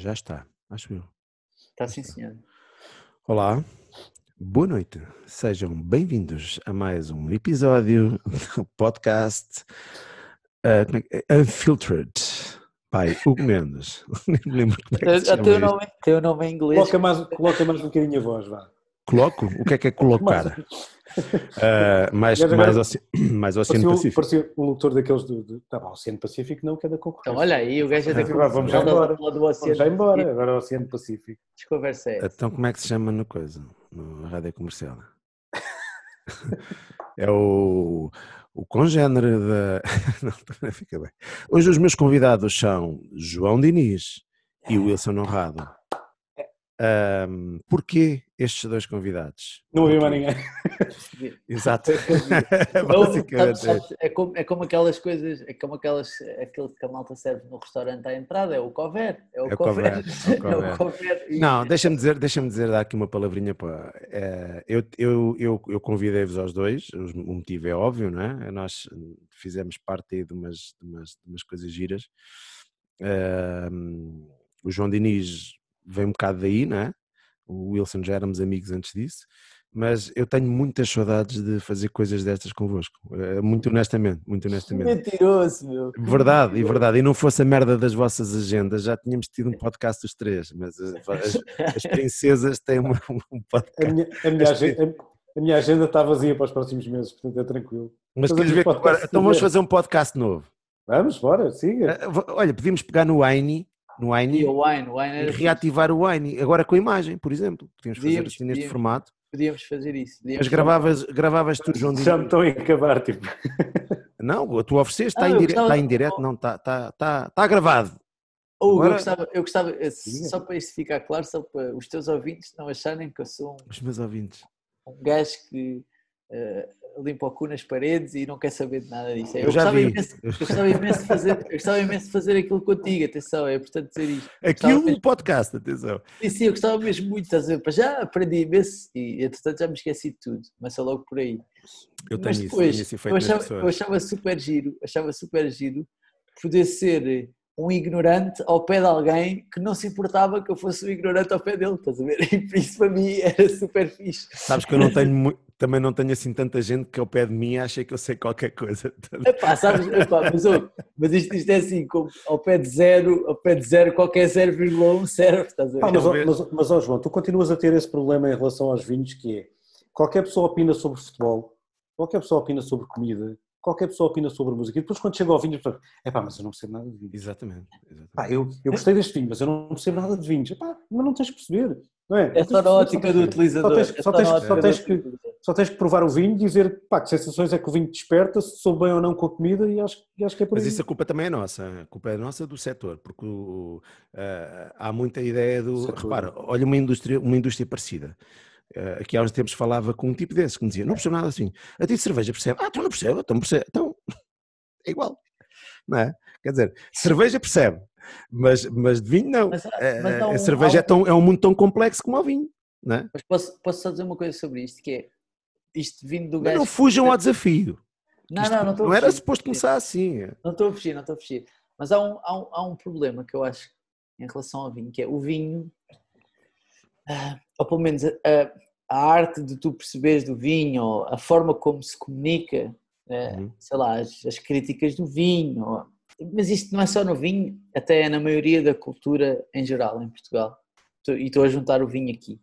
Já está, acho eu. Está sim, senhor. Olá, boa noite. Sejam bem-vindos a mais um episódio do podcast uh? Unfiltered by Hugo Mendes. Nem me lembro como é que se Já chama tem o isto. nome, tem o nome em inglês. Coloca mais, coloca mais um bocadinho a voz, vá. Coloco? O que é que é colocar? Uh, mais, mais, oce... mais Oceano Parecia, Pacífico. parecia um locutor daqueles do. do tá bom, Oceano Pacífico não, que é da concorrência. Então, olha aí, o gajo é da Vamos Vamos já embora. do Vamos oceano. já embora, agora é o Oceano Pacífico. Desconversa é essa. Então como é que se chama no coisa? No rádio comercial? É o, o congénere da. Não, também fica bem. Hoje os meus convidados são João Diniz e Wilson Honrado. Ahm, porquê estes dois convidados? Não havia mais ninguém. Exato. Basicamente. é, como, é como aquelas coisas, é como aquelas, aquilo que a malta serve no restaurante à entrada, é o cover. É o É cover. cover, é o É cover. Não, deixa-me dizer, deixa dizer dar aqui uma palavrinha para. eh, eu, eu, eu, eu convidei-vos aos dois, o motivo é óbvio, não é? Nós fizemos parte aí de umas, de umas, de umas coisas giras. O João Diniz vem um bocado daí, não é? O Wilson já éramos amigos antes disso, mas eu tenho muitas saudades de fazer coisas destas convosco, eh, muito honestamente, muito honestamente. Mentiroso, meu. Verdade, e verdade. E não fosse a merda das vossas agendas, já tínhamos tido um podcast dos três, mas as, as- as princesas têm uma- um A podcast. minha, a, minha agenda, a minha agenda está vazia para os próximos meses, portanto é tranquilo. Mas queres ver que agora, então vamos fazer um podcast novo. Vamos, bora, siga. Eh, Olha, podíamos pegar no Wine, no E Wine o wine, o wine e era reativar o Wine, agora com a imagem, por exemplo. Podíamos fazer Podíamos, assim neste podíamos. formato. Podíamos fazer isso. Podíamos Mas gravavas, gravavas tu, João Já me estão a acabar, tipo. Não, tu ofereceste, está Ah, em, eu dire... gostava- está em direto, não, está, está, está, está gravado. Hugo, Agora- eu gostava, eu gostava eh, só para isto ficar claro, só para os teus ouvintes não acharem que eu sou um, Os meus ouvintes. um gajo que eh, limpa o cu nas paredes e não quer saber de nada disso. Eu já gostava. Imenso, eu, gostava imenso de fazer, eu gostava imenso de fazer aquilo contigo, atenção, é importante dizer isto. Aquilo um podcast, atenção. Sim, sim, eu gostava mesmo muito, estás a ver? Já aprendi imenso e entretanto já me esqueci de tudo, começa logo por aí. Eu tenho Mas isso, depois, tenho esse efeito eu achava, eu achava super giro, achava super giro poder ser um ignorante ao pé de alguém que não se importava que eu fosse um ignorante ao pé dele, estás a ver? E por isso para mim era super fixe. Sabes que eu não tenho também não tenho assim tanta gente que ao pé de mim acha que eu sei qualquer coisa. Epá, sabes, epá, mas, ô, mas isto, isto é assim, como ao pé de zero, ao pé de zero, qualquer 0,1 serve, estás a ver? Ah, mas, mas, mas, ó, João, tu continuas a ter esse problema em relação aos vinhos, que é qualquer pessoa opina sobre futebol, qualquer pessoa opina sobre comida, qualquer pessoa opina sobre música, e depois quando chega ao vinho, é pá, mas eu não percebo nada de vinho. Exatamente. exatamente. Pá, eu, eu gostei deste vinho, mas eu não percebo nada de vinhos. Epá, mas não tens que perceber, não é? É só na ótica do Só utilizador. tens, é só tens- ótica só tens que, só tens que provar o vinho e dizer pá, que sensações é que o vinho desperta, se sou bem ou não com a comida, e acho, e acho que é por Mas aí. isso a culpa também é nossa. A culpa é nossa do setor, porque o- eh, há muita ideia do. Setor. Repara, olha uma indústria, uma indústria parecida. Eh, aqui há uns tempos falava com um tipo desses que me dizia: não percebo nada assim. A ti de cerveja percebe? Ah, tu não percebe, então percebe. Então é igual. Não é? Quer dizer, cerveja percebe, mas, mas de vinho não. Mas Eh, mas há a um- cerveja é, tão, é um mundo tão complexo como o vinho. Não, é? Mas posso, posso só dizer uma coisa sobre isto, que é isto vindo do Mas gajo... não fujam ao desafio. Não, Isto não, não a não era suposto não começar assim. a. Não estou a fugir, não estou a fugir. Mas há um, há, um, há um problema que eu acho em relação ao vinho, que é o vinho, ou pelo menos a, a arte de tu perceberes do vinho, a forma como se comunica, eh, Uhum. sei lá, as, as críticas do vinho, mas isto não é só no vinho, até é na maioria da cultura em geral em Portugal. E estou a juntar o vinho aqui,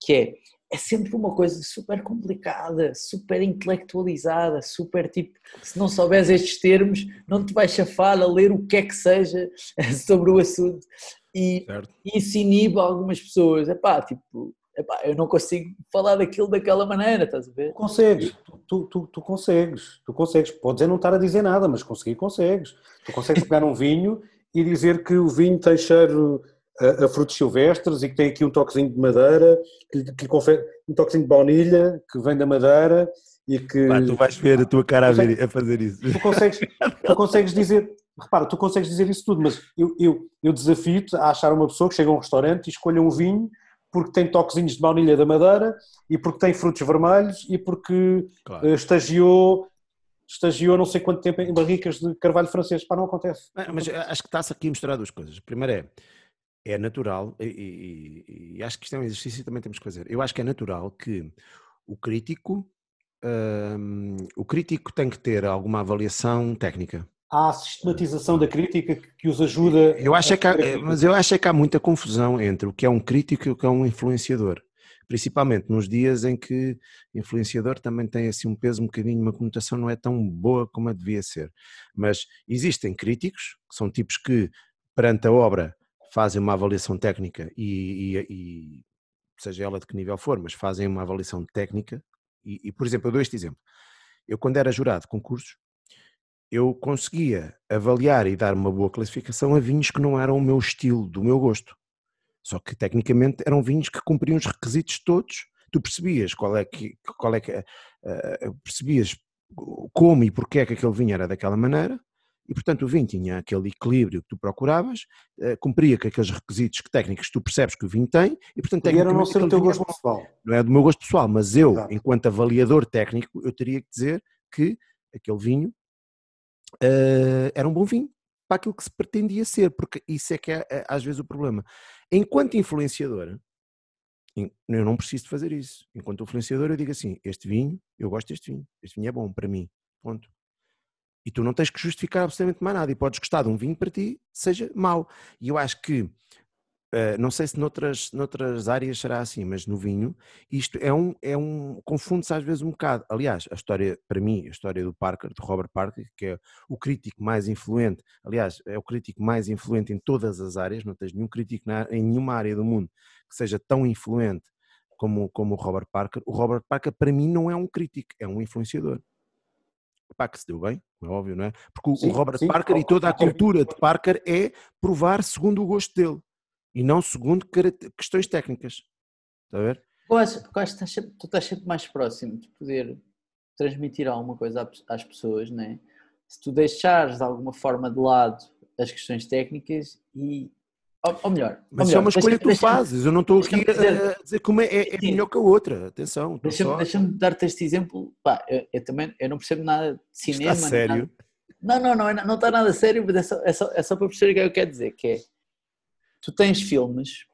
que é é sempre uma coisa super complicada, super intelectualizada, super tipo, se não souberes estes termos, não te vais chafar a ler o que é que seja sobre o assunto. E, Certo? e isso inibe algumas pessoas. Epá, tipo, epá, eu não consigo falar daquilo daquela maneira, estás a ver? Tu consegues, tu, tu, tu consegues, tu consegues. Podes é não estar a dizer nada, mas conseguir consegues. Tu consegues pegar um vinho e dizer que o vinho tem cheiro a, a frutos silvestres e que tem aqui um toquezinho de madeira, que, que confere um toquezinho de baunilha que vem da madeira e que Pá, tu vais ver a tua cara a, ver- a fazer isso. tu consegues, tu consegues dizer, repara, tu consegues dizer isso tudo, mas eu, eu, eu desafio-te a achar uma pessoa que chega a um restaurante e escolha um vinho porque tem toquezinhos de baunilha da madeira e porque tem frutos vermelhos e porque Claro. eh, estagiou, estagiou não sei quanto tempo em barricas de carvalho francês. Pá, não acontece. Mas mas acho que está-se aqui a misturar duas coisas. Primeiro é, é natural, e, e- e acho que isto é um exercício que também temos que fazer. Eu acho que é natural que o crítico, hum, o crítico tem que ter alguma avaliação técnica. Há a sistematização da crítica que, os ajuda. Eu acho é que há- é, mas eu acho é que há muita confusão entre o que é um crítico e o que é um influenciador. Principalmente nos dias em que influenciador também tem assim um peso, um bocadinho, uma conotação não é tão boa como a devia ser. Mas existem críticos, que são tipos que, perante a obra, fazem uma avaliação técnica e, e- e seja ela de que nível for, mas fazem uma avaliação técnica. E, e, por exemplo, eu dou este exemplo. Eu, quando era jurado de concursos, eu conseguia avaliar e dar uma boa classificação a vinhos que não eram o meu estilo, do meu gosto. Só que tecnicamente eram vinhos que cumpriam os requisitos todos. Tu percebias qual é que, qual é que eh, percebias como e porque é que aquele vinho era daquela maneira, e portanto o vinho tinha aquele equilíbrio que tu procuravas, eh, cumpria com aqueles requisitos técnicos que tu percebes que o vinho tem, e portanto Podia não tecnicamente ser o aquele teu é gosto pessoal. não é do meu gosto pessoal, mas eu, Exato. enquanto avaliador técnico, eu teria que dizer que aquele vinho eh, era um bom vinho para aquilo que se pretendia ser, porque isso é que é eh, às vezes o problema. Enquanto influenciador, in- eu não preciso de fazer isso. Enquanto influenciador, eu digo assim: este vinho, eu gosto deste vinho, este vinho é bom para mim. Ponto. E tu não tens que justificar absolutamente mais nada. E podes gostar de um vinho para ti, seja mau. E eu acho que, eh, não sei se noutras, noutras áreas será assim, mas no vinho, isto é um, é um confunde-se às vezes um bocado. Aliás, a história, para mim, a história do Parker, de Robert Parker, que é o crítico mais influente, aliás, é o crítico mais influente em todas as áreas, não tens nenhum crítico na- em nenhuma área do mundo que seja tão influente como, como o Robert Parker. O Robert Parker, para mim, não é um crítico, é um influenciador. Pá, que se deu bem, é óbvio, não é? Porque o- Sim, o Robert sim, Parker e claro, toda a cultura de Parker é provar segundo o gosto dele e não segundo questões técnicas. Está a ver? Que estás sempre- tu estás sempre mais próximo de poder transmitir alguma coisa às- às pessoas, não é? Se tu deixares de alguma forma de lado as questões técnicas e. Ou, ou melhor. Mas ou isso é melhor, uma escolha que tu fazes. Eu não estou aqui dizer- a, dizer uma é, é Sim. melhor que a outra. Atenção. Deixa-me deixa dar-te este exemplo. Pá, eu, eu também eu não percebo nada de cinema. Está sério. nada. Não, não, não, é- não está nada sério, mas é só, é só, é só para perceber o que eu quero dizer, que é tu tens filmes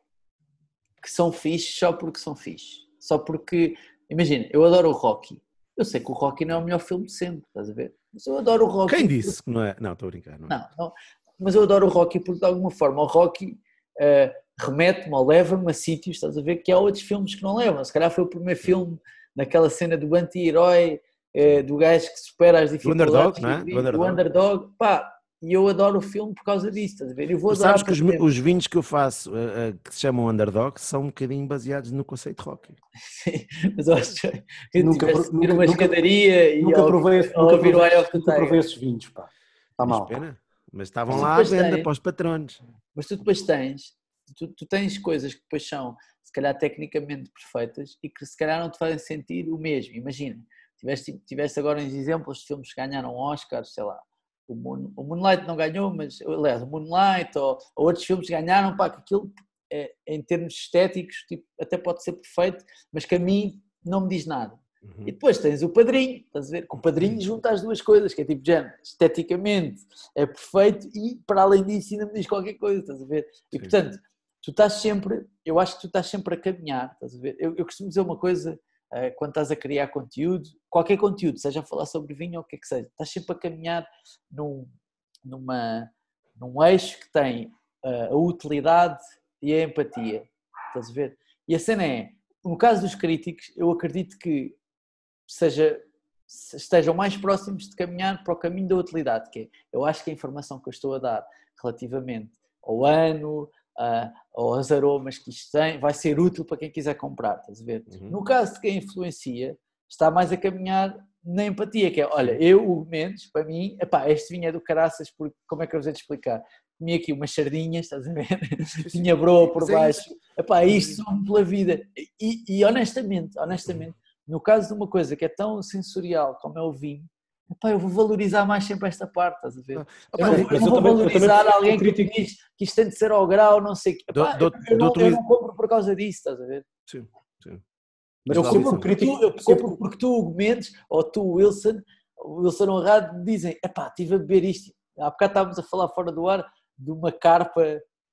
que são fixes só porque são fixes. Só porque, imagina, eu adoro o Rocky. Eu sei que o Rocky não é o melhor filme de sempre, estás a ver? Mas eu adoro o Rocky. Quem porque- disse que não é? Não, estou a brincar. Não. é? Não, não. Mas eu adoro o Rocky porque de alguma forma o Rocky eh, remete-me ou leva-me a sítios, estás a ver, que há outros filmes que não levam. Se calhar foi o primeiro filme naquela cena do anti-herói, eh, do gajo que supera as dificuldades. underdog, não é? Do underdog. Do underdog. Pá, e eu adoro o filme por causa disso, estás a ver? Eu vou sabes que os, os vinhos que eu faço, eh, eh, que se chamam underdog, são um bocadinho baseados no conceito rock. Sim, mas eu acho que eu Nunca nunca- uma nunca- escadaria e Nunca ao- provei, ao nunca ouvir o Eye of the nunca provei Tiger. esses vinhos, pá. Está mal. pena. Mas estavam lá à venda tem- para os patronos. Mas tu depois tens, tu, tu tens coisas que depois são, se calhar, tecnicamente perfeitas e que se calhar não te fazem sentir o mesmo. Imagina, tiveste, tiveste agora uns exemplos de filmes que ganharam Oscars, sei lá, o, Moon, o Moonlight não ganhou, mas, aliás, o Moonlight ou, ou outros filmes que ganharam, pá, que aquilo, é, em termos estéticos, tipo, até pode ser perfeito, mas que a mim não me diz nada. Uhum. E depois tens o padrinho, estás a ver? Que o padrinho junta as duas coisas, que é tipo, já, esteticamente é perfeito e para além disso ainda me diz qualquer coisa, estás a ver? E Sim. portanto, tu estás sempre, eu acho que tu estás sempre a caminhar, estás a ver? Eu, eu costumo dizer uma coisa, eh, quando estás a criar conteúdo, qualquer conteúdo, seja a falar sobre vinho ou o que é que seja, estás sempre a caminhar num, numa, num eixo que tem eh, a utilidade e a empatia, estás a ver? E a cena é, no caso dos críticos, eu acredito que seja, se estejam mais próximos de caminhar para o caminho da utilidade, que é, eu acho que a informação que eu estou a dar relativamente ao ano, a- aos aromas que isto tem, vai ser útil para quem quiser comprar, estás a ver? Uhum. No caso de quem influencia, está mais a caminhar na empatia, que é, olha, eu, o Mendes, para mim, epá, este vinho é do caraças, porque, como é que eu vos hei de explicar? Comi aqui umas sardinhas, estás a ver? Tinha broa por baixo. Epá, isto são pela vida. E, e honestamente, honestamente, no caso de uma coisa que é tão sensorial como é o vinho, epá, eu vou valorizar mais sempre esta parte, estás a ver? Ah, Eu Opa, não, eu eu vou também- eu valorizar também- alguém eu que diz que isto tem de ser ao grau, não sei o quê. Epá, Dou- eu, eu não, eu não compro por causa disso, estás a ver? Sim, sim. Mas eu compro porque tu, eu compro porque tu, Hugo Mendes, ou tu, Wilson, o Wilson Honrado, me dizem, epá, estive a beber isto. Há bocado estávamos a falar fora do ar de uma carpa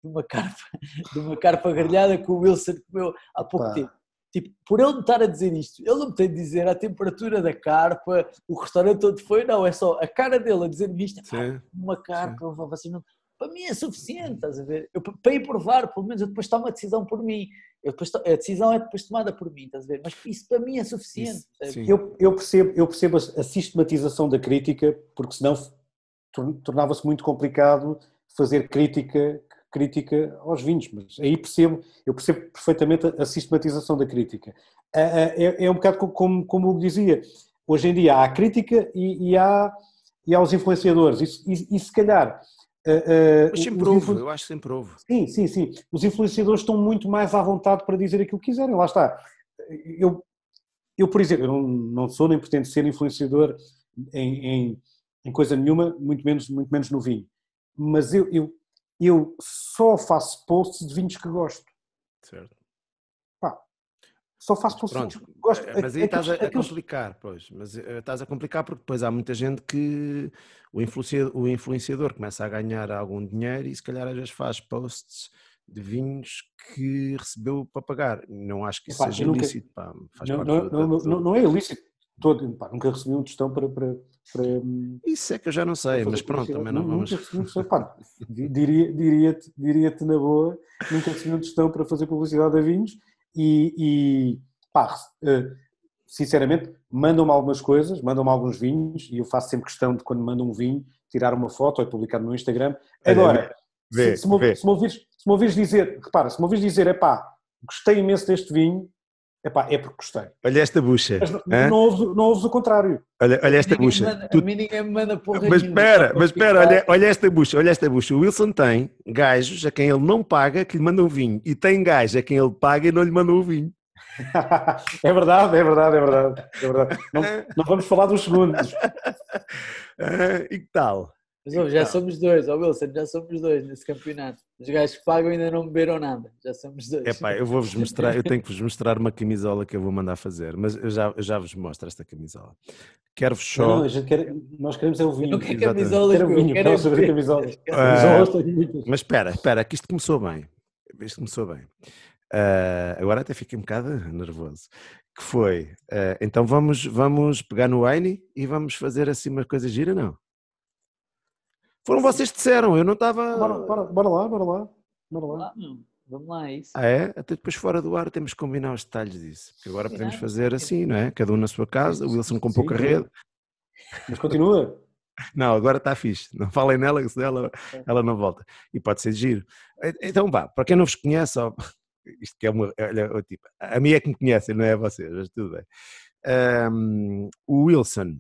de uma carpa, de uma carpa grelhada que o Wilson comeu há pouco Epá. tempo. Tipo, por ele me estar a dizer isto, ele não me tem de dizer a temperatura da carpa, o restaurante onde foi, não, é só a cara dele a dizer-me isto, "Epá, Sim. uma carpa, vocês não... para mim é suficiente, estás a ver? Eu, para ir provar, pelo menos eu depois tomo a decisão por mim. Eu depois, a decisão é depois tomada por mim, estás a ver? Mas isso para mim é suficiente. Isso, sim. Eu, eu percebo, eu percebo a, sistematização da crítica, porque senão tor- tornava-se muito complicado fazer crítica, crítica aos vinhos, mas aí percebo, eu percebo perfeitamente a, a sistematização da crítica. A- É, é um bocado co- como, como o Hugo dizia, hoje em dia há a crítica e, e há, e há os influenciadores, e, e- e se calhar... Mas os sempre houve, eu acho que sempre houve. Sim, sim, sim. Os influenciadores estão muito mais à vontade para dizer aquilo que quiserem. Lá está. Eu, eu por exemplo, eu não, não sou nem pretendo ser influenciador em, em, em coisa nenhuma, muito menos, muito menos no vinho. Mas eu, eu, eu só faço posts de vinhos que gosto. Certo. Só faço posts de Pronto, vinhos que gosto. eh, mas aí estás a, a complicar, pois. Mas eh, estás a complicar porque depois há muita gente que o influenciador, o influenciador começa a ganhar algum dinheiro e se calhar às vezes faz posts de vinhos que recebeu para pagar. Não acho que isso Epá, seja nunca- ilícito, pá, não, não, não, não é ilícito. Todo, pá, nunca recebi um tostão para, para, para, Isso é que eu já não sei, mas pronto, também não vamos. Nunca recebi um pá, di- diria- diria-te diria-te na boa, nunca recebi um tostão para fazer publicidade a vinhos e, e pá, eh, sinceramente, mandam-me algumas coisas, mandam-me alguns vinhos e eu faço sempre questão de quando mandam um vinho, tirar uma foto e publicar no meu Instagram. Agora, vê, se, se, me, se, me ouvires, se me ouvires dizer, repara, se me ouvires dizer, é pá, gostei imenso deste vinho, é pá, é porque gostei. Olha esta bucha. Mas não, ouves, não ouves o contrário. Olha, olha esta Ninguém bucha. manda- Tu- A mim ninguém me manda porra Mas espera, mas espera, olha, olha esta bucha, olha esta bucha. O Wilson tem gajos a quem ele não paga que lhe mandam vinho e tem gajos a quem ele paga e não lhe mandam o vinho. é verdade, é verdade, é verdade. É verdade. Não, não vamos falar dos segundos. E que tal? Mas ouve, já Não. somos dois, ó Wilson, já somos dois nesse campeonato. Os gajos que pagam ainda não beberam nada, já somos dois. É pá, eu vou-vos mostrar, eu tenho que vos mostrar uma camisola que eu vou mandar fazer, mas eu já, eu já vos mostro esta camisola. Quero-vos Não, só. não, gente quer, nós queremos é o vinho. não quero camisolas, Quero vinho, quero é saber camisolas. Ah, Camisolas muitas. Mas espera, espera, que isto começou bem. Isto começou bem. Ah, agora até fiquei um bocado nervoso. Que foi, ah, então vamos, vamos pegar no Wine e vamos fazer assim uma coisa gira, não? Foram vocês que disseram, eu não estava. Bora, bora, bora lá, bora lá. Bora lá. Vamos lá, é isso. Ah, é? Até depois fora do ar temos que combinar os detalhes disso. Porque agora podemos fazer assim, não é? Cada um na sua casa, o Wilson com pouca Sim, rede. Mas continua. Não, agora está fixe. Não falem nela, senão ela, ela não volta. E pode ser giro. Então vá, para quem não vos conhece, ó, isto que é uma. Olha, tipo, a mim é que me conhecem, não é a vocês, mas tudo bem. Ahm, o Wilson,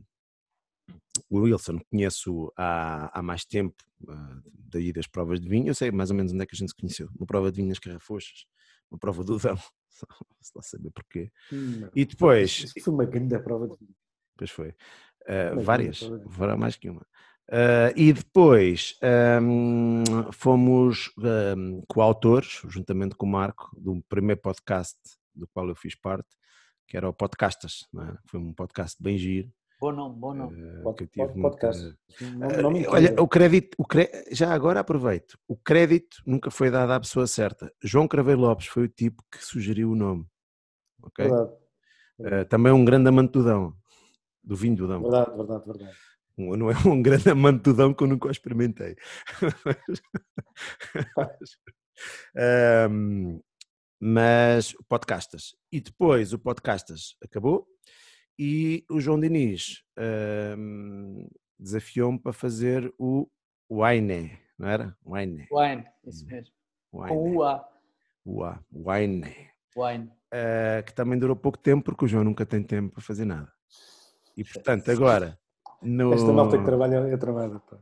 o Wilson conheço há, há mais tempo, ah, daí das provas de vinho. Eu sei mais ou menos onde é que a gente se conheceu. Uma prova de vinho nas Carrafochas, uma prova do Dão, se lá saber porquê. Hum, E depois, Isso foi uma grande prova de vinho. Pois foi. Uh, várias, não, não. foram mais que uma. Uh, e depois um, fomos um, coautores, juntamente com o Marco, do primeiro podcast do qual eu fiz parte, que era o Podcastas. não é? Foi um podcast bem giro. Bom nome, bom nome. Pod- que eu tive pod- muita- podcast. Não, não me Olha, o crédito, o cre- já agora aproveito, o crédito nunca foi dado à pessoa certa. João Craveiro Lopes foi o tipo que sugeriu o nome. ok? Verdade, Uh, também um grande amante do Dão, do vinho do Dão. verdade, verdade, verdade. Um- Não é um grande amante do Dão que eu nunca o experimentei. Mas o podcastas. E depois o podcastas acabou e o João Diniz ahm, desafiou-me para fazer o Wine, não era? Wine. Wine, isso mesmo. Com Wine. UA. Ua, Wine. Wine. Ah, que também durou pouco tempo porque o João nunca tem tempo para fazer nada. E portanto, agora. No... Esta malta que trabalha é trabalho. pá.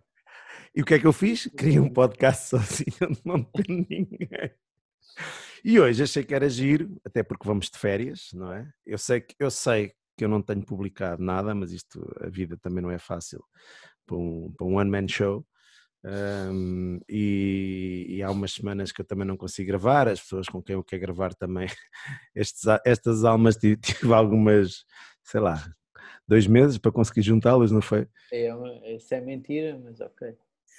E o que é que eu fiz? Criei um podcast sozinho, onde não tem ninguém. E hoje achei que era giro, até porque vamos de férias, não é? Eu sei que eu sei que eu não tenho publicado nada, mas isto, a vida também não é fácil para um, para um one-man show. Ahm, e, e há umas semanas que eu também não consigo gravar, as pessoas com quem eu quero gravar também, estes, estas almas tive, tive algumas, sei lá, dois meses para conseguir juntá-las, não foi? É, isso é mentira, mas ok.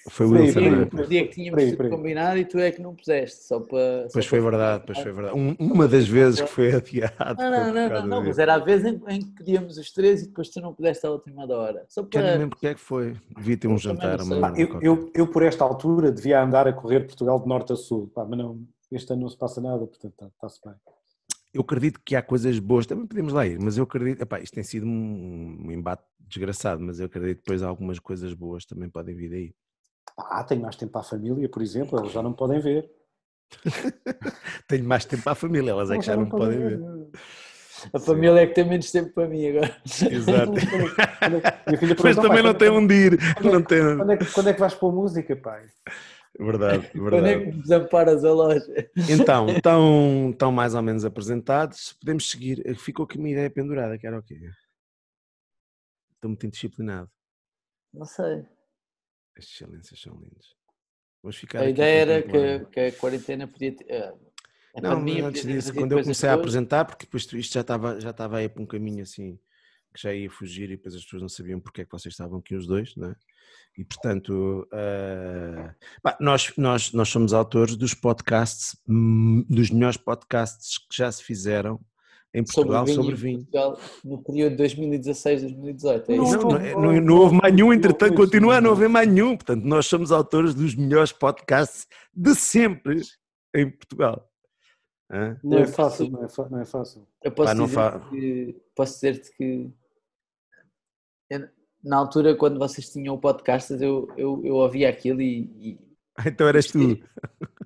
Foi o Wilson. sim. não é? No dia que tínhamos tudo combinado e tu é que não puseste, só para... só Pois para- foi verdade, pois foi verdade. Um- uma das vezes que foi adiado. Não, não, não, não, não, mas era a vez em, em que queríamos os três e depois tu não pudeste à última da hora. Só Já não para... lembro porque é que foi. Devia ter um Eu jantar, não uma eu, eu, eu, por esta altura, devia andar a correr Portugal de norte a sul. Pá, mas não, este ano não se passa nada, portanto está- está-se bem. Eu acredito que há coisas boas, também podemos lá ir, mas eu acredito, epá, isto tem sido um, um embate desgraçado, mas eu acredito que depois algumas coisas boas também podem vir daí. Ah, tenho mais tempo para a família, por exemplo, eles já não podem ver. Tenho mais tempo para a família, elas é que já não podem ver. A família é que tem menos tempo para mim agora. Exato. É filha Mas também "Pai, não tem quando, onde ir. quando é Não que- tem... quando, é que, quando é que vais pôr música, pai? Verdade, Quando é verdade. que me desamparas a loja? Então, estão, estão mais ou menos apresentados. Podemos seguir. Ficou aqui uma ideia pendurada, que era o quê? Estou muito indisciplinado. Não sei. Estes silêncios são lindos. Vamos ficar A ideia era que, que a quarentena podia ter. eh, A Não, pandemia antes disso, quando eu comecei a apresentar, porque depois isto já estava, já estava aí para um caminho assim, que já ia fugir e depois as pessoas não sabiam porque é que vocês estavam aqui os dois, não é? E portanto, pá, nós, nós, nós somos autores dos podcasts, hum, dos melhores podcasts que já se fizeram em Portugal sobre vinho. em Portugal no período de 2016, 2018. É Não? Não, não, é- não, houve mais nenhum, entretanto, não, continua a não haver mais nenhum. Portanto, nós somos autores dos melhores podcasts de sempre em Portugal. Hã? Não é fácil, não é, fa- não é fácil. Eu posso Pá, não dizer fa- que posso dizer-te que eu- na altura quando vocês tinham o podcast eu, eu, eu ouvia aquilo e, e- Então eras tu.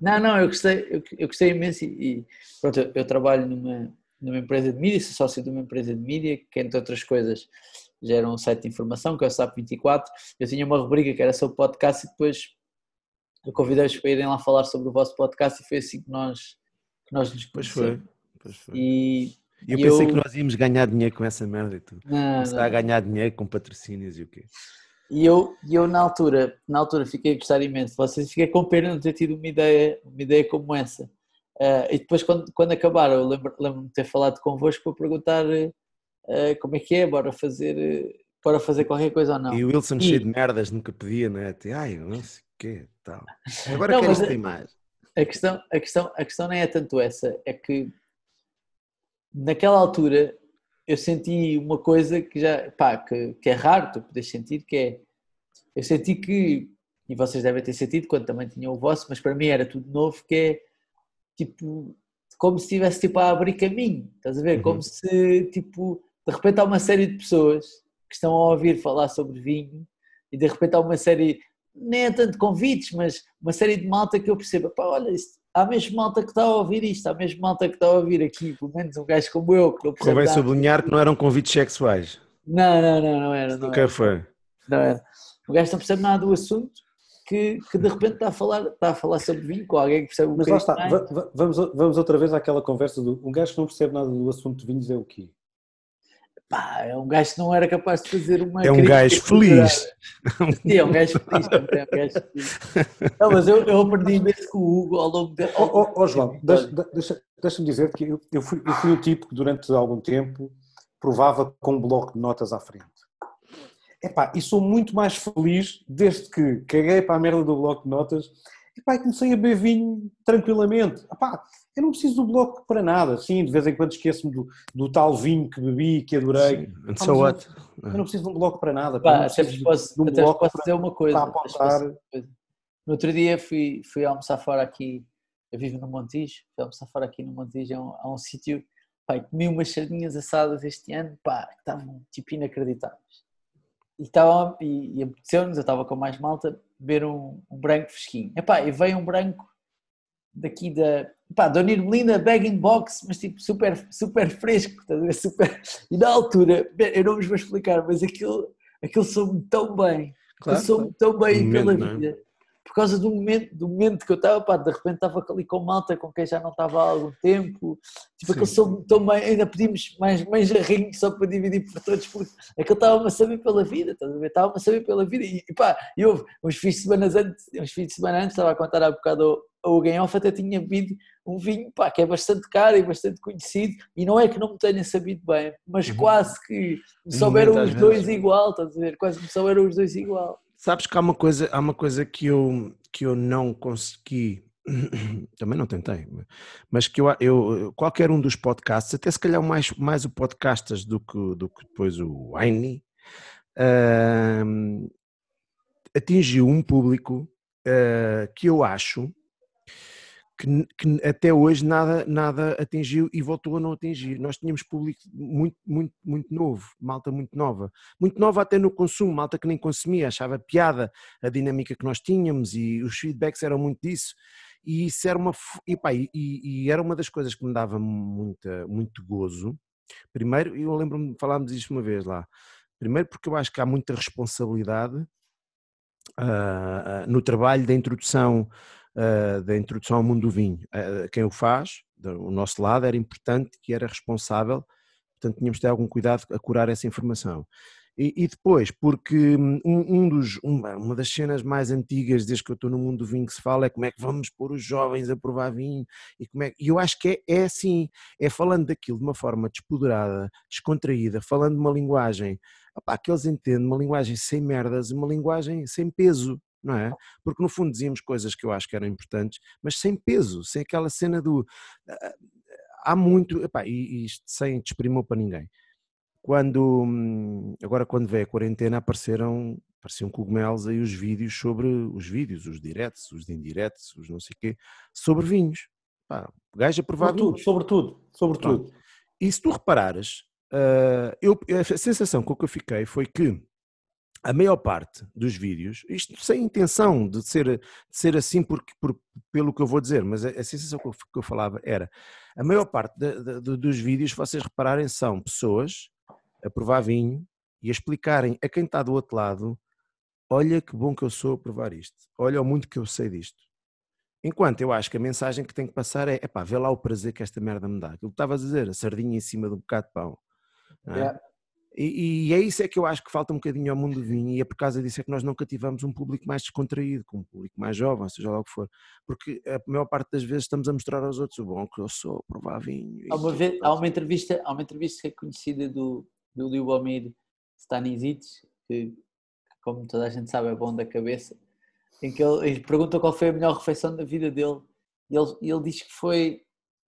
não, não, eu gostei, eu, eu gostei imenso e, e pronto, eu, eu trabalho numa, numa empresa de mídia, sou sócio de uma empresa de mídia que entre outras coisas gera um site de informação que é o SAP24, eu tinha uma rubrica que era sobre podcast e depois eu convidei-os para irem lá falar sobre o vosso podcast e foi assim que nós, que nós nos Pois conhecemos. foi. Pois foi. E eu pensei eu- que nós íamos ganhar dinheiro com essa merda e tudo. Começar a ganhar dinheiro com patrocínios e o quê? E eu, e eu na altura, na altura fiquei a gostar imenso de vocês, fiquei com pena de não ter tido uma ideia, uma ideia como essa. Ah, e depois quando, quando acabaram, eu lembro- lembro-me de ter falado convosco para perguntar ah, como é que é, bora fazer, bora fazer qualquer coisa ou não. E o Wilson E- cheio de merdas nunca pedia, não é? Ai, não sei o quê, tal. Agora Não, é- em mais. A questão, a, questão, a questão nem é tanto essa, é que naquela altura eu senti uma coisa que já, pá, que, que é raro tu podes sentir, que é, eu senti que, e vocês devem ter sentido quando também tinham o vosso, mas para mim era tudo novo, que é tipo, como se estivesse tipo a abrir caminho, estás a ver? Uhum. Como se, tipo, de repente há uma série de pessoas que estão a ouvir falar sobre vinho e de repente há uma série, nem é tanto convites, mas uma série de malta que eu percebo, pá, olha, isto, há mesmo malta que está a ouvir isto, há mesmo malta que está a ouvir aqui, pelo menos um gajo como eu, que não Convém sublinhar que não eram convites sexuais. Não, não, não, não era, não Nunca era, foi. não era. O gajo não percebe nada do assunto, que, que de repente está a, falar, está a falar sobre vinho com alguém que percebe um Mas lá está, mais. va- va- vamos, vamos outra vez àquela conversa do um gajo que não percebe nada do assunto de vinhos é o quê? Pá, é um gajo que não era capaz de fazer uma É um gajo feliz. Sim, é um gajo feliz, também, é um gajo feliz. Não, mas eu, eu aprendi imenso com o Hugo ao longo de. Ó ó, ó, João, deixa- deixa- deixa-me dizer que eu, eu fui, eu fui o tipo que durante algum tempo provava com um bloco de notas à frente. Epá, e sou muito mais feliz desde que caguei para a merda do bloco de notas epá, e comecei a beber vinho tranquilamente. Epá, eu não preciso do bloco para nada. Sim, de vez em quando esqueço-me do, do tal vinho que bebi, que adorei. Sim. And so what? Eu não preciso de um bloco para nada. pá, Pá, até posso, de um até bloco posso para- dizer uma coisa. apontar. No outro dia fui, fui almoçar fora aqui, eu vivo no Montijo, fui almoçar fora aqui no Montijo, a um, a um sítio, pá, e comi umas sardinhas assadas este ano, pá, que estavam tipo inacreditáveis. E, estavam, e, e apeteceu-nos, eu estava com mais malta, beber um, um branco fresquinho. Epá, e veio um branco daqui da, pá, Dona Irmelinda Bag in Box, mas tipo super, super fresco, ver? Super... E na altura, eu não vos vou explicar, mas aquilo, aquilo soube tão bem, Claro, eu sou tão bem Um pela momento, não é? Por causa do momento, do momento que eu estava, pá, de repente estava ali com malta com quem já não estava há algum tempo. Tipo, aquele som tão bem, ainda pedimos mais, mais jarrinho só para dividir por todos, porque aquele estava-me a saber pela vida, estás a ver? Estava-me a saber pela vida. E, e pá, e houve uns fins de semana antes, uns fins de semana antes, estava a contar há bocado ao Ganhoff, até tinha bebido um vinho, pá, que é bastante caro e bastante conhecido, e não é que não me tenha sabido bem, mas Uhum. quase que me souberam os dois igual, estás a ver? Quase me souberam os dois igual. Sabes que há uma coisa, há uma coisa que, eu, que eu não consegui, também não tentei, mas que eu, eu qualquer um dos podcasts, até se calhar mais, mais o podcastas do que, do que depois o Wine, uh, atingiu um público uh, que eu acho que, que, até hoje nada, nada atingiu e voltou a não atingir. Nós tínhamos público muito, muito, muito novo, malta muito nova, muito nova até no consumo, malta que nem consumia, achava piada a dinâmica que nós tínhamos e os feedbacks eram muito disso. E isso era uma, e, pá, e, e era uma das coisas que me dava muita, muito gozo. Primeiro, eu lembro-me de falarmos isto uma vez lá. Primeiro, porque eu acho que há muita responsabilidade uh, no trabalho da introdução uh, da introdução ao mundo do vinho. Uh, quem o faz, do nosso lado, era importante que era responsável, portanto tínhamos de ter algum cuidado a curar essa informação. E, e depois, porque um, um dos, uma, uma, das cenas mais antigas desde que eu estou no mundo do vinho que se fala é como é que vamos pôr os jovens a provar vinho e como é e eu acho que é, é assim, é falando daquilo de uma forma despoderada, descontraída, falando de uma linguagem opá, que eles entendem, uma linguagem sem merdas, uma linguagem sem peso, não é? Porque no fundo dizíamos coisas que eu acho que eram importantes, mas sem peso, sem aquela cena do. Ah, há muito, epá, e isto sem desprimor para ninguém. Quando, agora quando veio a quarentena apareceram, apareciam cogumelos aí os vídeos sobre, os vídeos, os diretos, os indiretos, os não sei quê, sobre vinhos. Pá, gajo a provar sobretudo. Sobretudo, sobretudo. E se tu reparares, uh, eu, a sensação com que eu fiquei foi que a maior parte dos vídeos, isto sem intenção de ser, de ser assim porque, por, pelo que eu vou dizer, mas a, a sensação que eu, que eu, falava era, a maior parte de, de, dos vídeos, vocês repararem, são pessoas a provar vinho e a explicarem a quem está do outro lado, olha que bom que eu sou a provar isto, olha o muito que eu sei disto. Enquanto eu acho que a mensagem que tem que passar é, epá, vê lá o prazer que esta merda me dá. Aquilo que estavas a dizer, a sardinha em cima um bocado de pão. É? Yeah. E, e, é isso é que eu acho que falta um bocadinho ao mundo do vinho e é por causa disso é que nós não cativamos um público mais descontraído, com um público mais jovem, seja lá o que for, porque a maior parte das vezes estamos a mostrar aos outros o bom que eu sou, provar vinho. Há uma, vez, há uma entrevista, há uma entrevista é conhecida do, do Liubomir Stanisic, que como toda a gente sabe é bom da cabeça, em que ele, ele pergunta qual foi a melhor refeição da vida dele e ele, ele diz que foi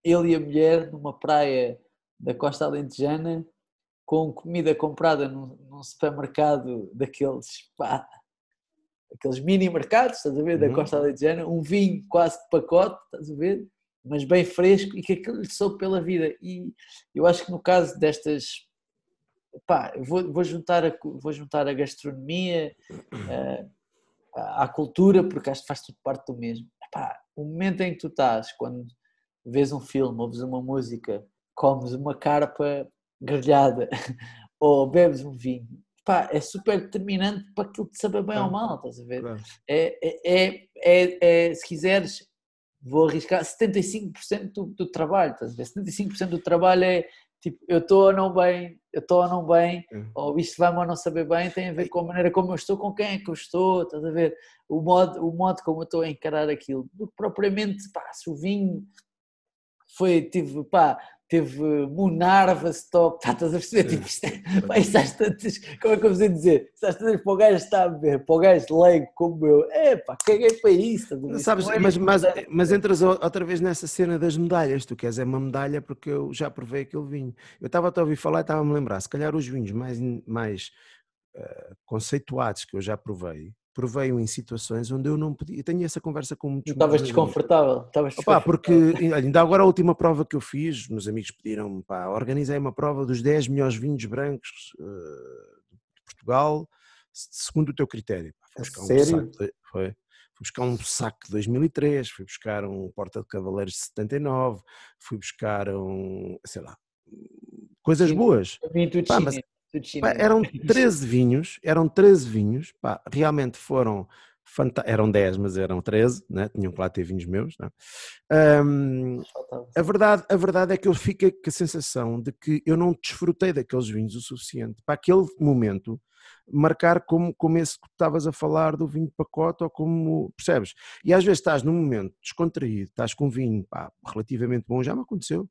ele e a mulher numa praia da costa alentejana com comida comprada num, num supermercado daqueles, pá, aqueles mini mercados, estás a ver, da uhum. Costa Alentejana, um vinho quase de pacote, estás a ver, mas bem fresco e que aquilo lhe soube pela vida. E eu acho que no caso destas, pá, vou, vou, juntar, a, vou juntar a gastronomia uh, à cultura, porque acho que faz tudo parte do mesmo. Epá, o momento em que tu estás, quando vês um filme, ouves uma música, comes uma carpa grelhada ou bebes um vinho, pá, é super determinante para aquilo de saber bem ou mal, estás a ver? Claro. É, é, é, é, é, se quiseres, vou arriscar 75% do, do trabalho, estás a ver? 75% do trabalho é tipo, eu estou ou não bem, eu estou ou não bem, é. ou isto vai-me ou não saber bem, tem a ver com a maneira como eu estou, com quem é que eu estou, estás a ver? O modo, o modo como eu estou a encarar aquilo, do que propriamente, pá, se o vinho foi, tive, pá, teve Munarva Stop, tá, estás a perceber? Tipo, isto é, pá, isto às tantas, como é que eu vos dizer? Isto às tantas para o gajo está a ver, para o gajo leigo como eu, é pá, caguei para isso. Sabes, é mas, mas, mas entras outra vez nessa cena das medalhas, tu queres é uma medalha porque eu já provei aquele vinho. Eu estava a ouvir falar e estava-me a lembrar, se calhar os vinhos mais, mais uh, conceituados que eu já provei, provei-o em situações onde eu não podia. Eu tenho essa conversa com muitos. Estavas desconfortável. Estavas desconfortável. porque ainda agora a última prova que eu fiz, meus amigos pediram pá, organizei uma prova dos 10 melhores vinhos brancos uh, de Portugal, segundo o teu critério. Fui buscar um Sério? Saco, foi. Fui buscar um saco de 2003, fui buscar um Porta de Cavaleiros de 79, fui buscar um, sei lá, coisas boas. Pá, mas, Pá, eram 13 vinhos, eram 13 vinhos, pá, realmente foram eram 10, mas eram 13, né? tinham que lá ter vinhos meus. Né? Um, a, verdade, a verdade é que eu fiquei com a sensação de que eu não desfrutei daqueles vinhos o suficiente para aquele momento marcar como, como esse que estavas a falar do vinho de pacote ou como, percebes? E às vezes estás num momento descontraído, estás com um vinho pá, relativamente bom, já me aconteceu,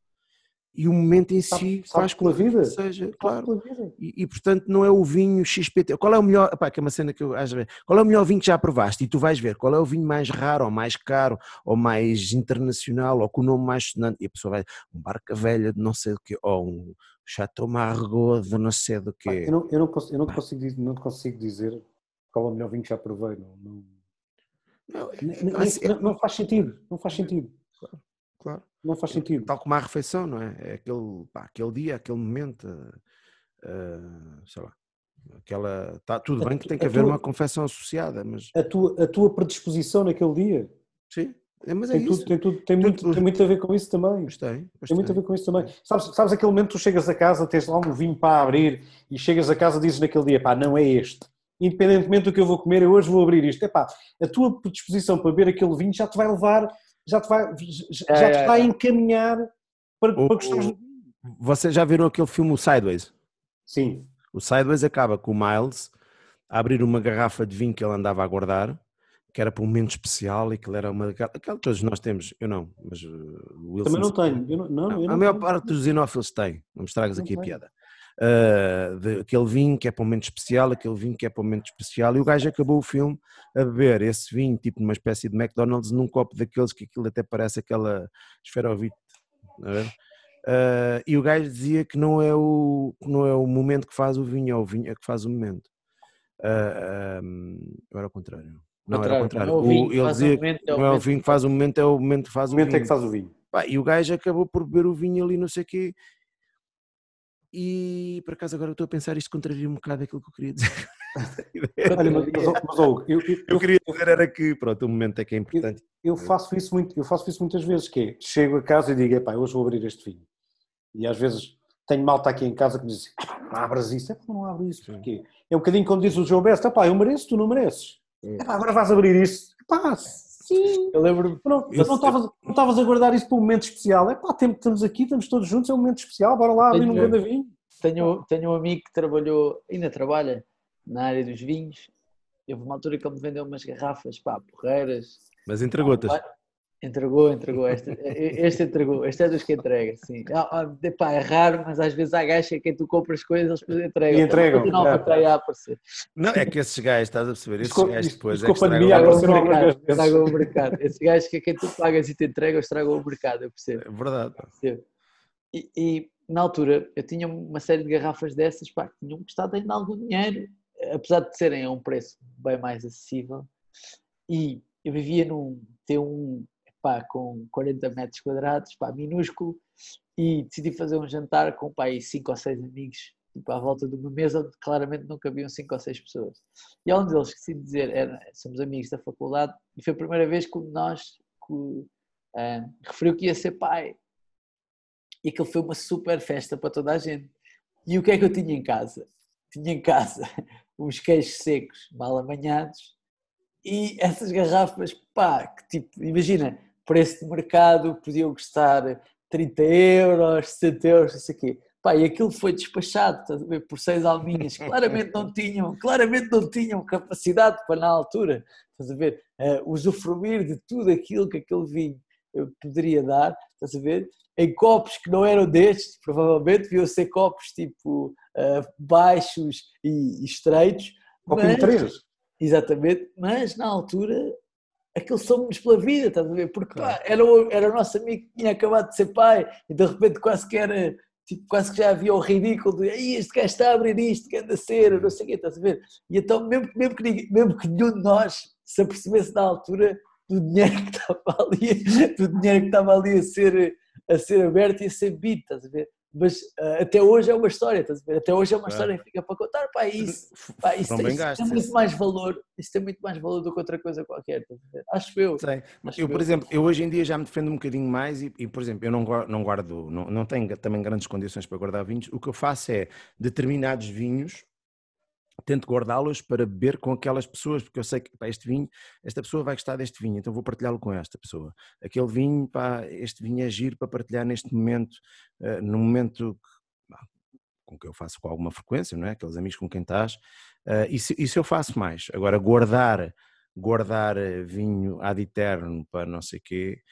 e o momento em Sabe- si sabe faz com que vida. seja, Sabe claro. E, e, portanto não é o vinho XPT. Qual é o melhor, epá, que é uma cena que eu às vezes, qual é o melhor vinho que já provaste? E tu vais ver qual é o vinho mais raro, ou mais caro, ou mais internacional, ou com o nome mais sonante. E a pessoa vai, um barca velha de não sei do quê, ou um Chateau Margaux de não sei do quê. Eu não, eu não, consigo, eu não, consigo, dizer- não consigo dizer qual é o melhor vinho que já provei. Não, não, Não, assim, não- não faz sentido. Não faz sentido. claro. Não faz sentido. Tal como a refeição, não é? É aquele, pá, aquele dia, aquele momento, eh, sei lá. Aquela, tá, tudo A bem que tem que a haver tua- uma confecção associada, mas A tua, a tua predisposição naquele dia sim, é, mas é tem, isso. tudo, tem, tudo, tem, muito, Tudo- tem muito a ver com isso também. Pois tem, pois Tem muito a tem. ver com isso também. Sabes, sabes aquele momento que tu chegas a casa, tens lá um vinho para abrir e chegas a casa e dizes naquele dia, pá, não é este. Independentemente do que eu vou comer, eu hoje vou abrir isto. Epá, a tua predisposição para beber aquele vinho já te vai levar, já te, vai, já, É, já te é, vai é. encaminhar para, O- para gostares o-. Vocês já viram aquele filme O Sideways? Sim, O Sideways acaba com o Miles a abrir uma garrafa de vinho que ele andava a guardar, que era para um momento especial e que ele era uma daquela. aquela que todos nós temos, eu não, mas uh, o Wilson. também não tenho. Eu não, não, Não, eu a maior tenho. parte dos xenófilos tem, não me estragas Não aqui a tenho. piada. Uh, de, aquele vinho que é para um momento especial, aquele vinho que é para um momento especial, e o gajo acabou o filme a beber esse vinho, tipo numa espécie de McDonald's, num copo daqueles que aquilo até parece aquela esferovite. não é? Uh, e o gajo dizia que não é o, não é o momento que faz o vinho, é o vinho é que faz o momento. Uh, um, era ao contrário. Não, era ao contrário. Não é o vinho O- que ele faz o dizia que momento, é o não é o momento vinho que faz o momento, é o momento que faz O o momento é vinho. que faz o vinho. Pá, e o gajo acabou por beber o vinho ali, não sei o quê. E por acaso agora eu estou a pensar, isto contraria um bocado aquilo que eu queria dizer. Olha, mas, mas, mas, Hugo, eu, eu, eu queria dizer era que, pronto, o momento é que é importante. eu faço isso muito, eu faço isso muitas vezes, que é, chego a casa e digo, epá, hoje vou abrir este vinho. E às vezes tenho malta aqui em casa que me diz, "Epá, não abras isso, epá, não abro isso, porquê? É um bocadinho como diz o João Besta, epá, eu mereço, tu não mereces. Sim. Epá, agora vais abrir isso. Epá, sim. Eu lembro-me, Tu não, estavas não estavas a guardar isso para um momento especial. Epá, tem- estamos aqui, estamos todos juntos, é um momento especial, bora lá abrir um Tenho- grande vinho. tenho, tenho um amigo que trabalhou, ainda trabalha, na área dos vinhos. Houve uma altura que ele me vendeu umas garrafas, pá, porreiras. Mas entregou-te. Entregou, entregou. Este, este entregou. Este é dos que entrega, sim. Ah, ah, epá, é raro, mas às vezes há gajos que é quem tu compras coisas, eles depois entregam. E entregam, Não, é. para aí a aparecer. Não, é que esses gajos, estás a perceber? Esses gajos depois é que a estragam- o mercado. Estragam o mercado. Esses gajos que é quem tu pagas e te entregam, estragam o mercado, eu percebo. É verdade. percebo. E, e, na altura eu tinha uma série de garrafas dessas pá, que tinham custado ainda algum dinheiro, apesar de serem a um preço bem mais acessível. E eu vivia num T1 pá, com 40 metros quadrados, pá, minúsculo, e decidi fazer um jantar com pá, aí 5 ou 6 amigos, tipo, à volta de uma mesa onde claramente não cabiam 5 ou 6 pessoas. E um deles que decidi dizer, era, somos amigos da faculdade, e foi a primeira vez que nós que, ah, referiu que ia ser pai e aquilo foi uma super festa para toda a gente. E o que é que eu tinha em casa? Tinha em casa uns queijos secos mal amanhados e essas garrafas, pá, que tipo, imagina, preço de mercado, podiam custar 30 euros, 60 euros, não sei o quê. Pá, e aquilo foi despachado, por seis alminhas, claramente não tinham, claramente não tinham capacidade para na altura, estás a ver, eh, usufruir de tudo aquilo que aquele vinho eh, poderia dar, estás a ver, em copos que não eram destes, provavelmente deviam ser copos tipo eh, baixos e, e estreitos, Copinho mas- 3. Exatamente, mas na altura aquilo somos pela vida, estás a ver? Porque pá, Claro. era, o, era o nosso amigo que tinha acabado de ser pai e de repente quase que era, tipo, quase que já havia o ridículo de "Ei, este gajo está a abrir isto, que anda a ser, não sei o quê, estás a ver? E então, mesmo, que- mesmo, que, ninguém- mesmo que nenhum de nós se apercebesse na altura do dinheiro que estava ali, do dinheiro que estava ali a ser, a ser aberto e a ser bebido, estás a ver? Mas ah, até hoje é uma história, estás a ver? Até hoje é uma história que fica para contar, pá, é isso. Pá, isso, isso tem muito mais valor, isso tem muito mais valor do que outra coisa qualquer, estás a ver? acho eu. Sei. Acho Eu, por eu. exemplo, eu hoje em dia já me defendo um bocadinho mais e, e, por exemplo, eu não guardo, não, guardo não, não tenho também grandes condições para guardar vinhos. O que eu faço é determinados vinhos, tento guardá-los para beber com aquelas pessoas, porque eu sei que pá, este vinho, esta pessoa vai gostar deste vinho, então vou partilhá-lo com esta pessoa. Aquele vinho, pá, este vinho é giro para partilhar neste momento, eh, no momento que, pá, com que eu faço com alguma frequência, não é? Aqueles amigos com quem estás. eh, isso, isso eu faço mais. Agora, guardar guardar eh, vinho ad eterno para não sei quê,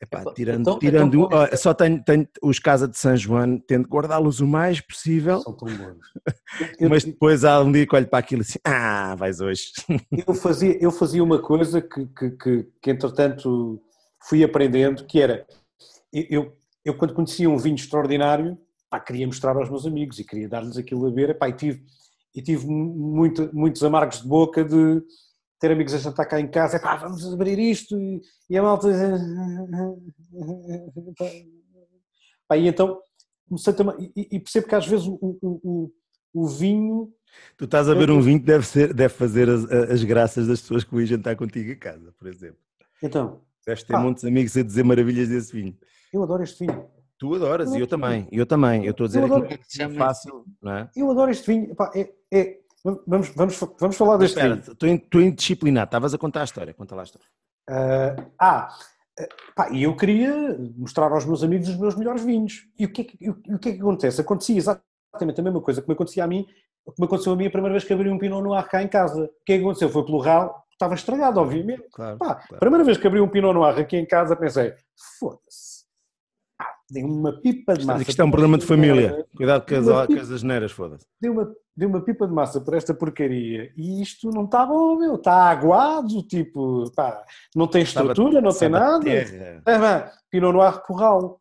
Epá, tirando, então- tirando então com ó, esta- só tenho, tenho os Casa de San João, tento guardá-los o mais possível, São tão bons. Mas depois há um dia que olho para aquilo assim, ah, vais hoje. eu fazia, eu fazia uma coisa que, que, que, que, entretanto fui aprendendo, que era, eu, eu, quando conhecia um vinho extraordinário, pá, queria mostrar aos meus amigos e queria dar-lhes aquilo a ver, epá, e tive, e tive muito, muitos amargos de boca de ter amigos a jantar cá em casa, epá, vamos abrir isto, e, e a malta... Pá, e então comecei também, e, e percebo que às vezes o, o, o, o vinho Tu estás a ver um vinho que deve, ser, deve fazer as, as graças das pessoas que vão jantar contigo a casa, por exemplo. Então, Deves ter Ah. muitos amigos a dizer maravilhas desse vinho. eu adoro este vinho. Tu adoras, e eu Eu também, eu também. Eu estou a dizer Eu adoro. que é fácil, não é? Eu adoro este vinho. Epá, é, é- vamos, vamos, vamos falar deste espera, estou estou indisciplinado, estavas a contar a história, conta lá a história. Ah, ah, pá, e eu queria mostrar aos meus amigos os meus melhores vinhos. E o que é que, o, o que, é que acontece? Acontecia exatamente a mesma coisa que me acontecia a mim, que me aconteceu a mim a primeira vez que abri um Pinot Noir cá em casa. O que é que aconteceu? Foi pelo ralo, estava estragado, obviamente. Claro. Pá, claro. a primeira vez que abri um Pinot Noir aqui em casa pensei, foda-se. Dei uma pipa de massa. Isto é um problema de família. Cuidado com as, com as asneiras, foda-se. dei uma, dei uma pipa de massa por esta porcaria e isto não está bom, meu, está aguado, tipo, pá, não tem estrutura, não tem nada. terra. É, pá, Pinot Noir Corral.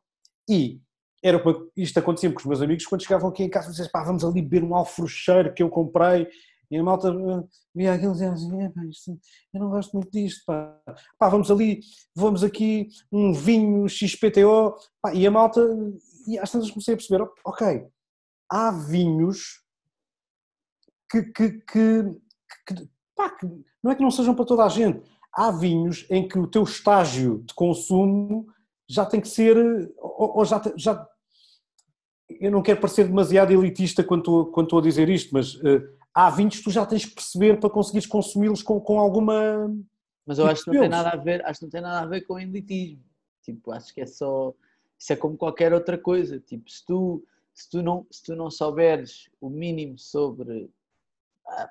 E era uma, isto acontecia com os meus amigos quando chegavam aqui em casa e diziam, pá, vamos ali beber um alfrocheiro que eu comprei. E a malta ah, via aquilo e dizia assim, "É, pá, isto- eu não gosto muito disto, pá. Pá, vamos ali, vamos aqui um vinho XPTO. Pá, e a malta, e às tantas comecei a perceber, ok, há vinhos que, que, que, que- pá, que não é que não sejam para toda a gente. Há vinhos em que o teu estágio de consumo já tem que ser, ou, ou já, já. Eu não quero parecer demasiado elitista quando estou, a dizer isto, mas eh, há vinhos que tu já tens que perceber para conseguires consumi-los com, com alguma. Mas eu acho que não tem nada a ver, acho que não tem nada a ver com elitismo. Tipo, acho que é só isso é como qualquer outra coisa. Tipo, se tu se tu não se tu não souberes o mínimo sobre ah,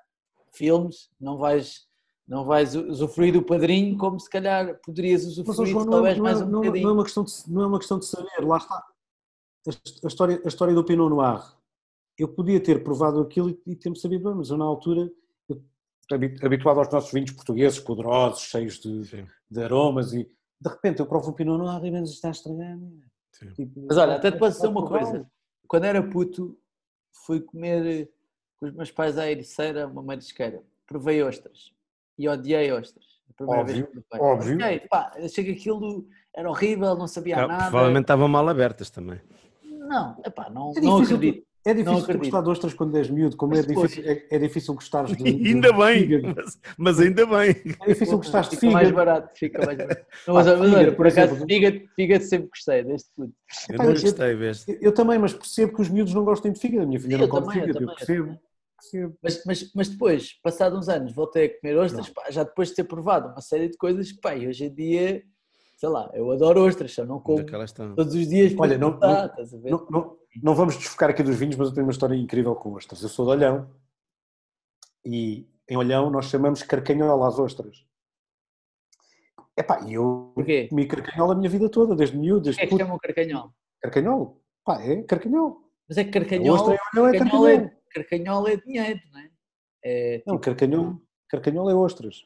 filmes, não vais não vais usufruir do padrinho como se calhar poderias usufruir João, se não, é, não, mais é, um não, é- bocadinho. não é uma questão de, não é uma questão de saber, lá está. A, a história, a história do Pinot Noir. Eu podia ter provado aquilo e, ter-me sabido bem, mas eu na altura, eu, habi- habituado aos nossos vinhos portugueses, poderosos, cheios de, de aromas, e de repente eu provo um Pinot Noir e menos está sim. Tipo, Mas olha, até te posso dizer vai uma coisa. Quando era puto, fui comer eh, com os meus pais à Ericeira, uma marisqueira. Provei ostras. E odiei ostras. A primeira Óbvio, vez que provei. óbvio. Pá, achei que aquilo era horrível, não sabia Ah, nada. provavelmente estavam mal abertas também. Não, epá, não, É não acredito. É difícil gostar de ostras quando és miúdo, como é Mas difícil, é, é difícil gostares de, de ainda bem, mas, mas ainda bem. É difícil gostares de Fica mais barato, fica mais barato. Não, mas, mas olha, fígado, por por acaso, fígado, fígado sempre gostei, desde puto. Eu não eu- gostei, vês? Eu, eu também, mas percebo que os miúdos não gostem de fígado. A minha filha Sim, não eu come também, eu fígado, eu também, eu percebo. percebo. Mas, mas, mas depois, passados uns anos, voltei a comer ostras, pá, já depois de ter provado uma série de coisas pá, e hoje em dia, sei lá, eu adoro ostras, só não como todos os dias. Olha, não- dá, não- estás a ver? Não, não, não vamos desfocar aqui dos vinhos, mas eu tenho uma história incrível com ostras. Eu sou de Olhão e em Olhão nós chamamos carcanhola às ostras. Epá, e eu Porquê? comi carcanhola a minha vida toda, desde miúdo, O desde que é que chamam carcanhol? Carcanhol? Pá, é carcanhol. Mas é que carcanhol, ostra em Olhão é carcanhol, carcanhol. é, carcanhol é dinheiro, não é? é Não, tipo, carcanhol, carcanhol é ostras.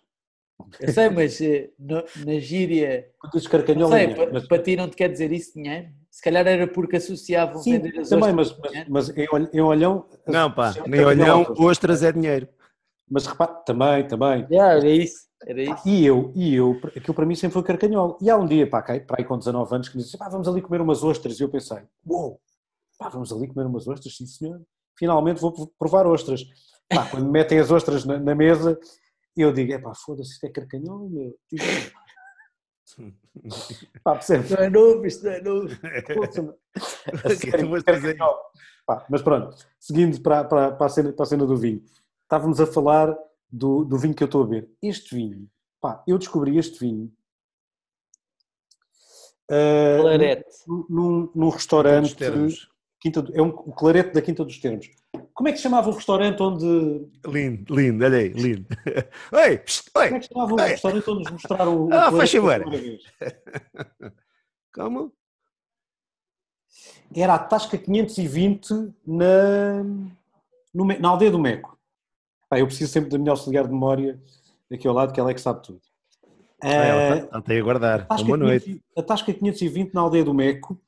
Eu sei, mas eh, no- na gíria, não carcanhol sei, é dinheiro, pa- mas- para ti não te quer dizer isso dinheiro? Se calhar era porque associavam Sim, vender as também, ostras mas, mas, mas em Olhão- em Olhão... Não, pá, carcanhol olhão, ostras. ostras é dinheiro. Mas repare, também, também. Já, era isso, era isso. E eu, e eu, aquilo para mim sempre foi carcanhol. E há um dia, pá, cá- para aí com 19 anos, que me disse, pá, vamos ali comer umas ostras. E eu pensei, uou, pá, vamos ali comer umas ostras, sim senhor. Finalmente vou provar ostras. Pá, quando me metem as ostras na, na mesa, eu digo, é pá, foda-se, isto é carcanhol, meu. Digo, pá, percebes? Não é novo, isto não é novo. Poxa, a Que sério, tu vais fazer? carcanhol. Pá, mas pronto, seguindo para, para, para, a cena, para a cena do vinho. Estávamos a falar do, do vinho que eu estou a ver. Este vinho, pá, eu descobri este vinho Clarete. num, num, num restaurante. Quinta do- é um, o clarete da Quinta dos Termos. Como é que se chamava o restaurante onde... Lindo, lindo, olha aí, lindo. Oi, psst, Como é oi. que se chamava o Ei. restaurante onde nos mostraram o Ah, faz favor. Calma. Era a Tasca 520 na, no na aldeia do Meco. Pá, eu preciso sempre da minha auxiliar de memória aqui ao lado, que ela é que sabe tudo. Ah, ela Eh, está- tem a guardar. Boa noite. 500 a Tasca 520 na aldeia do Meco.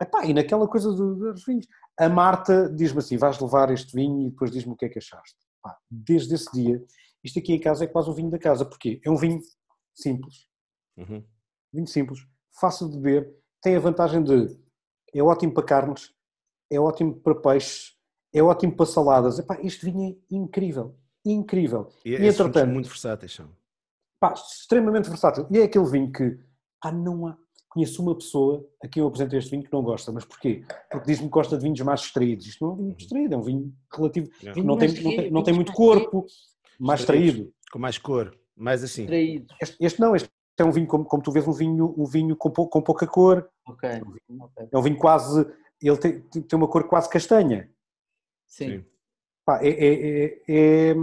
Epá, e naquela coisa do- dos vinhos. A Marta diz-me assim: vais levar este vinho e depois diz-me o que é que achaste. Pá, desde esse dia, isto aqui em casa é quase um vinho da casa. Porquê? É um vinho simples. Uhum. Vinho simples, fácil de beber, tem a vantagem de é ótimo para carnes, é ótimo para peixes, é ótimo para saladas. Epá, este vinho é incrível, incrível. E, E, entretanto, muito versáteis são. pá, extremamente versátil. E é aquele vinho que pá, não há. Conheço uma pessoa a quem eu apresento este vinho que não gosta, mas porquê? Porque diz-me que gosta de vinhos mais distraídos. Isto não é um vinho distraído, é um vinho relativo, que não tem, mais não tem, não tem muito mais corpo, mais Distraídos. traído. Com mais cor, mais assim. Este, este não, este é um vinho, como, como tu vês, um vinho, um vinho com, pou- com pouca cor, Ok. ok. É um vinho quase. Ele tem, tem uma cor quase castanha. Sim. Pá, é, é- é- é-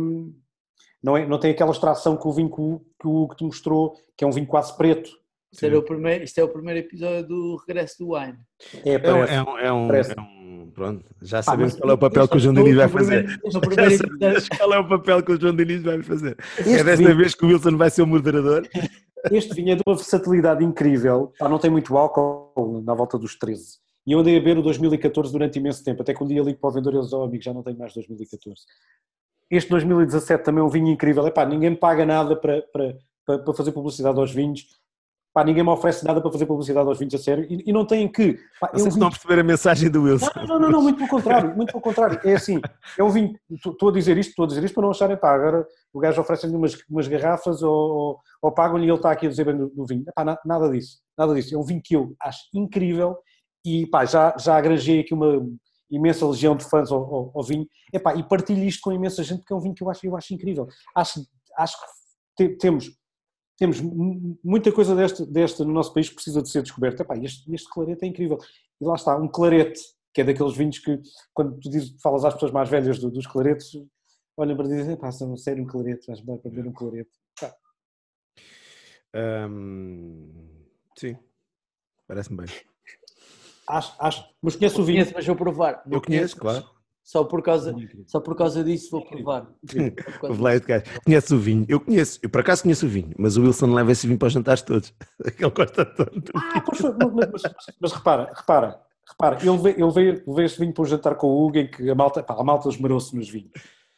não, é, não tem aquela extração que o vinho que o, que o Hugo te mostrou, que é um vinho quase preto. Isto, era o primeiro, isto é o primeiro episódio do Regresso do Wine. É, É um, parece. é um, é um, é um- pronto, já sabemos qual é o papel que o João Diniz vai fazer. Já sabemos qual é o papel que o João Diniz vai fazer. Este é desta vinho- vez que o Wilson vai ser o moderador. Este vinho é de uma versatilidade incrível. Pá, não tem muito álcool, na volta dos 13. E eu andei a beber o 2014 durante imenso tempo, até que um dia ligo para o vendedor e eles, oh amigo, já não tenho mais 2014. Este 2017 também é um vinho incrível. Epá, ninguém me paga nada para, para, para para fazer publicidade aos vinhos. Pá, ninguém me oferece nada para fazer publicidade aos vinhos a sério. E, e não tem que. Pá, é um Vocês vinho- perceber a mensagem do Wilson. não, não, não, não, muito pelo contrário, muito pelo contrário. É assim, é um vinho, estou a dizer isto, estou a dizer isto para não acharem, pá, agora o gajo oferece-lhe umas, umas garrafas ou, ou, pagam-lhe e ele está aqui a dizer bem do, do vinho. Epá, na- nada disso, nada disso. É um vinho que eu acho incrível e pá, já, já agrangei aqui uma imensa legião de fãs ao, ao, ao vinho Epá, e partilho isto com imensa gente porque é um vinho que eu acho, eu acho incrível. Acho, acho que te- temos, temos mu- muita coisa desta, desta no nosso país que precisa de ser descoberta. Epá, este, este clarete é incrível. E lá está, um clarete, que é daqueles vinhos que, quando tu dizes, falas às pessoas mais velhas do- dos claretes, olham para ti e dizem, pá, são sério um clarete, vais dar para beber um clarete. Pá, Hum, sim, parece-me bem. acho, acho, mas conheço o vinho. Conheço, mas vou provar. Não Eu conheço, mas claro. Só por causa, Incrível. só por causa disso vou provar. O de Gajo. Conhece o vinho? Eu conheço, eu por acaso conheço o vinho, mas o Wilson leva esse vinho para os jantares todos. Ele gosta tanto. Ah, mas, mas- mas- mas repara, repara, repara, ele veio, ele veio, veio este vinho para um jantar com o Hugo em que a malta, pá, a malta esmerou-se nos vinhos.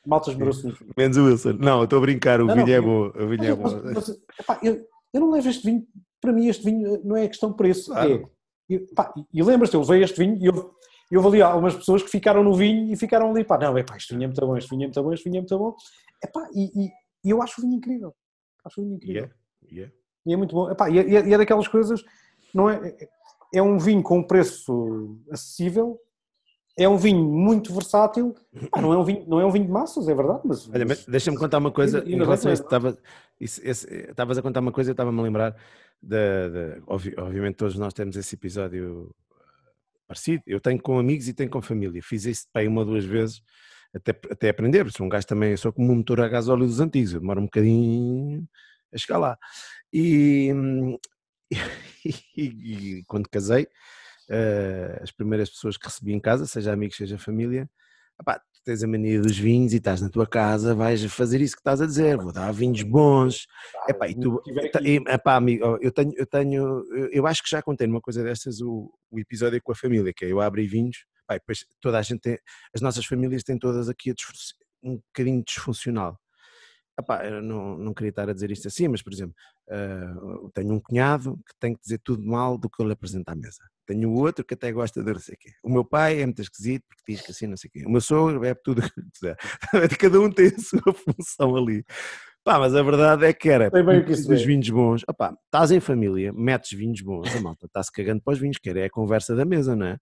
A malta esmerou-se nos vinhos. Menos o Wilson. Não, eu estou a brincar, o Não, vinho não, é bom. O vinho é Mas, bom. mas, epá, eu, eu não levo este vinho, para mim este vinho não é questão de preço. Claro. É, e, pá, e lembras-te, eu levei este vinho e eu, eu ali há algumas pessoas que ficaram no vinho e ficaram ali, pá, não, é pá, este vinho é muito bom, este vinho é muito bom, este vinho é muito bom. Epá, e, e, e eu acho o vinho incrível. Acho o vinho incrível. Yeah, yeah. E é muito bom. Epá, e, é, e é- e é daquelas coisas, não é? É um vinho com um preço acessível, é um vinho muito versátil. Epá, não, é um vinho, não é um vinho de massas, é verdade, mas. Olha, mas deixa-me contar uma coisa E- e em relação a bem isso. Estavas a contar uma coisa, eu estava-me a lembrar da. da- obvi- obviamente, todos nós temos esse episódio parecido. Eu tenho com amigos e tenho com família. Fiz isso bem uma ou duas vezes até, até aprender. Sou um gajo também, sou como um motor a gasóleo dos antigos, eu demoro um bocadinho a chegar lá. E, e- e quando casei, eh, as primeiras pessoas que recebi em casa, seja amigos, seja família, tens a mania dos vinhos e estás na tua casa, vais fazer isso que estás a dizer, vou dar vinhos bons. Epá, e tu, epá, amigo, eu tenho, eu tenho, eu- acho que já contei numa coisa destas o, o episódio com a família, que é eu abri vinhos, pá, e depois toda a gente tem, as nossas famílias têm todas aqui a um bocadinho disfuncional. Epá, eu não, não queria estar a dizer isto assim, mas por exemplo, eu tenho um cunhado que tem que dizer tudo mal do que eu lhe apresento à mesa. Tenho o outro que até gosta de não sei o quê. O meu pai é muito esquisito porque diz que assim não sei o quê. O meu sogro bebe tudo o que quiser. Cada um tem a sua função ali. Pá, mas a verdade é que era Sei bem o que dos isso é. vinhos bons. Opá, estás em família, metes vinhos bons, a malta está-se cagando para os vinhos, que era a conversa da mesa, não é?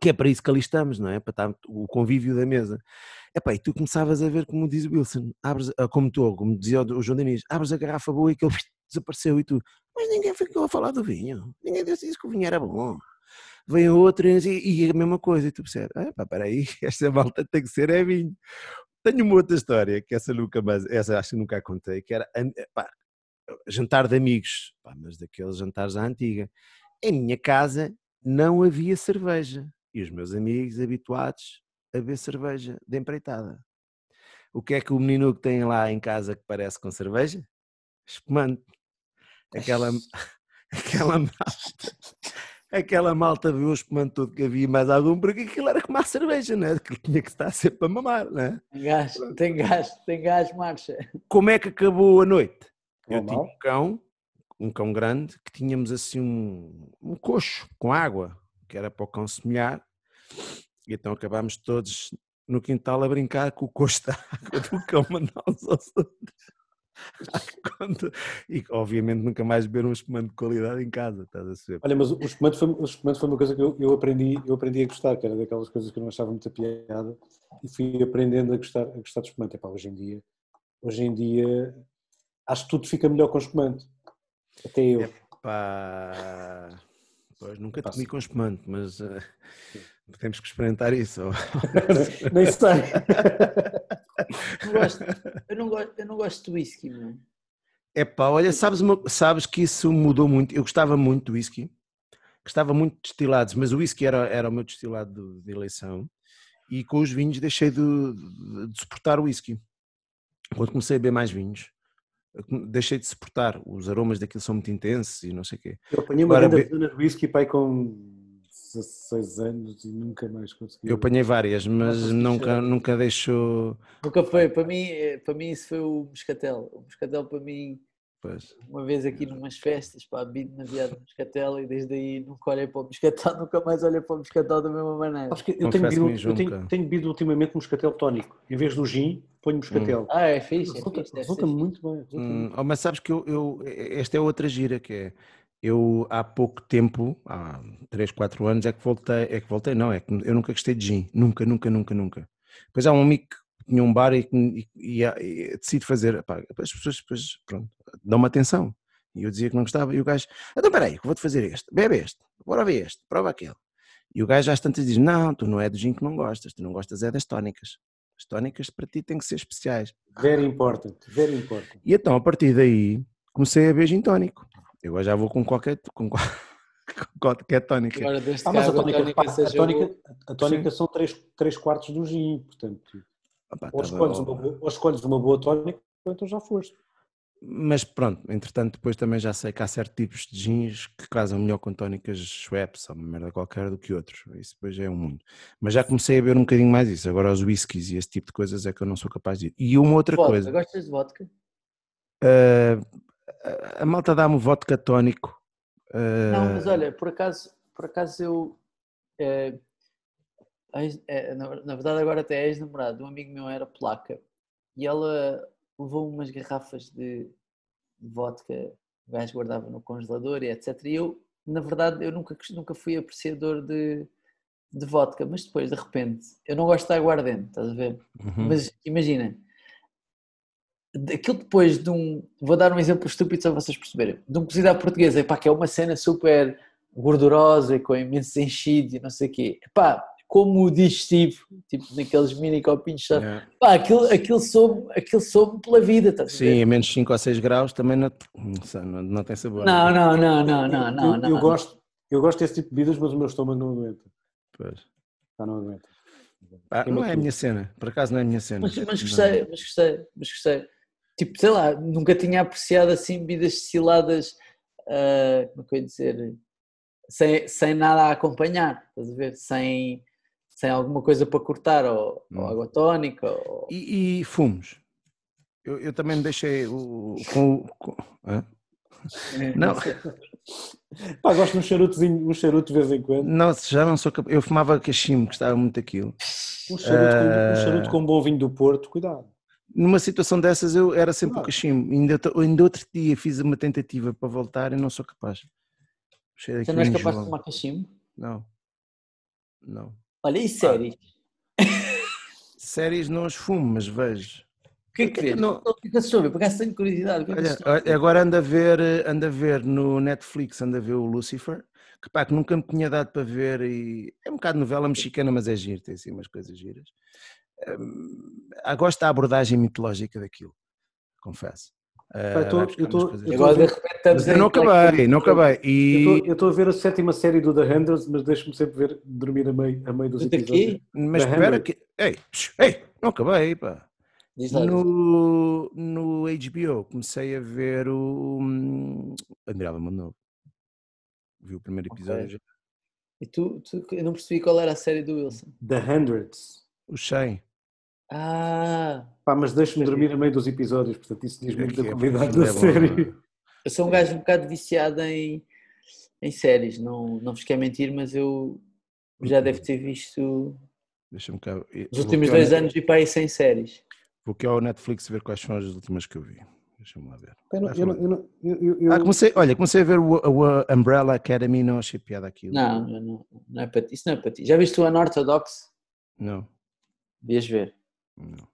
Que é para isso que ali estamos, não é? Para estar o convívio da mesa. Epá, e tu começavas a ver, como diz o Wilson, abres, como tu, como dizia o João Diniz, abres a garrafa boa e aquele desapareceu e tu, mas ninguém ficou a falar do vinho, ninguém disse que o vinho era bom. Vem outro e, e a mesma coisa, e tu percebes, ah, peraí, esta malta tem que ser é vinho. Tenho uma outra história, que essa nunca mais, essa acho que nunca a contei, que era, jantar de amigos, mas daqueles jantares à antiga, Em minha casa não havia cerveja e os meus amigos habituados a beber cerveja de empreitada. O que é que o menino que tem lá em casa que parece com cerveja? Espumante. Aquela, aquela malta, aquela malta viu o espumante todo que havia mais algum, porque aquilo era como a cerveja, né? Que tinha que estar sempre para mamar, né? Tem gás, tem gás, tem gás, marcha. Como é que acabou a noite? Eu Normal. tinha um cão, um cão grande, que tínhamos assim um, um coxo com água, que era para o cão se molhar, e então acabámos todos no quintal a brincar com o coxo da água do cão mandá-los aos outros. E obviamente nunca mais beber um espumante de qualidade em casa, estás a ver? Olha, mas o espumante foi, o espumante foi uma coisa que eu, eu aprendi, eu aprendi a gostar, que era daquelas coisas que eu não achava muita piada, e fui aprendendo a gostar, a gostar de espumante. Epá, hoje em dia, hoje em dia, acho que tudo fica melhor com espumante. Até eu. Pá, pois nunca te comi com espumante, mas eh, temos que experimentar isso. Nem sei. Não gosto, eu, não gosto, eu não gosto de whisky. É pá, olha, sabes, sabes que isso mudou muito. Eu gostava muito do whisky, gostava muito de destilados, mas o whisky era, era o meu destilado de, de eleição e com os vinhos deixei de, de- de suportar o whisky. Quando comecei a beber mais vinhos, deixei de suportar. Os aromas daquilo são muito intensos e não sei o quê. Eu apanhei uma Agora, grande dona de whisky pai com 16 anos e nunca mais consegui. Eu apanhei várias, mas nunca, nunca deixou. Nunca foi, para mim, eh, para mim isso foi o moscatel. O moscatel para mim, Pois. uma vez aqui numas festas, pá, bebi demasiado moscatel e desde aí nunca olhei para o moscatel, nunca mais olhei para o moscatel da mesma maneira. Eu tenho bebido, eu tenho, tenho bebido ultimamente moscatel tónico. Em vez do gin, ponho moscatel. Ah, é fixe, é Resulta, fixe, deve ser resulta fixe. muito bem. resulta Hum, muito oh, mas sabes que eu, eu- esta é outra gira que é. Eu há pouco tempo, há 3, 4 anos, é que voltei, é que voltei, não, é que eu nunca gostei de gin, nunca, nunca, nunca, nunca. Depois há um amigo que tinha um bar e, e, e, e decide fazer, pá, as pessoas depois, pronto, dão-me atenção. E eu dizia que não gostava, e o gajo, então peraí, que vou-te fazer este, bebe este, bora ver este, prova aquele. E o gajo às tantas diz, não, tu não é do gin que não gostas, tu não gostas é das tónicas. As tónicas para ti têm que ser especiais. Very important, very important. E então, a partir daí, comecei a beber gin tónico. Eu já vou com qualquer, com qual- com qualquer tónica. Agora, Ah, mas a tónica, tónica pá, a tónica, a tónica são 3, três quartos do gin, portanto, Opa, ou tava- escolhes, uma boa, ou escolhes uma boa tónica, ou então já foste. Mas pronto, entretanto, depois também já sei que há certos tipos de gins que casam melhor com tónicas Schweppes ou uma merda qualquer do que outros. Isso depois é um mundo. Mas já comecei a ver um bocadinho mais isso. Agora os whiskies e esse tipo de coisas é que eu não sou capaz de ir. E uma outra Vodka, coisa. Gostas de vodka? ah, a- malta dá-me vodka tónico. Não, mas ah, olha, por acaso, por acaso eu. eh, eh, na, na verdade, agora até é ex-namorado. Um amigo meu era polaca e ela levou umas garrafas de, vodka, o gajo guardava no congelador e etc. E eu, na verdade, eu nunca, nunca fui apreciador de, de vodka, mas depois, de repente, eu não gosto de aguardente, estás a ver? uhum. Mas imagina, aquilo depois de um. Vou dar um exemplo estúpido só para vocês perceberem. De um cozido à portuguesa, epá, que é uma cena super gordurosa e com imensos enchidos e não sei o quê. Epá, como o digestivo, tipo naqueles mini copinhos. Yeah. Pá, aquilo, aquilo soube aquilo soube pela vida, ver? Sim, a menos 5 ou 6 graus também não, não, não, não tem sabor. Não, não, não, não, não, não. eu, não. eu gosto, eu gosto desse tipo de bebidas, mas o meu estômago não aguenta. Pois. Já não aguenta. Ah, não é a minha cena, por acaso não é a minha cena. Mas, mas Não. gostei, mas gostei, mas gostei. Tipo, sei lá, nunca tinha apreciado assim bebidas destiladas, ah, como é que eu ia dizer, sem, sem nada a acompanhar, estás a ver? Sem, sem alguma coisa para cortar, ou, ou Hum. água tónica, ou... E, e fumos? Eu, eu também me deixei o, com, o- com- hã? Não. Pá, gosto de um charutozinho, um charuto de vez em quando. Não, já não sou capaz. Eu fumava cachimbo, gostava muito daquilo. Um charuto, com, um Ah. charuto com bom vinho do Porto, cuidado. Numa situação dessas eu era sempre o Claro. cachimbo. Ainda, ainda outro dia fiz uma tentativa para voltar e não sou capaz. Você não és capaz de tomar cachimbo? Não. Não. Olha, e séries? Séries não as fumo, mas vejo. O que é que Porque vês? não- O que é que se ouve? Por acaso tenho curiosidade. que é que Olha, agora anda a ver, anda a ver no Netflix, anda a ver o Lucifer, que pá, que nunca me tinha dado para ver e é um bocado novela mexicana, mas é giro, tem assim umas coisas giras. Hum, ah, gosto da abordagem mitológica daquilo, confesso. Eu tô- vai buscar eu tô- umas coisas. eu Agora de ver- repente estamos Mas eu em não acabei, não acabei. E, Eu estou a ver a sétima série do The Hundreds, mas deixo-me sempre ver, dormir a meio, a meio dos Do episódios. quê? mas The espera que. Ei, ei, não acabei, pá. No, no HBO comecei a ver o hum, Admirável Mundo Novo. Vi o primeiro episódio já. E tu, tu, eu não percebi qual era a série do Wilson. The Hundreds. O 100. Ah, Pá, mas deixo-me dormir a meio dos episódios, portanto isso diz muito da qualidade da bom, série. eu sou um gajo um bocado viciado em, em séries, não, não vos quero mentir, mas eu já Uhum. devo ter visto Deixa-me cá. vou últimos dois anos e para aí 100 séries. Vou aqui ao Netflix ver quais são as últimas que eu vi. Deixa-me lá ver. Eu não- eu não- eu Ah, comecei, olha, comecei a ver o, o Umbrella Academy, não achei piada aquilo. Não, não, não, não é para ti. Isso não é para ti. Já viste o Unorthodox? Não, Devias ver. Não.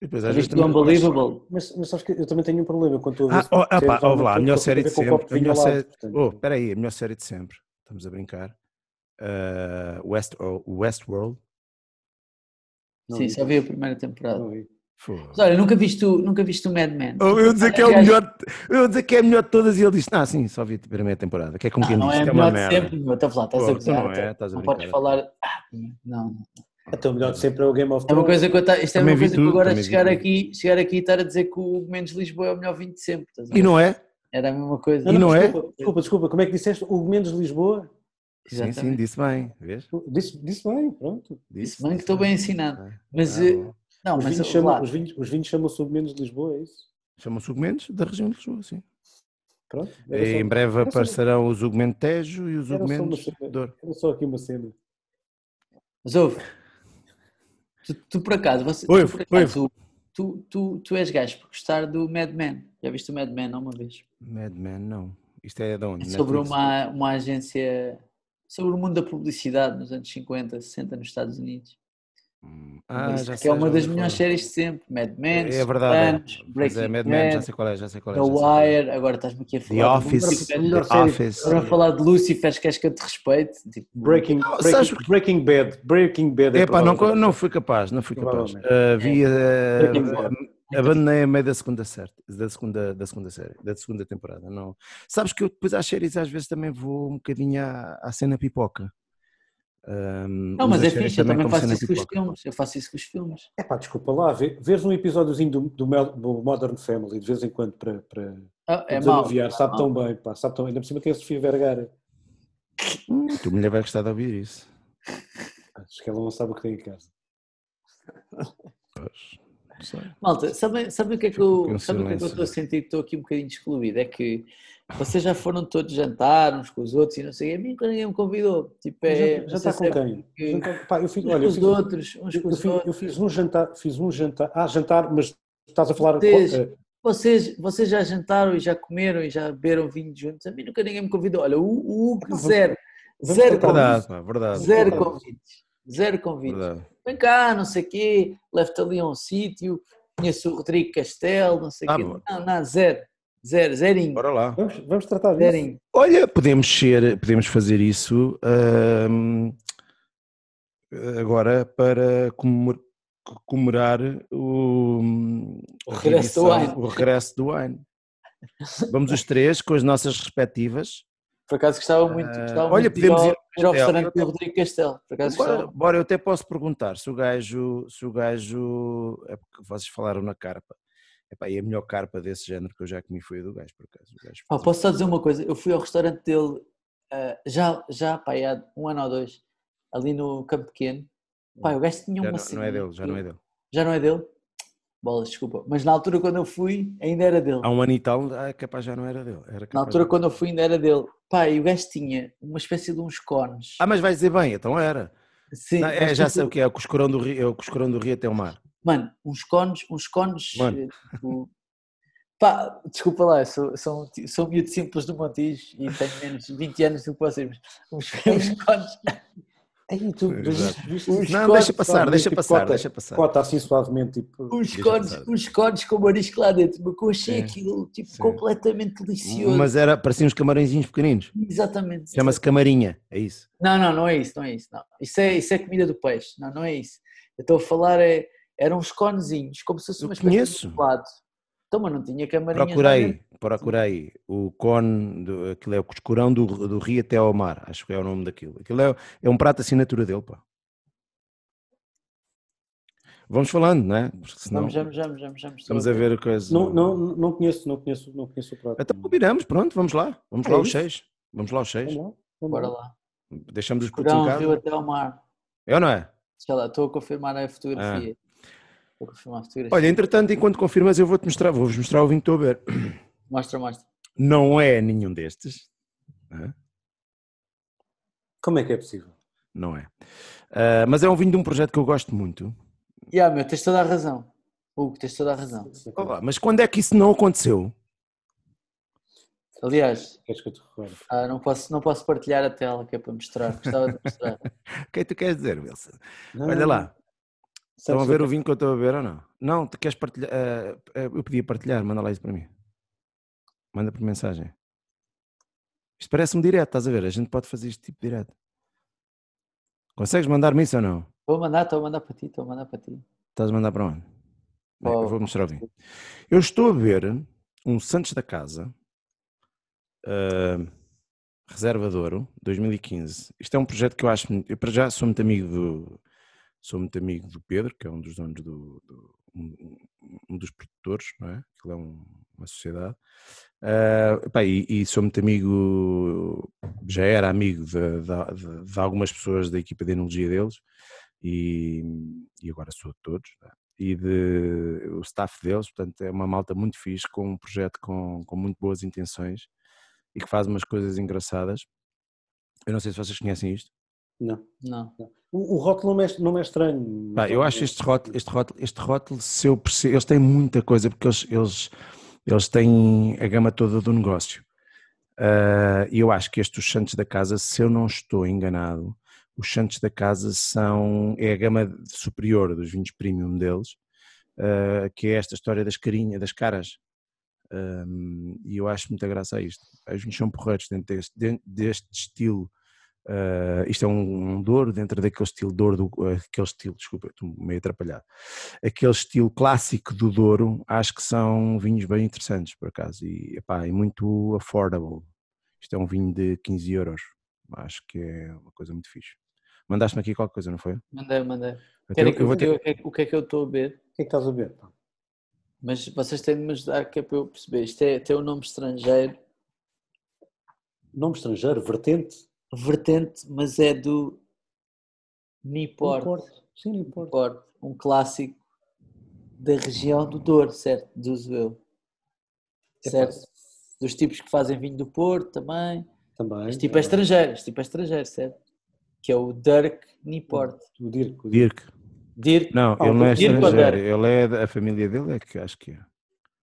E depois, às vezes, o também- Unbelievable? Mas, mas sabes que eu também tenho um problema quando estou a ver Ah, oh, ah, pá, séries, ouve lá, a melhor série de com sempre. A melhor série... Oh, espera aí, a melhor série de sempre. Estamos a brincar. Uh, West, oh, Westworld. Não Sim, vi. só vi a primeira temporada. Não. Mas olha, nunca viste, o- nunca viste o Mad Men? Oh, eu ia dizer que é o melhor, eu dizer que é a melhor de todas e ele disse, ah, sim, só vi a primeira temporada, que é como Ah, quem não diz, é que a é uma melhor de merda. sempre, meu. Estou a falar, estás Pô, a gozar. não é, então. estás a Não podes brincar. falar. Ah, não, não. Até o melhor de sempre é o Game of É uma Thrones. coisa que eu, ta- isto é Também uma coisa que eu tudo, agora também vi chegar aqui, chegar aqui e estar a dizer que o Mendes Lisboa é o melhor vinho de sempre. E não é? Era a mesma coisa. E não é? desculpa, desculpa, desculpa, como é que disseste? O Mendes Lisboa? Sim, sim, Exatamente. disse bem, vês? Disse, disse bem, pronto. Disse bem que estou bem ensinado. Ah, Mas, ah, eh. Não, os, mas vinhos chamam, os, vinhos, os vinhos chamam-se o Mendes Lisboa, é isso? Chamam-se Augmentos da região de Lisboa, sim. Pronto. Só, Em breve era só- aparecerão os Augmentos Tejo e os só cena. Douro. Era só aqui uma cena. mas ouve. Tu, tu por acaso, você, tu, Ouve, por acaso tu, tu, tu és gajo por gostar do Mad Men. Já viste o Mad Men uma vez? Mad Men, não. Isto é de onde? É sobre Netflix? uma, uma agência, sobre o mundo da publicidade nos anos 50, 60 nos Estados Unidos. Hum, Ah, isso já que sei, é uma já das melhores séries de sempre. Mad Men, É verdade. Sopranos, É. Breaking é, Mad Men, já Bad, sei qual é, já sei qual é. The é. Wire. Agora estás-me aqui a The falar. de Office. The série. Office. Agora a falar de Lucifer, queres que eu te respeite? Tipo, Breaking, Não, breaking, sabes- breaking Bad. Breaking Bad é Epá, não, provável. não fui capaz, não fui capaz. Ah, vi, Bad. abandonei a meio da segunda série, da segunda, da segunda série, da segunda temporada. Não. Sabes que eu depois às séries às vezes também vou um bocadinho à, à cena pipoca. Ahm, Não, mas é fixe, eu também faço isso com os pipoca. filmes. Eu faço isso com os filmes. É pá, desculpa lá, vê- vês um episódiozinho do, do, do Modern Family de vez em quando para, para, Ah, é desanuviar, sabe tão bem, pá, sabe tão bem. Ainda por cima tem a Sofia Vergara. Hum, tua mulher vai gostar de ouvir isso. Acho que ela não sabe o que tem em casa. Pois, não sei. Malta, sabem sabe o que é que eu, sabe o que é que eu estou a sentir que estou aqui um bocadinho excluído? É que vocês já foram todos jantar uns com os outros e não sei, a mim nunca ninguém me convidou. Tipo, é, já está com é quem? porque Jantar- pá, eu fiz, Uns olha, com os outros, uns com eu, os fiz, eu outros. fiz um jantar, fiz um jantar, ah, jantar, mas estás a falar Vocês- eh, Vocês, vocês já jantaram e já comeram e já beberam vinho juntos? A mim nunca ninguém me convidou. Olha, o, Hugo, zero. vamos Zero Verdade, convites. verdade. Zero verdade, convites. Zero convites. verdade. Vem cá, não sei o quê, leve-te ali a um sítio, conheço o Rodrigo Castelo, não sei o Ah, quê. Não, não, zero. Zero, zerinho. Bora lá. vamos, vamos tratar disso. Zerinho. Olha, podemos ser, podemos fazer isso agora para comemor- comemorar o, O a regresso do reedição- Wine. o regresso do Wine. Vamos os três com as nossas respectivas. Por acaso gostava muito, Ah, gostava olha, muito de ir podemos ao, ir- ao restaurante do Rodrigo Castelo. Por acaso Bora, gostava. bora, eu até posso perguntar se o gajo, se o gajo, é porque vocês falaram na carpa. Epá, e a melhor carpa desse género que eu já comi foi a do gajo, por acaso. Gajo faz- posso só dizer uma coisa? Eu fui ao restaurante dele ah, já, já pá, há um ano ou dois, ali no Campo Pequeno. Pá, o gajo tinha já uma não, não é dele, já não é dele. Já não é dele? Bolas, desculpa. Mas na altura quando eu fui, ainda era dele. Há um ano e tal, ah, capaz já não era dele. Era Na altura quando eu fui ainda era dele. Pá, e o gajo tinha uma espécie de uns cones. Ah, mas vais dizer bem, então era. Sim, Não, é, já sei o que é, o coscorão do rio, é o coscorão do rio até o mar. Mano, uns cones, uns cones. Mano. eh, tipo, pá, desculpa lá, sou, sou, sou miúdo simples do Montijo e tenho menos de 20 anos do que vocês, mas uns, uns cones. Aí, tu, viste, Não, cones, deixa passar, deixa tipo passar, cota. deixa passar. cota assim suavemente, tipo, Uns cones, uns cones com marisco lá dentro, mas eu achei Sim, aquilo tipo, sim. completamente delicioso. Mas era, pareciam uns camarõezinhos pequeninos. Exatamente. Chama-se camarinha, é isso. Não, não, não é isso, não é isso. Não. Isso, é, isso é comida do peixe. Não, não é isso. Eu estou a falar, é, eram uns conezinhos, como se fosse uma espécie de gelado. Então, mas não tinha dentro. procura aí. O cone, do, aquilo é o escurão do, do rio até ao mar, acho que é o nome daquilo. Aquilo é, é um prato assinatura dele, pá. Vamos falando, não é? Porque senão Vamos, vamos, vamos, vamos, vamos. estamos a ver a coisa. Não, não, não conheço, não conheço, não conheço o prato. Então combinamos, pronto, vamos lá. Vamos É lá isso. seis. Vamos lá aos seis. Vamos lá, vamos Bora lá. Deixamos os putos em Corão, rio casa. até ao mar. É ou não é? Sei lá, estou a confirmar a fotografia. Estou a confirmar a fotografia. Olha, entretanto, enquanto confirmas, eu vou-te mostrar, vou-vos mostrar o vinho que estou a ver. Mostra, mostra. Não é nenhum destes. Hã? Como é que é possível? Não é. Ah, mas é um vinho de um projeto que eu gosto muito. E ah, meu, tens toda a razão. Hugo, tens toda a razão. Olá, mas quando é que isso não aconteceu? Aliás, Queres que eu te recordo? ah, não, posso, não posso partilhar a tela que é para mostrar. Gostava de mostrar. O que é que tu queres dizer, Wilson? Não, Olha lá. Estão a ver o vinho que eu estou a ver ou não? Não, tu queres partilhar? ah, ah, eu podia partilhar, manda lá isso para mim. Manda por mensagem. Isto parece-me direto, estás a ver? A gente pode fazer este tipo direto. Consegues mandar-me isso ou não? Vou mandar, estou a mandar para ti, estou a mandar para ti. Estás a mandar para onde? Bem, Oh. eu vou mostrar o vinho. Eu estou a ver um Santos da Casa, Reserva de Ouro, 2015. Isto é um projeto que eu acho. Eu para já sou muito amigo do. Sou muito amigo do Pedro, que é um dos donos do. do- um, um dos produtores, não é? Aquilo é um- uma sociedade. Ah, epá, e, e sou muito amigo, já era amigo de, de- de- algumas pessoas da equipa de enologia deles e, e agora sou de todos. não é? E de, o staff deles, portanto, é uma malta muito fixe, com um projeto com, com muito boas intenções e que faz umas coisas engraçadas. Eu não sei se vocês conhecem isto. Não. Não. O, o rótulo não me é, não é estranho. Pá, eu acho este rótulo, este rótulo, este rótulo se eu percebo, eles têm muita coisa, porque eles, eles, eles têm a gama toda do negócio. Ah, E eu acho que estes os Santos da Casa, se eu não estou enganado, os Santos da Casa são, é a gama superior dos vinhos premium deles, ah, que é esta história das carinhas, das caras. Um, e eu acho muita graça a isto. Os vinhos são porreiros dentro deste, dentro deste estilo. Uh, isto é um, um Douro dentro daquele estilo Douro, do, aquele estilo, desculpa, estou meio atrapalhado. Aquele estilo clássico do Douro, acho que são vinhos bem interessantes, por acaso, e, epá, e muito affordable. Isto é um vinho de 15 euros, acho que é uma coisa muito fixe. Mandaste-me aqui qualquer coisa, não foi? Mandei, mandei. Então, Querem que eu eu vou ter- diga o que é- o que é que eu estou a ver? O que é que estás a ver? pá? Mas vocês têm de me ajudar que é para eu perceber. Isto é, tem um nome estrangeiro, Nome estrangeiro, vertente? Vertente, mas é do Niport. Niport. Sim, não importa. Niport, um clássico da região do Douro, certo? Deduzo eu. Certo? Dos tipos que fazem vinho do Porto também. Também. Este tipo é estrangeiro, este tipo é estrangeiro, certo? Que é o Dirk Niport. O Dirk. o Dirk. Dirk. Não, Ah, ele não é Dirk estrangeiro, ele é da a família dele, é que acho que é.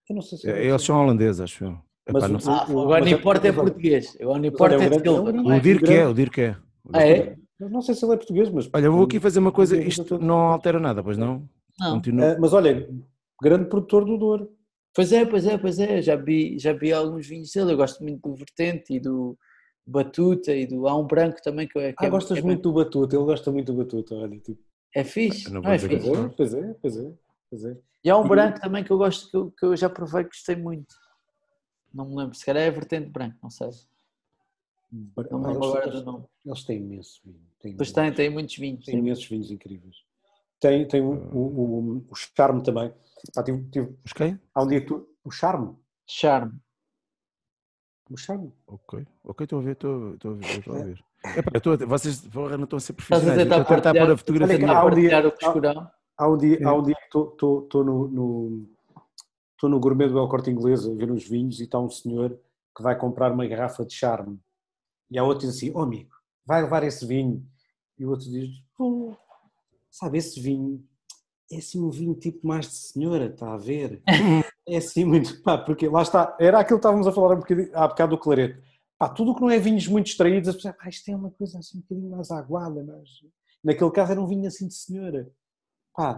Eu não sei se é Eles são holandeses, acho eu. Mas Epá, o- não ah, o- agora é- Niport é português. Agora mas Niport olha, é o Silva, é não é? O Dirk é, o Dirk é. Ah, é? Eu não sei se ele é português, mas. Olha, eu vou aqui fazer uma coisa, Mas isto não altera nada, pois não? Não. Continua. Ah, mas olha, grande produtor do Douro. Pois é, pois é, pois é. Já vi, já vi alguns vinhos dele. Eu gosto muito do Vertente e do Batuta e do. Há um branco também que é. que Ah, é- gostas é, muito do Batuta, ele gosta muito do Batuta, olha. Tipo, É fixe, Eu não, não vou é fixe? pois é, pois é, pois é, pois é. E há um E- branco também que eu gosto, que eu, que eu já provei que gostei muito. Não me lembro, se calhar é Vertente branco, não sei. Não me Ah, lembro eles- agora eles- do nome. Eles têm imenso vinho. Têm Pois tem, tem muitos vinhos. Tem Tem. imensos vinhos incríveis. Tem, tem o, o, o, o charme também. Ah, tive- tive- Mas quem? há um dia que tu. O charme. Charme. O charme. Ok, ok, estou a ver, estou estou a ver. Estou a ver. Epá, eu estou a, vocês porra, não estão a ser Estás a profissionais. tentar Estou a tentar partilhar, pôr a fotografia. Há um dia- há-. Há um dia, há um dia que estou no, no, tô no gourmet do El Corte Inglês a ver uns vinhos e está um senhor que vai comprar uma garrafa de charme. E há outro diz assim, oh amigo, vai levar esse vinho. E o outro diz, "Oh, sabe, esse vinho é assim um vinho tipo mais de senhora, está a ver? É assim muito, pá, porque lá está, era aquilo que estávamos a falar um bocadinho, há bocado do clarete. Pá, tudo o que não é vinhos muito extraídos, as pessoas, ah, isto é uma coisa assim um bocadinho mais aguada, mas... Naquele caso era um vinho assim de senhora. Pá,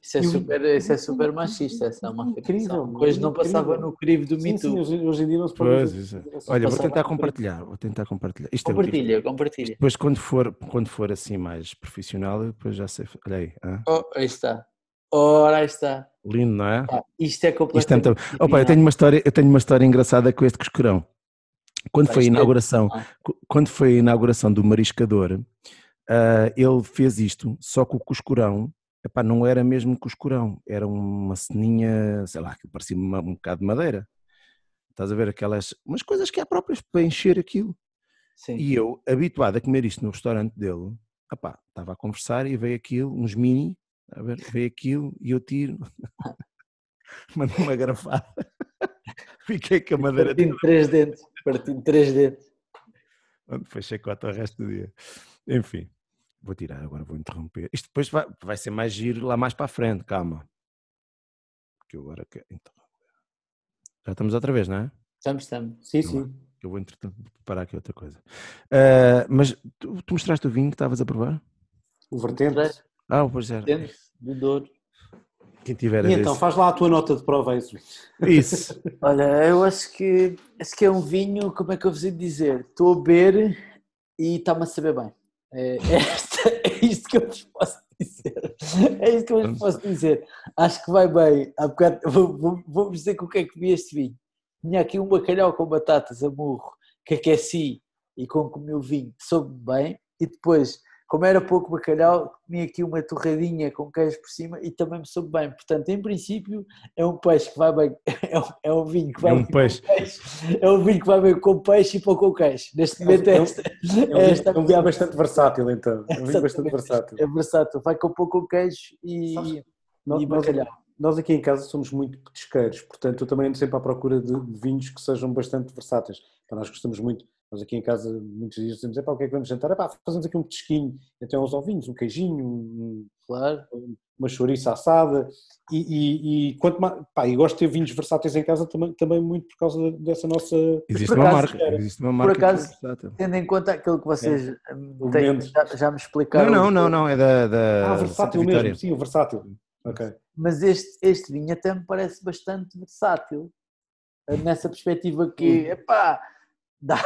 Isso é super, isso é super machista, essa é uma Incrível. Coisa não incrível. passava no crivo do Sim, Me sim, Too. hoje, hoje em dia não se pode Pois, isso é. Olha, vou tentar compartilhar, vou tentar compartilhar. Isto é- Compartilha, compartilha. Depois, quando for, quando for assim mais profissional, eu depois já sei. Olha aí. Oh, aí está. Ora, aí está. Lindo, não é? Ah, isto é Isto é completamente. muito... Opa, eu tenho uma história, eu tenho uma história engraçada com este coscurão. Quando Pá, foi a é- inauguração, Ah. qu- quando foi a inauguração do Mariscador, ah, ele fez isto, só que o coscurão, epá, não era mesmo coscurão, era uma ceninha, sei lá, que parecia uma- um bocado de madeira. Estás a ver aquelas, umas coisas que há próprias para encher aquilo. Sim. E eu, habituado a comer isto no restaurante dele, epá, estava a conversar e veio aquilo, uns mini, a ver, veio aquilo e eu tiro, mandei uma garrafada, fiquei com a madeira Partindo três dentes. Partindo três dentes. Pronto, Foi chacota o resto do dia. Enfim, vou tirar agora, vou interromper. Isto depois vai, vai ser mais giro lá mais para a frente, calma. Que eu agora quero. Então, já estamos outra vez, não é? Estamos, estamos. Sim, Não sim. Eu vou entretanto preparar aqui outra coisa. Ah, mas tu, tu mostraste o vinho que estavas a provar? O vertente. Ah, pois é. dentes do Douro. Quem tiver a E então, faz lá a tua nota de prova, é isso. Isso. Olha, eu acho que, acho que é um vinho, como é que eu vos ia dizer? Estou a beber e está-me a saber bem. É, é, esta- é isto que eu vos posso dizer. É isto que eu vos posso dizer. Acho que vai bem. Vou-vos dizer com o que é que vi este vinho. Tinha aqui um bacalhau com batatas a murro, que aqueci e com comi o vinho, soube bem. E depois, como era pouco bacalhau, comi aqui uma torradinha com queijo por cima e também me soube bem. Portanto, em princípio, é um peixe que vai bem, é um, é um vinho que vai É um bem com peixe. peixe. É um vinho que vai bem com peixe e pouco com queijo. Neste momento é É um- esta. É um vinho- esta é um vinho bastante versátil, então. É um vinho bastante versátil. É versátil, vai com pouco queijo e, Sabes, Nós, e nós- bacalhau. nós aqui em casa somos muito petisqueiros, portanto eu também ando sempre à procura de de vinhos que sejam bastante versáteis. Então, nós gostamos muito, nós aqui em casa muitos dias dizemos, "Epá, o que é que vamos jantar? Epá, fazemos aqui um petisquinho, até uns ovinhos, um queijinho, um- Claro. uma chouriça assada e, e, e quanto mais, pá, e gosto de ter vinhos versáteis em casa também, também muito por causa dessa nossa... Existe por uma acaso, marca. era- Existe uma marca. que é acaso. Tendo em conta aquilo que vocês hum, O têm- já, já me Não, explicaram. não, não, não, é da, da Ah, versátil mesmo, sim, o versátil. Ok. Mas este, este vinho até me parece bastante versátil. Nessa perspectiva que, Hum. epá, dá,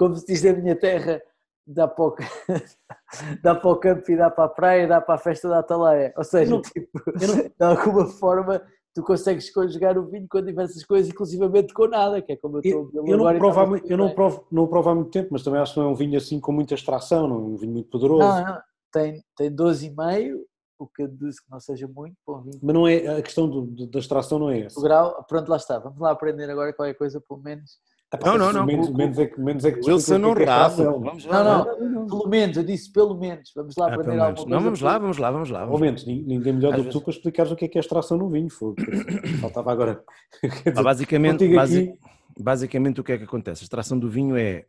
como se diz na minha terra, dá para, o, dá para o campo e dá para a praia, dá para a festa da Atalaia. Ou seja, não- tipo, não- de alguma forma tu consegues conjugar o vinho com diversas coisas, inclusivamente com nada, que é como eu estou a Eu, eu não provo muito- eu não provo, não provo há muito tempo, mas também acho que não é um vinho assim com muita extração, não é um vinho muito poderoso. Não, não, tem, tem 12,5, o que eu deduzo que não seja muito para um vinho Mas não é, a questão do- do- da extração não é essa. do grau. Pronto, lá está. Vamos lá aprender agora qualquer coisa, pelo menos. Não, não, não. Menos, menos é que, menos é que Wilson é é. Vamos lá. Não, não, pelo menos, eu disse pelo menos. Vamos lá Ah, aprender pelo menos. alguma Não, coisa. vamos lá, vamos lá, vamos lá. Vamos lá. menos, ni- ninguém melhor Às do que tu para explicares o que é que é extração no vinho. Faltava agora. Ah, basicamente, basicamente o que é que acontece? A extração do vinho é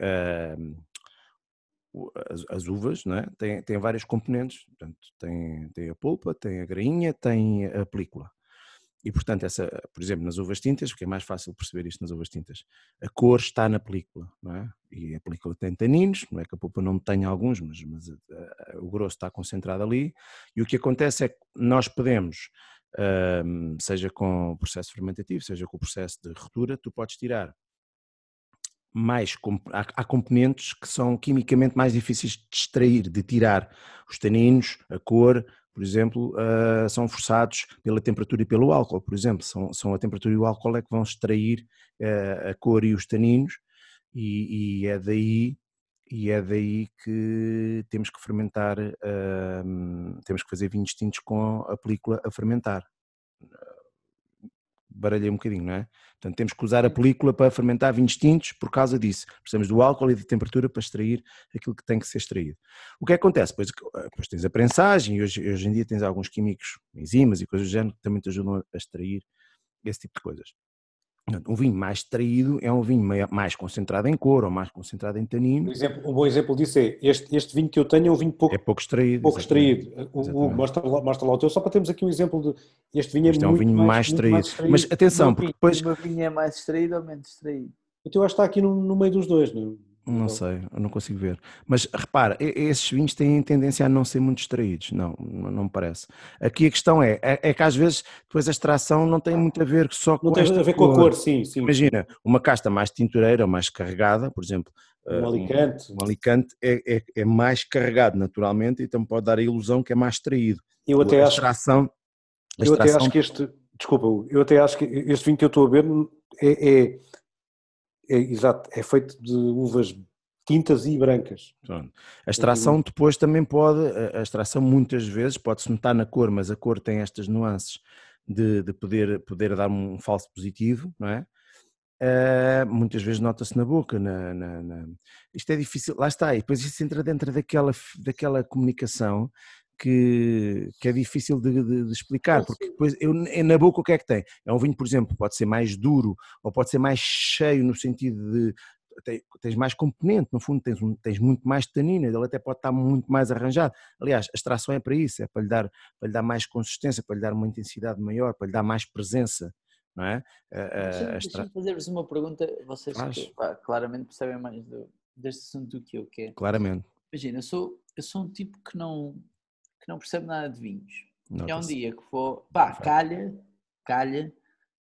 o- as, as uvas, não é? Tem, tem vários componentes, portanto, tem, tem a polpa, tem a grainha, tem a película. E portanto, essa, por exemplo, nas uvas tintas, porque é mais fácil perceber isto nas uvas tintas, a cor está na película, não é? E a película tem taninos, não é que a polpa não tenha alguns, mas, mas ah, o grosso está concentrado ali. E o que acontece é que nós podemos um, seja com o processo fermentativo, seja com o processo de retura, tu podes tirar mais, há componentes que são quimicamente mais difíceis de extrair, de tirar. Os taninos, a cor, por exemplo, ah, são forçados pela temperatura e pelo álcool, por exemplo, são, são a temperatura e o álcool é que vão extrair ah, a cor e os taninos e, e é daí e é daí que temos que fermentar, ah, temos que fazer vinhos tintos com a película a fermentar. Baralhei um bocadinho, não é? Portanto, temos que usar a película para fermentar vinhos tintos por causa disso. Precisamos do álcool e da temperatura para extrair aquilo que tem que ser extraído. O que acontece? Depois, depois tens a prensagem e hoje, hoje em dia tens alguns químicos, enzimas e coisas do género que também te ajudam a extrair esse tipo de coisas. Um vinho mais extraído é um vinho mai- mais concentrado em cor ou mais concentrado em Um, tanino. exemplo, um bom exemplo disso é este, este vinho que eu tenho é um vinho pouco, É pouco extraído. pouco exatamente. extraído. O, o, mostra, lá, mostra lá o teu, só para termos aqui um exemplo de. Este vinho é Este é um muito vinho mais, mais muito extraído. Mas atenção, porque depois. O meu vinho é mais extraído ou menos extraído? Então eu acho que está aqui no, no meio dos dois, não é? Não sei, eu não consigo ver. Mas repara, esses vinhos têm tendência a não ser muito extraídos, não, não me parece. Aqui a questão é, é, é que às vezes depois a extração não tem muito a ver só com Não tem a ver com a cor, sim, sim. Imagina, uma casta mais tintureira mais carregada, por exemplo, Um eh, alicante. um alicante é, é, é mais carregado naturalmente, então pode dar a ilusão que é mais extraído. Eu até a acho extração, A Eu até extração- acho que este, desculpa, eu até acho que este vinho que eu estou a beber é, é, exato, é feito de uvas tintas e brancas. Pronto. A extração depois também pode, a- extração muitas vezes pode-se notar na cor, mas a cor tem estas nuances de, de poder, poder dar um falso positivo, não é? Eh, muitas vezes nota-se na boca, na, na- na- isto é difícil, lá está, e depois isso entra dentro daquela, daquela comunicação que, que é difícil de, de- de explicar, porque depois eu, eu na boca o que é que tem? É um vinho, por exemplo, pode ser mais duro ou pode ser mais cheio no sentido de tens mais componente, no fundo tens, tens muito mais tanina, ele até pode estar muito mais arranjado. Aliás, a extração é para isso, é para lhe dar, para lhe dar mais consistência, para lhe dar uma intensidade maior, para lhe dar mais presença, não é? Deixa-me extra- deixa-me fazer-vos uma pergunta, vocês que pá, claramente percebem mais do- deste assunto do que eu, que é, Claramente. imagina, eu sou, eu sou um tipo que não, que não percebe nada de vinhos. E há um dia que vou, pá, calha, calha,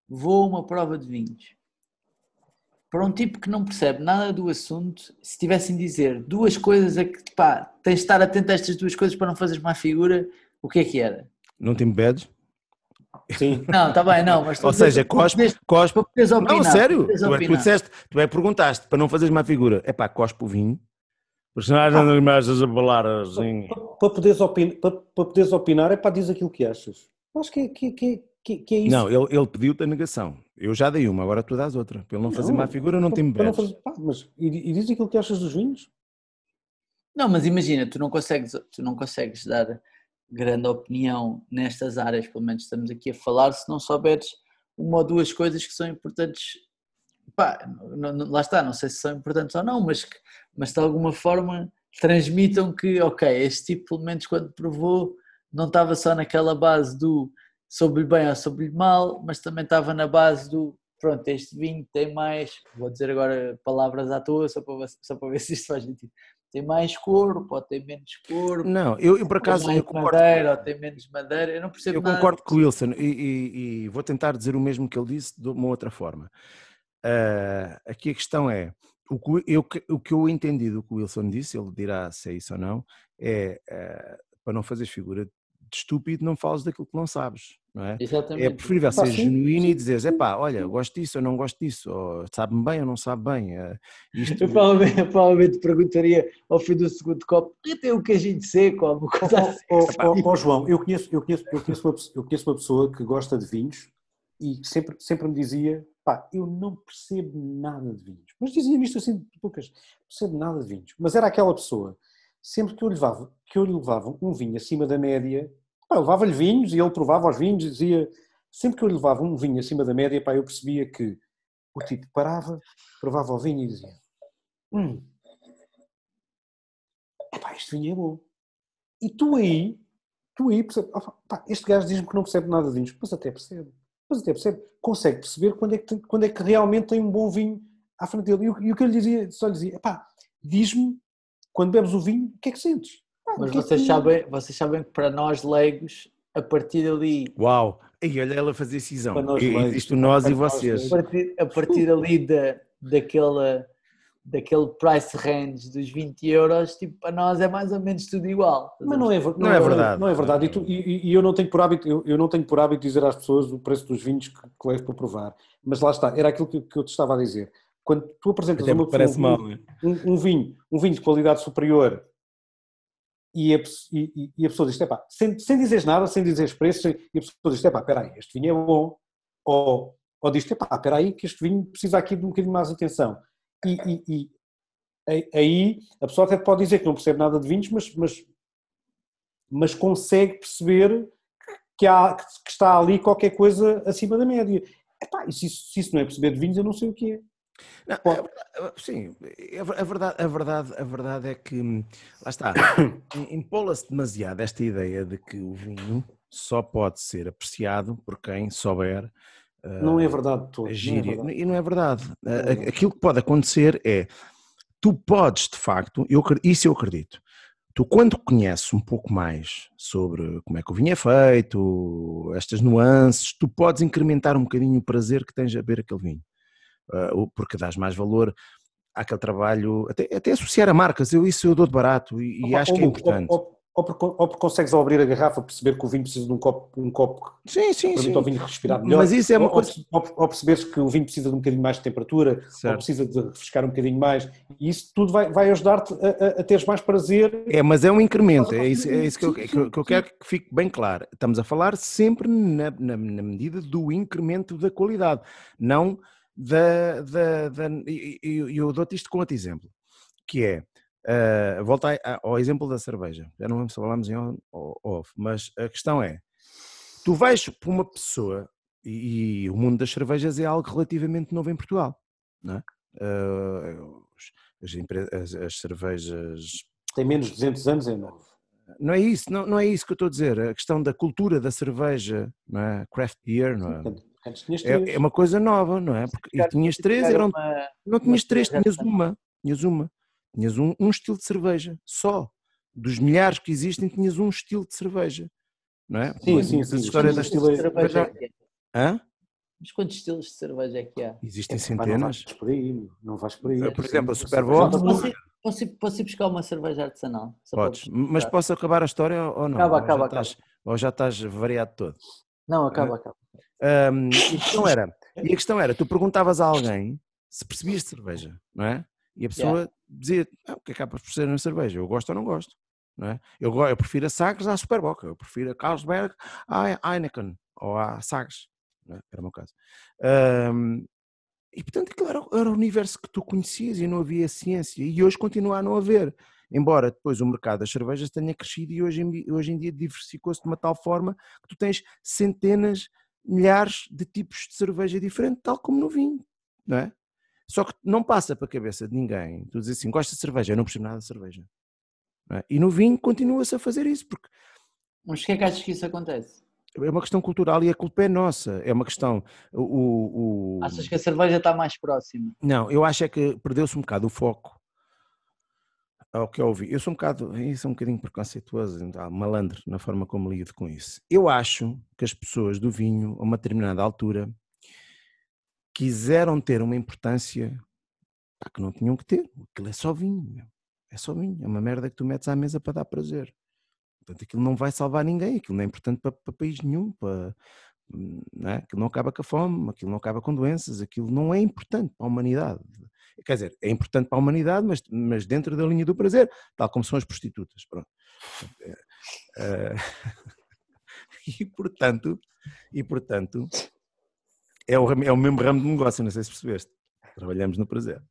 vou a uma prova de vinhos. Para um tipo que não percebe nada do assunto, se tivessem de dizer duas coisas a que, pá, tens de estar atento a estas duas coisas para não fazeres má figura, o que é que era? Não tem bebedes? Sim. Não, está bem, não, mas... Ou seja, cospe, cospe. Para poderes opinar. Não, sério, tu, é- tu disseste, tu é que perguntaste, para não fazeres má figura, é pá, cospe o vinho, senão não mais a falar assim. Para, para poderes opinar, para, para poderes opinar é para dizer aquilo que achas. Eu acho que é, que, que, que, que é isso. Não, ele, ele pediu-te a negação. Eu já dei uma, agora tu dás outra. Para ele não fazer Não, má figura, não tem fazer- pá, mas, e, e diz aquilo que achas dos vinhos? Não, mas imagina, tu não consegues, tu não consegues dar grande opinião nestas áreas, pelo menos estamos aqui a falar, se não souberes uma ou duas coisas que são importantes. Pá, não- não- lá está, não sei se são importantes ou não, mas, que, mas de alguma forma transmitam que, ok, este tipo, pelo menos quando provou, não estava só naquela base do soube-lhe bem ou soube-lhe mal, mas também estava na base do pronto, este vinho tem mais, vou dizer agora palavras à toa, só para, ver- só para ver se isto faz sentido. Tem mais corpo, ou tem menos corpo, Não, eu, eu por acaso mais eu concordo, madeira, ou tem menos madeira, eu não percebo eu nada concordo com o Wilson e, e- e vou tentar dizer o mesmo que ele disse de uma outra forma. Ah, aqui a questão é, o que, eu, o que eu entendi do que o Wilson disse, ele dirá se é isso ou não, é ah, para não fazeres figura de estúpido, não fales daquilo que não sabes, não é? Exatamente. É preferível Pá, ser sim, genuíno e sim, dizeres, sim. epá, olha, eu gosto disso, eu não gosto disso, ou sabe-me bem ou não sabe bem. eh, Isto, Eu provavelmente, eu provavelmente perguntaria ao fim do segundo copo, e tem um queijinho seco ou alguma coisa assim. Ó ó, ó, João, eu conheço, eu, conheço, eu, conheço uma, eu conheço uma pessoa que gosta de vinhos e sempre, sempre me dizia, pá, eu não percebo nada de vinhos. Mas dizia-me isto assim de não percebo nada de vinhos. Mas era aquela pessoa, sempre que eu levava, que eu levava um vinho acima da média, pá, eu levava-lhe vinhos e ele provava os vinhos e dizia, sempre que eu levava um vinho acima da média, pá, eu percebia que o tipo parava, provava o vinho e dizia, hum, este vinho é bom. E tu aí, tu aí, percebe, "Ah, pá, este gajo diz-me que não percebe nada de vinhos, mas até percebe. Mas até percebe. Consegue perceber quando é que, tem- quando é que realmente tem um bom vinho à frente dele. E o, e o que eu lhe dizia, só lhe dizia, pá, diz-me, quando bebes o vinho, o que é que sentes? Mas que é vocês que- sabem, vocês sabem que para nós leigos, a partir dali, Uau! E olha ela fazer cisão. Para nós leigos, Isto nós e vocês. a partir, a partir ali da, daquela, daquele price range dos 20 euros, tipo, para nós é mais ou menos tudo igual. Mas não é, ver- Não é verdade. Não é verdade. E, tu- e- e eu não tenho por hábito, eu, eu não tenho por hábito dizer às pessoas o preço dos vinhos que, que levo para provar. Mas lá está, era aquilo que, que eu te estava a dizer. Quando tu apresentas uma pessoa mal, um- não é? um, um vinho, um vinho de qualidade superior e a, e- e- e a pessoa diz, epá, sem, sem dizeres nada, sem dizeres preços, e a pessoa diz, epá, espera aí, este vinho é bom, ou, ou diz, epá, espera aí que este vinho precisa aqui de um bocadinho mais atenção. E, e- e aí- a pessoa até pode dizer que não percebe nada de vinhos, mas, mas, mas consegue perceber que, há, que está ali qualquer coisa acima da média. Epá, e se isso, se isso não é perceber de vinhos, eu não sei o que é. Não, é verdade, sim, a ver- a verdade, a, verdade, a verdade é que, lá está, empola-se demasiado esta ideia de que o vinho só pode ser apreciado por quem souber Não é verdade de todo. não é verdade. E não é verdade. A- a- verdade. Aquilo que pode acontecer é, tu podes, de facto, eu, isso eu acredito, tu quando conheces um pouco mais sobre como é que o vinho é feito, estas nuances, tu podes incrementar um bocadinho o prazer que tens a beber aquele vinho. Ah, porque dás mais valor àquele trabalho, até, até associar a marcas, eu isso eu dou de barato e, acho que é importante. ó- ó- ou porque, ou porque consegues ao abrir a garrafa perceber que o vinho precisa de um copo, um copo sim, sim, que permite sim. ao vinho respirar melhor. Mas isso é uma ou, coisa. Ou, ou, ou perceberes que o vinho precisa de um bocadinho mais de temperatura, ou Certo. precisa de refrescar um bocadinho mais. E isso tudo vai, vai ajudar-te a, a, a teres mais prazer. É, mas é um incremento, é isso, é isso que, eu, que eu- que eu quero que fique bem claro. Estamos a falar sempre na, na- na medida do incremento da qualidade, não da. da, da e e- e eu dou-te isto com outro exemplo, que é. Ah, volta ao exemplo da cerveja. Já não vamos falarmos em off, mas a questão é: tu vais para uma pessoa, e, e o mundo das cervejas é algo relativamente novo em Portugal, não é? Os- as, as- as cervejas Tem menos de 200 anos, é novo. não é isso, não, não é isso que eu estou a dizer. A questão da cultura da cerveja, não é? Craft beer, não é? É, é uma coisa nova, não é? Porque e tinhas três, Era eram, uma- não tinhas três, tinhas uma, tinhas uma, tinhas um, um estilo de cerveja, só. Dos milhares que existem, tinhas um estilo de cerveja, não é? Sim, Mas sim, essa sim, história os da estilos de cerveja é há? Hã? Mas quantos estilos de cerveja é que há? Existem Não centenas. vais por aí, não vais por aí. Por exemplo, a Sim, Super sim. Bowl- Já Posso não- ir, posso, posso ir buscar uma cerveja artesanal? Podes, mas posso acabar a história ou não? Acaba, ou, já acaba, estás, ou já estás variado todo? Não, acaba, acaba. Ahm, e a questão era, e a questão era, tu perguntavas a alguém se percebias de cerveja, não é? E a pessoa dizia, ah, o que é que há para perceber na cerveja? Eu gosto ou não gosto, não é? Eu, eu prefiro a Sagres à Superboca, eu prefiro a Carlsberg à Heineken, ou à Sagres, é? era o meu caso. Ahm, e portanto aquilo era, era o universo que tu conhecias e não havia ciência, e hoje continua a não haver. Embora depois o mercado das cervejas tenha crescido e hoje em, hoje em dia diversificou-se de uma tal forma que tu tens centenas milhares de tipos de cerveja diferente, tal como no vinho, não é? Só que não passa para a cabeça de ninguém. Tu dizes assim, gosta de cerveja, eu não percebo nada de cerveja. é? E no vinho continua-se a fazer isso, porque Mas porquê é que achas que isso acontece? é uma questão cultural e a culpa é nossa. É uma questão. O, o- o- Achas que a cerveja está mais próxima? Não, eu acho é que perdeu-se um bocado o foco ao que eu ouvi. Eu sou um bocado, isso é um bocadinho preconceituoso, então, malandro na forma como lido com isso. Eu acho que as pessoas do vinho, a uma determinada altura, quiseram ter uma importância pá, que não tinham que ter. Aquilo é só vinho, é só vinho, é uma merda que tu metes à mesa para dar prazer. Portanto, aquilo não vai salvar ninguém, aquilo não é importante para, para país nenhum, para, não é? aquilo não acaba com a fome, aquilo não acaba com doenças, aquilo não é importante para a humanidade. Quer dizer, é importante para a humanidade, mas, mas dentro da linha do prazer, tal como são as prostitutas. Pronto. Eh, eh, e portanto, e portanto é, o, é o mesmo ramo de negócio, não sei se percebeste. Trabalhamos no prazer.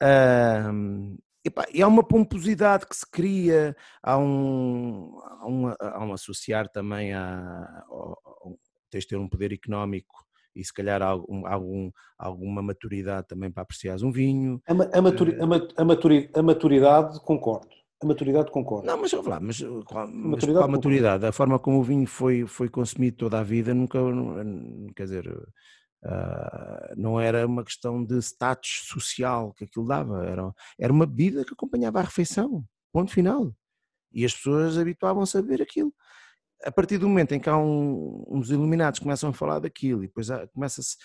Ahm, epá, e há uma pomposidade que se cria, há um, há um, há um associar também a, tens de ter um poder económico e se calhar algum, algum, alguma maturidade também para apreciares um vinho. A, a maturi- ma- a maturi- a maturidade, concordo. A maturidade, concordo. Não, mas vamos lá, mas uh, qual, mas Maturidade, qual maturidade? A forma como o vinho foi, foi consumido toda a vida nunca, quer dizer, ah, não era uma questão de status social que aquilo dava, era, era uma bebida que acompanhava a refeição, ponto final. E as pessoas habituavam-se a beber aquilo. A partir do momento em que há um- uns iluminados que começam a falar daquilo e depois começa-se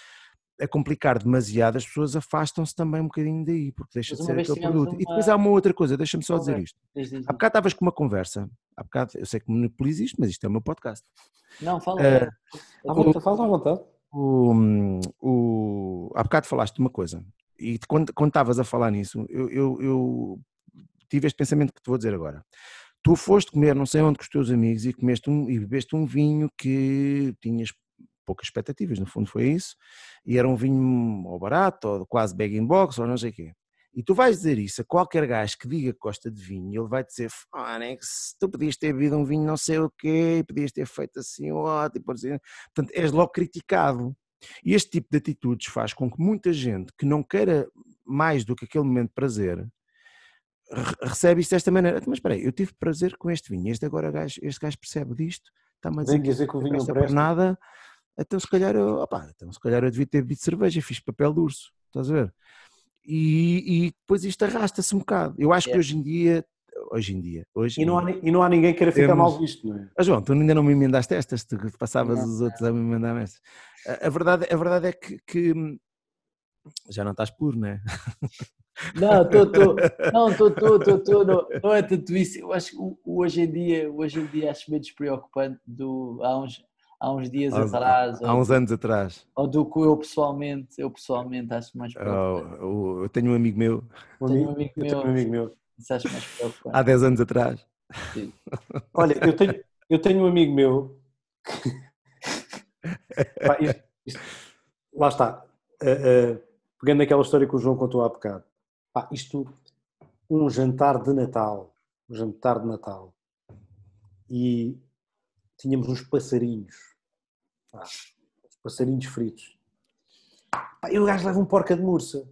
a complicar demasiado, as pessoas afastam-se também um bocadinho daí, porque deixa de uma ser aquele produto. E depois uma- há uma outra coisa, deixa-me só dizer isto. Diz, diz, Há bocado estavas com uma conversa, há bocado, eu sei que monopolizo isto, mas isto é o meu podcast. Não, fala. Eh, À vontade, fala à vontade. O, o, há bocado falaste de uma coisa, e quando, quando estavas a falar nisso, eu, eu, eu tive este pensamento que te vou dizer agora. Tu foste comer não sei onde com os teus amigos e, comeste um, e bebeste um vinho que tinhas poucas expectativas, no fundo foi isso, e era um vinho ou barato, ou quase bag-in box, ou não sei o quê. E tu vais dizer isso a qualquer gajo que diga que gosta de vinho, ele vai dizer, Fónix, tu podias ter bebido um vinho não sei o quê, podias ter feito assim, ótimo, por exemplo. portanto, és logo criticado. E este tipo de atitudes faz com que muita gente que não queira mais do que aquele momento de prazer re- recebe isto desta maneira. Mas espera aí, eu tive prazer com este vinho, este agora gajo, este gajo percebe disto, está-me a dizer dizer que o vinho não presta. nada, então se calhar eu, opá, então se calhar eu devia ter bebido cerveja, fiz papel de urso, estás a ver? E, e depois isto arrasta-se um bocado. Eu acho que Yeah. hoje em dia, hoje em dia, hoje E não, há, e não há ninguém que queira ficar Temos- mal visto, não é? ah, João, tu ainda não me emendaste estas, tu passavas Não, os outros a me emendar estas. A, a verdade, a verdade é que, que, já não estás puro, não é? Não, estou. Não, estou, estou. Não, não é tanto isso. Eu acho que hoje em dia, hoje em dia acho menos preocupante do há uns, há uns dias Há atrás. Há ou, uns anos atrás. ou do que eu pessoalmente, eu pessoalmente acho mais preocupante. Oh, oh, eu tenho um amigo meu, Um Tenho amigo, um amigo eu tenho meu. um amigo meu. Isso acho mais preocupante. há 10 anos atrás. Olha, eu tenho, eu tenho um amigo meu. Pá, isto- isto- lá está. Uh, uh, pegando naquela história que o João contou há bocado. Pá, isto, um jantar de Natal. Um jantar de Natal. E tínhamos uns passarinhos. Pá, passarinhos fritos. Pá, e o gajo leva um porca de mursa.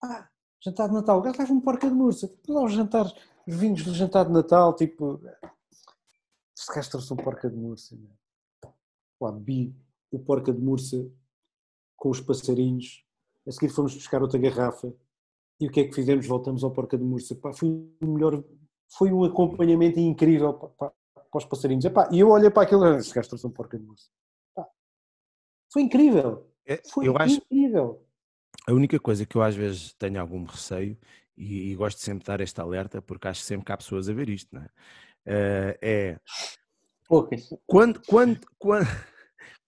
Pá, jantar de Natal. O gajo leva um porca de mursa. Lá os jantares, os vinhos do jantar de Natal, tipo. Este gajo trouxe um porca de mursa. meu. Pá, bi o porca de mursa com os passarinhos. A seguir fomos buscar outra garrafa. E o que é que fizemos? Voltamos ao porca de mursa. Pá, foi o melhor. Foi um acompanhamento incrível para, para, para os passarinhos. Epá, e eu olhei para aquilo. Este gajo trouxe um porca de. Pá, foi incrível. É, Foi eu acho, incrível. A única coisa que eu às vezes tenho algum receio, e, e gosto sempre de dar este alerta, porque acho sempre que há pessoas a ver isto, não é? Eh, é Poucas. quando, quando, quando,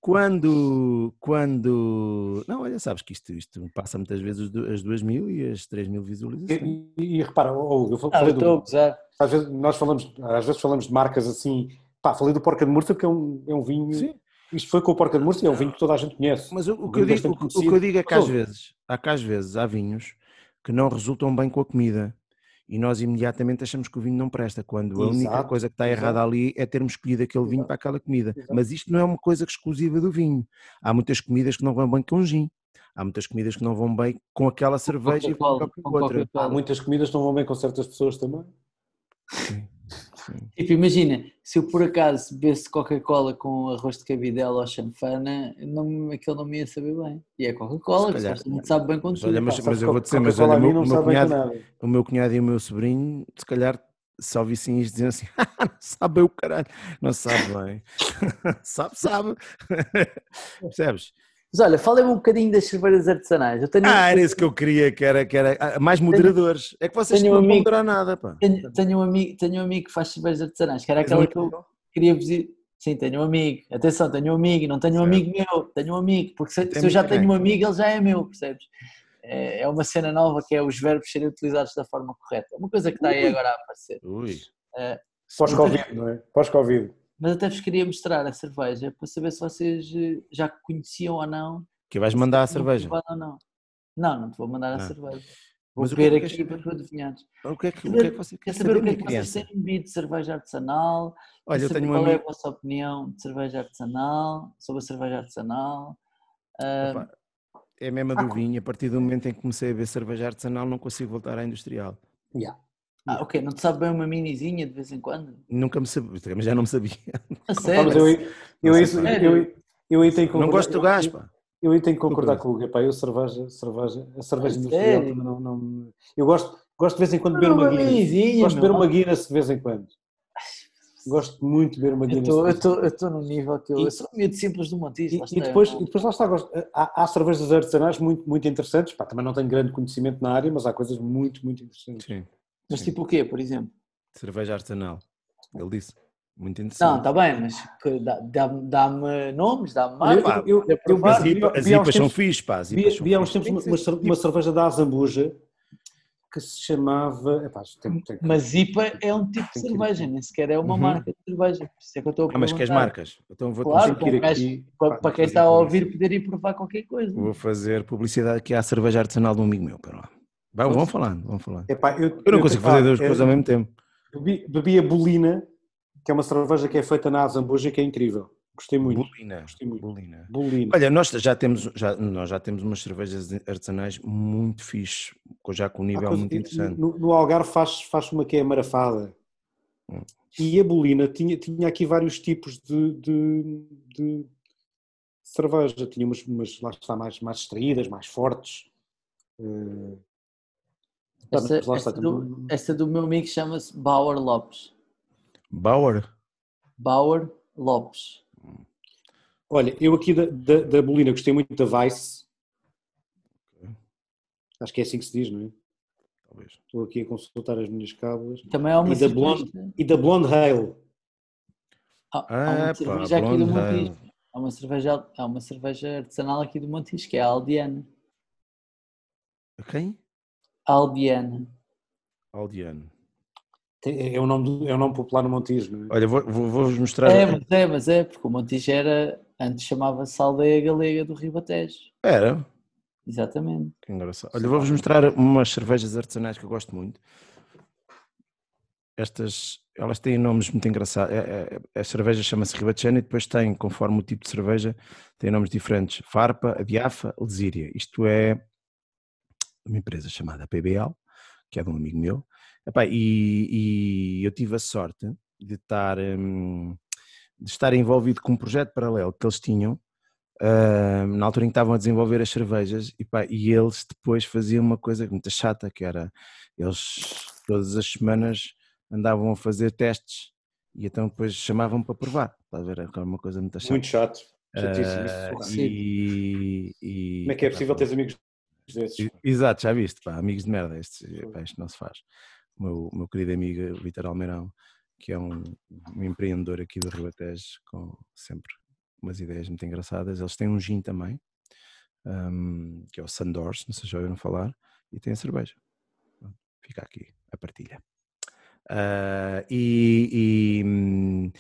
quando, quando. Não, olha, sabes que isto, isto passa muitas vezes as du- as duas mil e as três mil E, visualizações. e- e repara, oh, Hugo, eu Ah, eu falei estou a do, às vezes nós falamos, às vezes falamos de marcas assim, pá, falei do Porca de Mursa porque é um, é um vinho, Sim, isto foi com o Porca de Mursa e é um vinho que toda a gente conhece. mas o, o que eu digo, o, o que eu digo é que às vezes, há que às vezes há vinhos que não resultam bem com a comida. E nós imediatamente achamos que o vinho não presta, quando a única coisa que está exato. errada ali é termos escolhido aquele vinho Exato. para aquela comida. Exato. Mas isto não é uma coisa exclusiva do vinho. Há muitas comidas que não vão bem com gin. Há muitas comidas que não vão bem com aquela cerveja e com com outra. Há muitas comidas que não vão bem com certas pessoas também. Sim, sim. Tipo, imagina, se eu por acaso bebesse Coca-Cola com arroz de cabidela ou chanfana, não, aquilo não me ia saber bem. E é Coca-Cola, que supostamente sabe bem Mas tudo. olha, mas, mas eu vou dizer, mas olha, o meu, não o meu cunhado, o meu cunhado e o meu sobrinho, se calhar, se ouvissem isto, diziam assim: "Ah, não sabe bem o caralho, não sabe bem. sabe, sabe. Percebes? Mas olha, falem-me um bocadinho das cervejas artesanais. Eu tenho, Ah, era isso que eu queria, que era, que era ah, mais moderadores. É que vocês tenho não um vão amigo- moderar nada, pá. tenho, tenho um amigo, tenho um amigo que faz cervejas artesanais, que era um aquela que eu queria visitar. Sim, tenho um amigo. Atenção, tenho um amigo, não tenho um Certo. amigo meu, tenho um amigo, porque se, se eu já tenho um amigo, ele já é meu, percebes? É, é uma cena nova que é os verbos serem utilizados da forma correta. Uma coisa que está aí agora a aparecer. Ui. Pós-Covid, não é? Pós-Covid. Mas até vos queria mostrar a cerveja para saber se vocês eh, já conheciam ou não. Que vais mandar a cerveja. Ou não. não, não te vou mandar a Ah. cerveja. Vou Mas o que é ver que aqui para tu adivinhares. O que é que, o Quer que, é que você Quer saber o que é que vocês têm bebido de cerveja artesanal? Olha, eu tenho um qual é a vossa opinião de cerveja artesanal, sobre a cerveja artesanal? Ah, Epá, É a mesma do vinho. A partir do momento em que comecei a ver cerveja artesanal, não consigo voltar à industrial. Yeah. Ah, ok, não te sabe bem uma minizinha de vez em quando? Nunca me sabia, também já não me sabia. A sério? mas eu, eu, Não isso- se- eu, eu aí tenho que Não concordar- gosto do gás, pá. Eu aí tenho que concordar com o Hugo. Epá, eu cerveja, cerveja, a cerveja A industrial também não, não- Eu gosto, gosto de vez em quando de beber Não, uma uma Guinness. minizinha, Gosto de beber uma Guinness de vez em quando. Gosto muito de beber uma Eu Guinness. estou- de eu estou- eu num nível que eu, E- eu sou meio simples do Montijo. E, e está, depois, eu e não- depois lá está, gosto, há, há cervejas artesanais muito, muito interessantes. Pá, também não tenho grande conhecimento na área, mas há coisas muito, muito interessantes. Sim. Mas sim. tipo o quê, por exemplo? Cerveja artesanal. Ele disse. Muito Não, interessante. está bem, mas que dá- dá-me dá-me nomes, dá-me Olha, marcas. eu- eu- para eu- provar. As, vi- IPA, vi as há uns IPAs são tempos- fixe, pá. As Vi, IPAs vi há uns tempos Tem uma, uma cerveja da Azambuja que se chamava. Epá, tem, tem, Mas IPA é um tipo de cerveja, nem sequer é uma Uhum. marca de cerveja. Por isso é que eu estou a Ah, mas queres marcas? Então vou, Claro, que ir aqui. Para, para quem está a ouvir poder ir provar qualquer coisa. vou fazer publicidade aqui à cerveja artesanal de um amigo meu. Pera lá. Vai, vão falando, vão falando. Epá, eu, Eu não consigo fazer duas ah, coisas ao mesmo tempo. Bebi, bebi a Bolina, que é uma cerveja que é feita na Azambuja, que é incrível. Gostei muito. Bolina. Gostei muito. Bolina. Bolina. Olha, nós já temos, já, nós já temos umas cervejas artesanais muito fixe, já com um nível coisa- muito interessante. No, no Algarve faz, faz uma que é marafada. Hum. E a Bolina tinha, tinha aqui vários tipos de, de, de cerveja. Tinha umas, umas lá está, mais, mais extraídas, mais fortes. Eh, Essa, do, do meu amigo chama-se Bauer Lopes. Bauer? Bauer Lopes. Olha, eu aqui da, da, da Bolina gostei muito da Vice. Acho que é assim que se diz, não é? Talvez. Estou aqui a consultar as minhas cábulas. Também há uma E da cerveja- Blonde, e da Blonde Ale. há, há uma Epa, cerveja aqui do Montijo. Há uma cerveja, há uma cerveja artesanal aqui do Montijo, que é a Aldiana. Quem? Aldiana. Aldiano. Tem- É o nome, é o nome popular no Montijo, não é? Olha, vou- vou- vou-vos mostrar. É, mas é, mas é, porque o Montijo era, antes chamava-se Aldeia Galega do Ribatejo. Era. Exatamente. Que engraçado. Olha, vou-vos mostrar umas cervejas artesanais que eu gosto muito. Estas, elas têm nomes muito engraçados. É- é- A cerveja chama-se Ribachena e depois tem, conforme o tipo de cerveja, tem nomes diferentes. Farpa, Adiafa, Lesíria. Isto é uma empresa chamada PBL, que é de um amigo meu. Epá, e, e eu tive a sorte de estar, hum, de estar envolvido com um projeto paralelo que eles tinham, ah, na altura em que estavam a desenvolver as cervejas, e, pá, e eles depois faziam uma coisa muito chata, que era, eles todas as semanas andavam a fazer testes, e então depois chamavam para provar, está a ver? Era uma coisa muito chata. Muito chato. Sim. e, e- Como é que é possível teres amigos desses? Exato, já viste, pá, amigos de merda, isto, pá, isto não se faz. O meu, meu querido amigo Vitor Almeirão, que é um, um empreendedor aqui do Ribatejo, com sempre umas ideias muito engraçadas. Eles têm um gin também, hum, que é o Sandors, não sei se já ouviram falar, e tem a cerveja. Fica aqui a partilha. Ah, e, e, hum,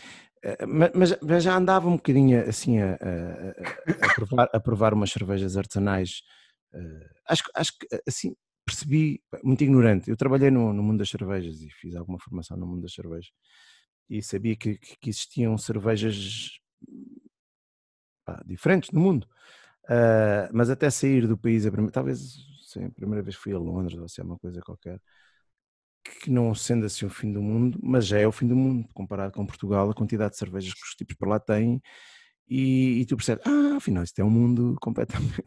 eh, ma- mas, mas já andava um bocadinho assim a, a- a- a provar, a provar umas cervejas artesanais. Eh, acho, acho que assim percebi, muito ignorante. Eu trabalhei no, no mundo das cervejas e fiz alguma formação no mundo das cervejas e sabia que, que- existiam cervejas pá, diferentes no mundo. Ah, mas até sair do país, a primeira, talvez sim, a primeira vez fui a Londres ou se é uma coisa qualquer, que não sendo assim o fim do mundo, mas já é o fim do mundo, comparado com Portugal, a quantidade de cervejas que os tipos por lá têm, e, e tu percebes, ah, afinal isto é um mundo completamente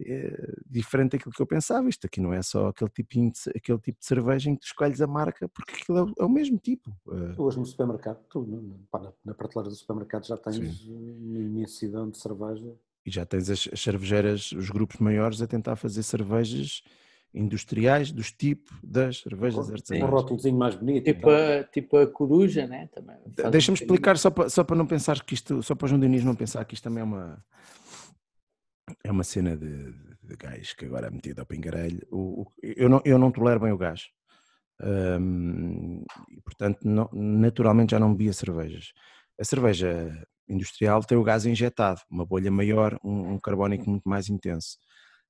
eh, diferente daquilo que eu pensava, isto aqui não é só aquele, tipinho de, aquele tipo de cerveja em que tu escolhes a marca, porque aquilo é, o- é o mesmo tipo. eh, Tu hoje no supermercado, tu, pá, na, na prateleira do supermercado já tens Sim. uma imensidão de cerveja. E já tens as, as cervejeiras, os grupos maiores a tentar fazer cervejas industriais dos tipos das cervejas Com um artesanais. rótulozinho mais bonito. Tipo tal. a, tipo a coruja, né? Também um Deixa-me explicar só para, só para não pensar que isto, só para o João Diniz não pensar que isto também é uma é uma cena de, de gás que agora é metido ao pingarelho. O, o- eu, não, eu não tolero bem o gás. Hum, e portanto, não- naturalmente já não bebia cervejas. A cerveja industrial tem o gás injetado, uma bolha maior, um, um carbónico muito mais intenso.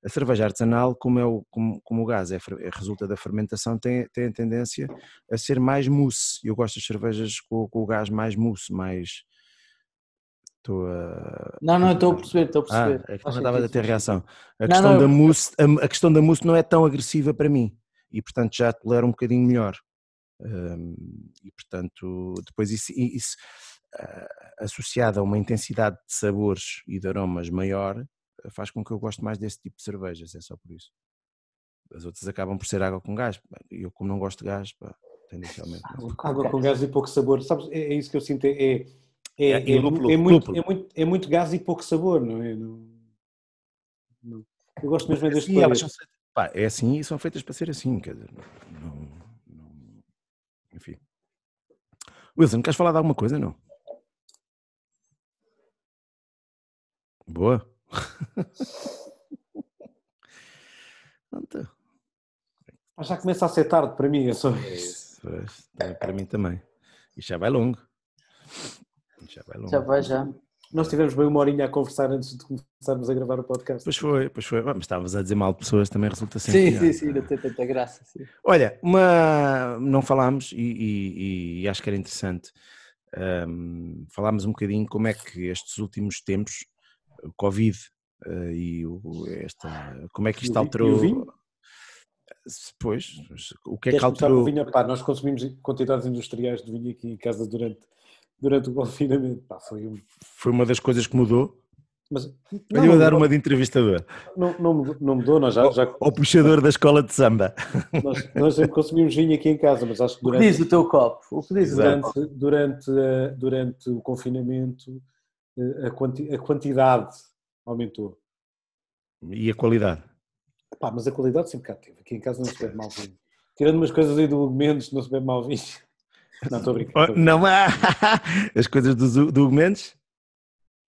A cerveja artesanal, como, é o, como, como o gás é, é- resulta da fermentação, tem, tem a tendência a ser mais mousse. Eu gosto das cervejas com, com o gás mais mousse, mais. Estou a. Não, não, estou a perceber, estou a Ah, perceber. é que estava a ter reação. A Não, questão, não, da mousse, a, a questão da mousse não é tão agressiva para mim e, portanto, já tolero um bocadinho melhor. Hum, e, portanto, depois isso, isso ah, associado a uma intensidade de sabores e de aromas maior, ah, faz com que eu goste mais desse tipo de cervejas, é só por isso. As outras acabam por ser água com gás. e Eu, como não gosto de gás, pá, tendencialmente. Água, água com gás e pouco sabor. Sabes, é, é isso que eu sinto. É, é, é, É, é lúpulo, é muito, lúpulo. é, muito, é muito gás e pouco sabor, não é? Não- não. Eu gosto mesmo é deste Sim, elas são clarete. feitas- pá, é assim e são feitas para ser assim, quer dizer, não, não- enfim. Wilson, queres falar de alguma coisa, não? Boa. Pronto, Ah, Já começa a ser tarde para mim, é só é isso. pois, para mim também. Isto já vai longo. Isto já vai longo. Já vai, já. Nós tivemos bem uma horinha a conversar antes de começarmos a gravar o podcast. Pois foi, pois foi. Mas estavas a dizer mal de pessoas, também resulta sempre. Sim, sim, sim, não tem tanta graça. Sim. Olha, uma... não falámos e, e- e acho que era interessante ahm, falámos um bocadinho como é que estes últimos tempos, o Covid eh, e o, esta, como é que isto o alterou. e o vinho? Pois, o que é que Queres o alterou? vinho? Pá, nós consumimos quantidades industriais de vinho aqui em casa durante, durante o confinamento. Pá, foi um... Foi uma das coisas que mudou. Mas Olha, eu a dar não, uma de entrevistador. não, não, mudou- não mudou, nós já, já Ao puxador da escola de samba. nós, nós sempre consumimos vinho aqui em casa, mas acho que O que durante, diz o teu copo? O que diz o durante, durante, eh, durante o confinamento a, quanti- a quantidade aumentou. E a qualidade. Mas a qualidade sempre cá teve. Aqui em casa não se bebe mal vinho. Tirando umas coisas aí do Hugo Mendes, não se bebe mal vinho. Não, estou. Não há. As coisas do, do Hugo Mendes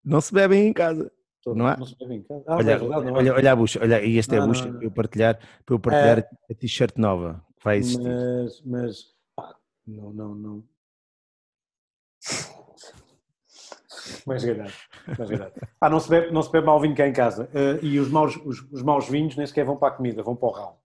não se bebem em casa. Estou- não há- se bebe em casa. Ah, olha, é verdade, não há. olha, olha a bucha, olha, e esta é a Não, bucha não, não. para eu partilhar, para eu partilhar a t-shirt nova que vai existir. Mas, mas pá, não, não, não. Mais verdade, mais verdade. Ah, não se bebe, não se bebe mal vinho cá em casa. Eh, e os maus, os, os maus vinhos nem sequer vão para a comida, vão para o ralo.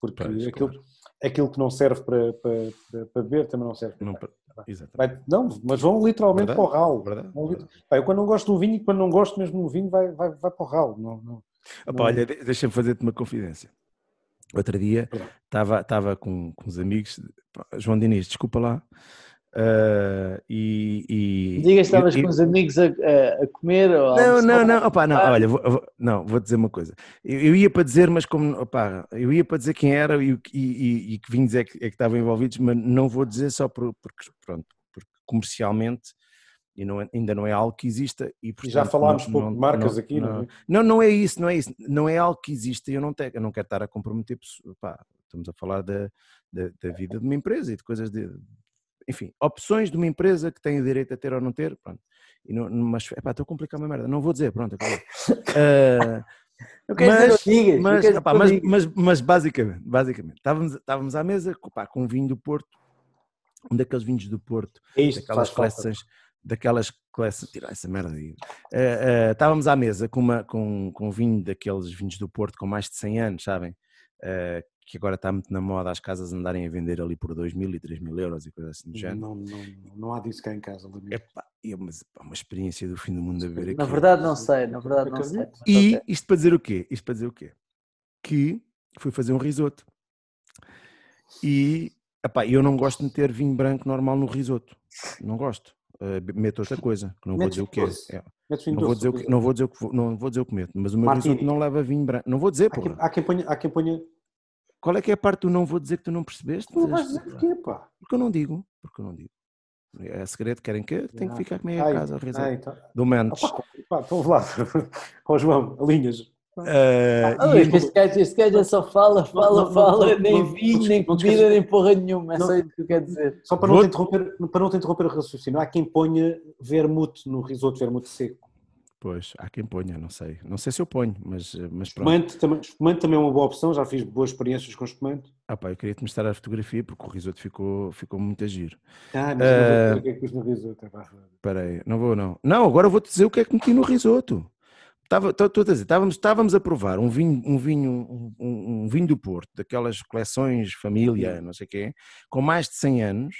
Porque Pois, aquilo, claro. aquilo que não serve para, para, para, para beber também não serve para Não, comer. exatamente. Vai- não, mas vão literalmente Verdade, para o ralo. Verdade, Vão verdade. Eu quando não gosto do vinho quando não gosto mesmo do vinho, vai, vai, vai para o ralo. Não, não. Opa, olha, de- deixa-me fazer-te uma confidência. Outro dia estava com, com os amigos, João Diniz, desculpa lá, ah, e, e- Digas que estavas e- com os amigos a, a- a comer ou Não, não, não, opá, não, Ah. olha, vou, vou- não, vou dizer uma coisa. Eu, eu ia para dizer, mas como, opá, eu ia para dizer quem era e, o que- e, e- e que vinhos é que, é que estavam envolvidos, mas não vou dizer só por, porque, pronto, porque comercialmente e não é- ainda não é algo que exista. E, portanto, já falámos não- pouco de marcas não- aqui, não, não, é? não, não é isso, não é isso. Não é algo que existe e eu não, tenho, eu não quero estar a comprometer pessoas. Pá, estamos a falar da, da, da vida de uma empresa e de coisas de. Enfim, opções de uma empresa que tem o direito a ter ou não ter, pronto. E não, mas, epá, estou a complicar uma merda, não vou dizer, pronto, acabou. Não dizer, mas- digas. mas, epá, mas, mas, mas basicamente, basicamente estávamos, estávamos à mesa pá, com um vinho do Porto, um daqueles vinhos do Porto, É isto que daquelas faz falta. coleções, daquelas coleções, tirar essa merda aí. Eh, eh, estávamos à mesa com, uma, com, com um vinho daqueles vinhos do Porto com mais de 100 anos, sabem? Eh, que agora está muito na moda as casas andarem a vender ali por 2 mil e 3 mil euros e coisas assim do género. Não, não, não há disso cá em casa. Epá, é uma, uma experiência do fim do mundo a ver Na aquilo. verdade não sei, na verdade não sei. E isto para dizer o quê? Isto para dizer o quê? Que fui fazer um risoto. E epá, eu não gosto de meter vinho branco normal no risoto. Não gosto. Uh, meto outra coisa, que não vou dizer o que é. Não vou dizer o que, não vou dizer o que não vou dizer o que meto, mas o meu risoto não leva vinho branco. Não vou dizer, Há quem, porra. há quem ponha. Qual é que é a parte do não vou dizer que tu não percebeste? Tu não vais dizer porquê, pá. Porque eu não digo, porque eu não digo. É segredo, querem que? Tem que Ah, ficar comigo em casa, ai, tá. Do Mendes. Ah, pá, pá, então vá. Ó João, alinhas. Eh, Ah, e- este, gajo, este gajo é só fala, fala, não, fala, não, nem não, vinho, nem não te comida, nem porra nenhuma. É só isso que eu quero dizer. Só para não, te interromper, para não te interromper o raciocínio, há quem ponha vermute no risoto, vermute seco. Pois, há quem ponha, não sei. Não sei se eu ponho, mas, mas pronto. Espumante também, espumante também é uma boa opção, já fiz boas experiências com espumante. Ah, pá, eu queria te mostrar a fotografia porque o risoto ficou, ficou muito a giro. Ah, mas eu não vou dizer o que é que pus no risoto. é. Espera aí, não vou não. Não, agora vou-te dizer o que é que meti no risoto. Estava, estou a dizer, estávamos, estávamos a provar um vinho, um vinho, um, um- um vinho do Porto, daquelas coleções família, não sei o quê, com mais de 100 anos,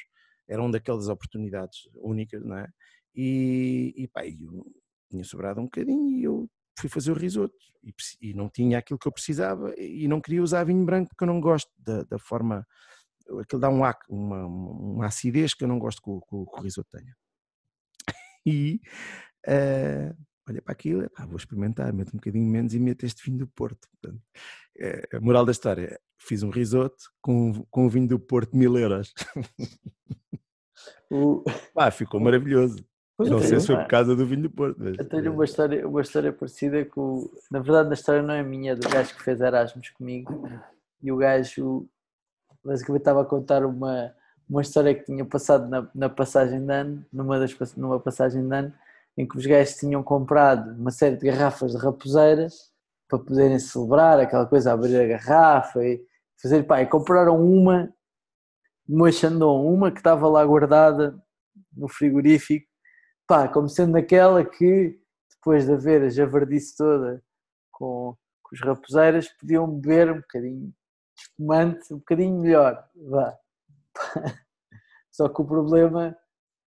era uma daquelas oportunidades únicas, não é? E, e pá, eu tinha sobrado um bocadinho e eu fui fazer o risoto e, e não tinha aquilo que eu precisava e não queria usar vinho branco porque eu não gosto da, da forma, aquilo dá um, uma, uma acidez que eu não gosto que o, que o- risoto tenha. E eh, olha para aquilo, epá, vou experimentar, meto um bocadinho menos e meto este vinho do Porto. Portanto, eh, a moral da história, fiz um risoto com, com o vinho do Porto mil euros. O- Pá, ficou maravilhoso. Pois não é, sei se foi por causa do vinho do Porto. Mas, Eu tenho eh, uma história, uma história parecida com. Na verdade, a história não é minha, é do gajo que fez Erasmus comigo. E o gajo basicamente estava a contar uma, uma história que tinha passado na, na passagem de ano, numa, das, numa passagem de ano, em que os gajos tinham comprado uma série de garrafas de raposeiras para poderem celebrar aquela coisa, abrir a garrafa e fazer. Pá, e compraram uma, uma Chandon, uma que estava lá guardada no frigorífico pá, como sendo aquela que depois de haver a javardice toda com, com os raposeiras podiam beber um bocadinho de espumante, um bocadinho melhor, vá. Só que o problema,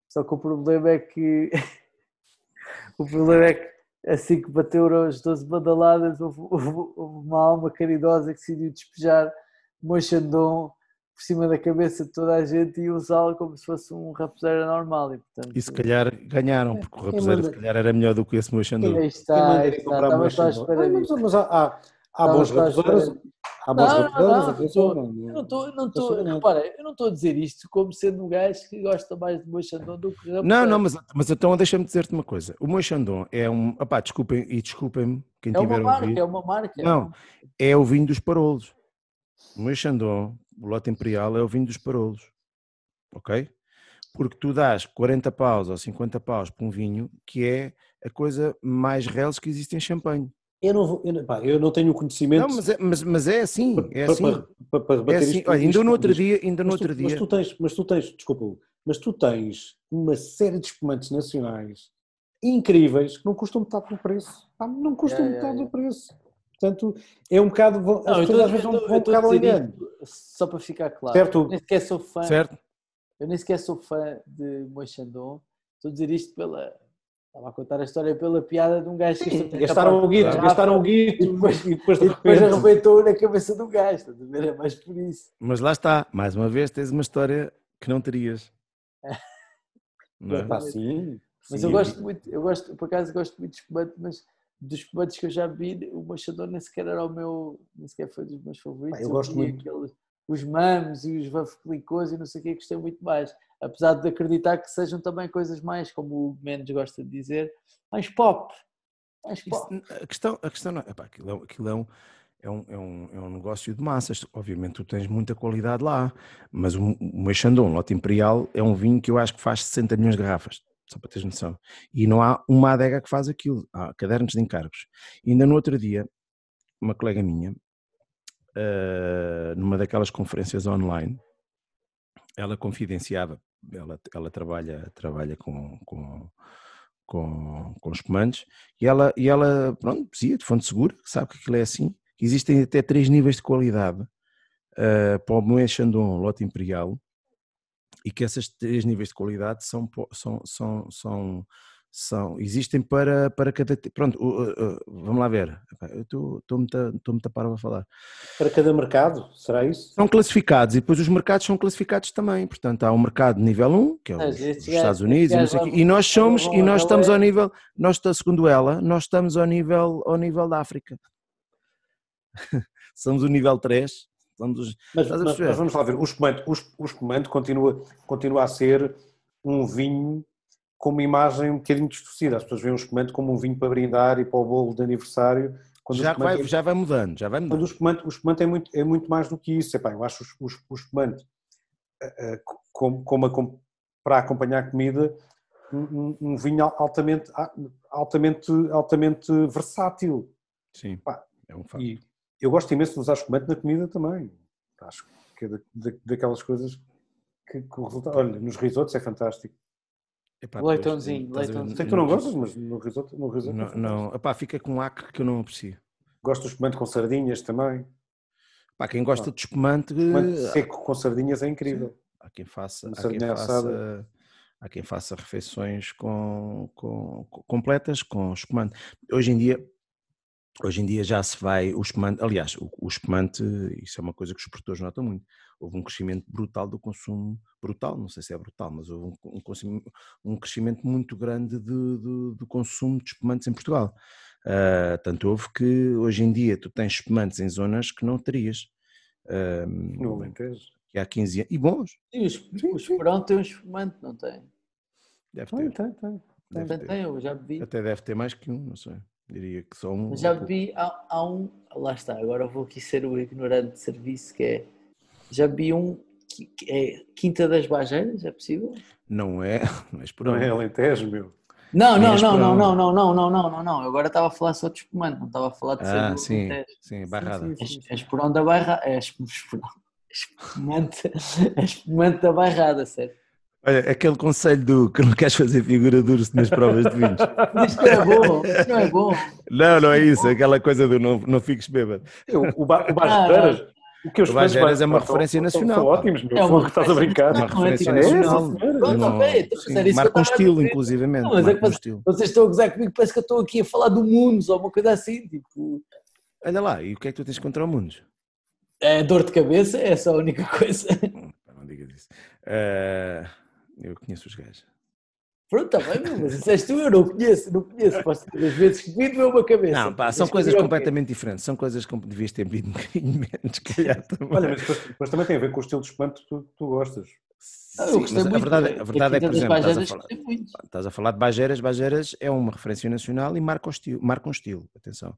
só que o problema é que o problema é que assim que bateram as 12 badaladas houve, houve- houve uma alma caridosa que decidiu despejar Moixandon por cima da cabeça de toda a gente e usá-lo como se fosse um raposeira normal e portanto E se calhar ganharam, porque o Quem raposeiro se calhar era melhor do que esse meu Xandu. Está, aí está, comprar estava uma só à Chandon? espera Ah, mas, disso. mas há, há, bons raposeiros. Há bons Não, rapazeiros, não, não, não- Eu não estou, não Não estou, repara, eu não estou a dizer isto como sendo um gajo que gosta mais de Moixandão do que Não, rapaz. não, mas, mas então deixa-me dizer-te uma coisa. O Moixandon é um. Opá, desculpem, e desculpem-me quem É uma tiver a marca, ouvir. é uma marca. Não, é o vinho dos parolos. O Moixandon, o lote imperial, é o vinho dos parolos. Ok? Porque tu dás 40 paus ou 50 paus por um vinho que é a coisa mais reles que existe em champanhe. Eu não, vou- eu, não- pá, eu não tenho o conhecimento Não, mas é, mas, mas é assim. É para, assim. para, para, para É rebater assim. isto- Olha, ainda no outro dia, ainda no Mas tu, outro mas dia. tu tens, mas tu tens, desculpa, mas tu tens uma série de espumantes nacionais incríveis que não custam metade do preço. Pá, não custam yeah, metade yeah. do preço. Portanto, é um bocado. vão- Não, as pessoas estou- às vezes eu vão, vão um bocado ao engano. Só para ficar claro. Certo. Eu nem sequer sou fã. Certo? Eu nem sequer sou fã de Moixandon. Estou a dizer isto pela. Estava a contar a história pela piada de um gajo que gastou Gastaram o guito, gastaram o guito E depois- e depois de depois arrebentou na cabeça do gajo. Estás a ver? É mais por isso. Mas lá está, mais uma vez tens uma história que não terias. Não é? Pá, sim, Mas sim. eu gosto muito, eu gosto, por acaso gosto muito de espumante, mas dos espumantes que eu já bebi, o Moixador nem sequer era o meu, nem sequer foi dos meus favoritos. Pá, eu gosto bebi muito. aqueles- os mamos e os vaflicos e não sei o que, gostei muito mais. Apesar de acreditar que sejam também coisas mais, como o Mendes gosta de dizer, mais pop. Mais Isso- pop. a questão, a questão não é, epá, aquilo, é, um- aquilo é, um, é, um, é, um, é um negócio de massas. Obviamente tu tens muita qualidade lá, mas o, o Chandon, lote imperial, é um vinho que eu acho que faz 60 milhões de garrafas, só para teres noção. E não há uma adega que faz aquilo, há cadernos de encargos. E ainda no outro dia, uma colega minha, eh, numa daquelas conferências online, ela confidenciava, ela, ela trabalha, trabalha com, com, com, com espumantes, e ela, e ela, pronto, dizia de fonte segura, sabe que aquilo é assim, existem até três níveis de qualidade eh, para o Moët Chandon Lote Imperial, e que esses três níveis de qualidade são, são, são, são, são existem para, para cada. Pronto, vamos lá ver. Estou-me a- parar a falar. Para cada mercado, será isso? São classificados e depois os mercados são classificados também. Portanto, há o mercado nível 1, que é os, os Estados Unidos, e, não estes sei o quê, gajos e nós somos, e nós estamos ao nível, nós, segundo ela, nós estamos ao nível, ao nível da África. Somos o nível 3. Somos os, Mas, a mas- mas vamos lá ver, o espumante, o, es- o espumante continua, continua a ser um vinho com uma imagem um bocadinho distorcida. As pessoas veem o espumante como um vinho para brindar e para o bolo de aniversário. O já, vai, é- já vai mudando, já vai Quando mudando. o espumante, o espumante é, muito, é muito mais do que isso. Epá, eu acho o, o, o espumante eh, eh, como, como acom- para acompanhar a comida um, um- vinho altamente, altamente, altamente versátil. Sim, Pá, é um facto. E eu gosto imenso de usar espumante na comida também. Acho que é da, da- daquelas coisas que, que o resultado. Olha, nos risotos é fantástico. Epá, Leitãozinho, ver, leitãozinho. Sei que tu não gostas, mas no risoto, no risoto é Não, não epá, fica com um acre que eu não aprecio. Gosto do espumante com sardinhas também. Pá, quem gosta de espumante, Espumante seco com sardinhas é incrível. há quem faça, há quem faça, há quem faça refeições com, com- com- completas com espumante. Hoje em dia, hoje em dia já se vai o espumante, aliás, o, o espumante, isso é uma coisa que os produtores notam muito. Houve um crescimento brutal do consumo, brutal, não sei se é brutal, mas houve um, um consumo- um crescimento muito grande de- de- do consumo de espumantes em Portugal. Ah, tanto houve que hoje em dia tu tens espumantes em zonas que não terias. ah, No Alentejo. que há 15 anos. E bons, E os, o Esperão tem um espumante, não tem? deve Tem, ter. tem, tem. deve Tem, ter. tem, eu já bebi. Até deve ter mais que um, não sei. Diria que só um. Mas já bebi, há, há um, lá está, agora vou aqui ser o ignorante de serviço, que é, já bebi um, que, que é Quinta das Bajeiras, é possível? Não é, é por Não é Alentejo, meu. Não, não, não, não, não, não, não, não, não, não, não, eu agora estava a falar só de espumante, não estava a falar de Ah, sim, sim, barrada. Sim, sim, É esperão da bairrada, é espumante, é espumante da bairrada, sério. Olha, aquele conselho do que não queres fazer figura dura nas provas de vinhos. Mas isto não é bom, isto não é bom. Não, não é isso, aquela coisa do não, não fiques bêbado. Eu, o, ba, o Ah, Bajeiras, o que eu O Bajeiras é uma referência nacional, São, ótimos, meu. É uma estás a brincar. Uma é referência tipo- nacional. É, Eu não- ok, então, marca um estilo, inclusivamente. Não, mas marca que você- estilo. Vocês estão a gozar comigo, parece que eu estou aqui a falar do Mundos ou uma coisa assim, tipo, Olha lá, e o que é que tu tens contra o mundo? é dor de cabeça, é só a única coisa. Não digas isso. Eu conheço os gajos. Pronto, está bem, meu, mas disseste tu, eu não conheço, não conheço. Posso ter das vezes que vi uma cabeça. Não, pá, são Mas coisas quê? completamente diferentes. São coisas que devias ter bebido um bocadinho menos, calhar também. Olha, mas depois, depois também tem a ver com o estilo de espumante que tu, tu gostas. Ah, eu Sim, gostei mas a muito. verdade, a verdade é que, por exemplo, estás a, falar, muito. estás a falar de Bageiras. Bageiras é uma referência nacional e marca, o estilo, marca um estilo. Atenção.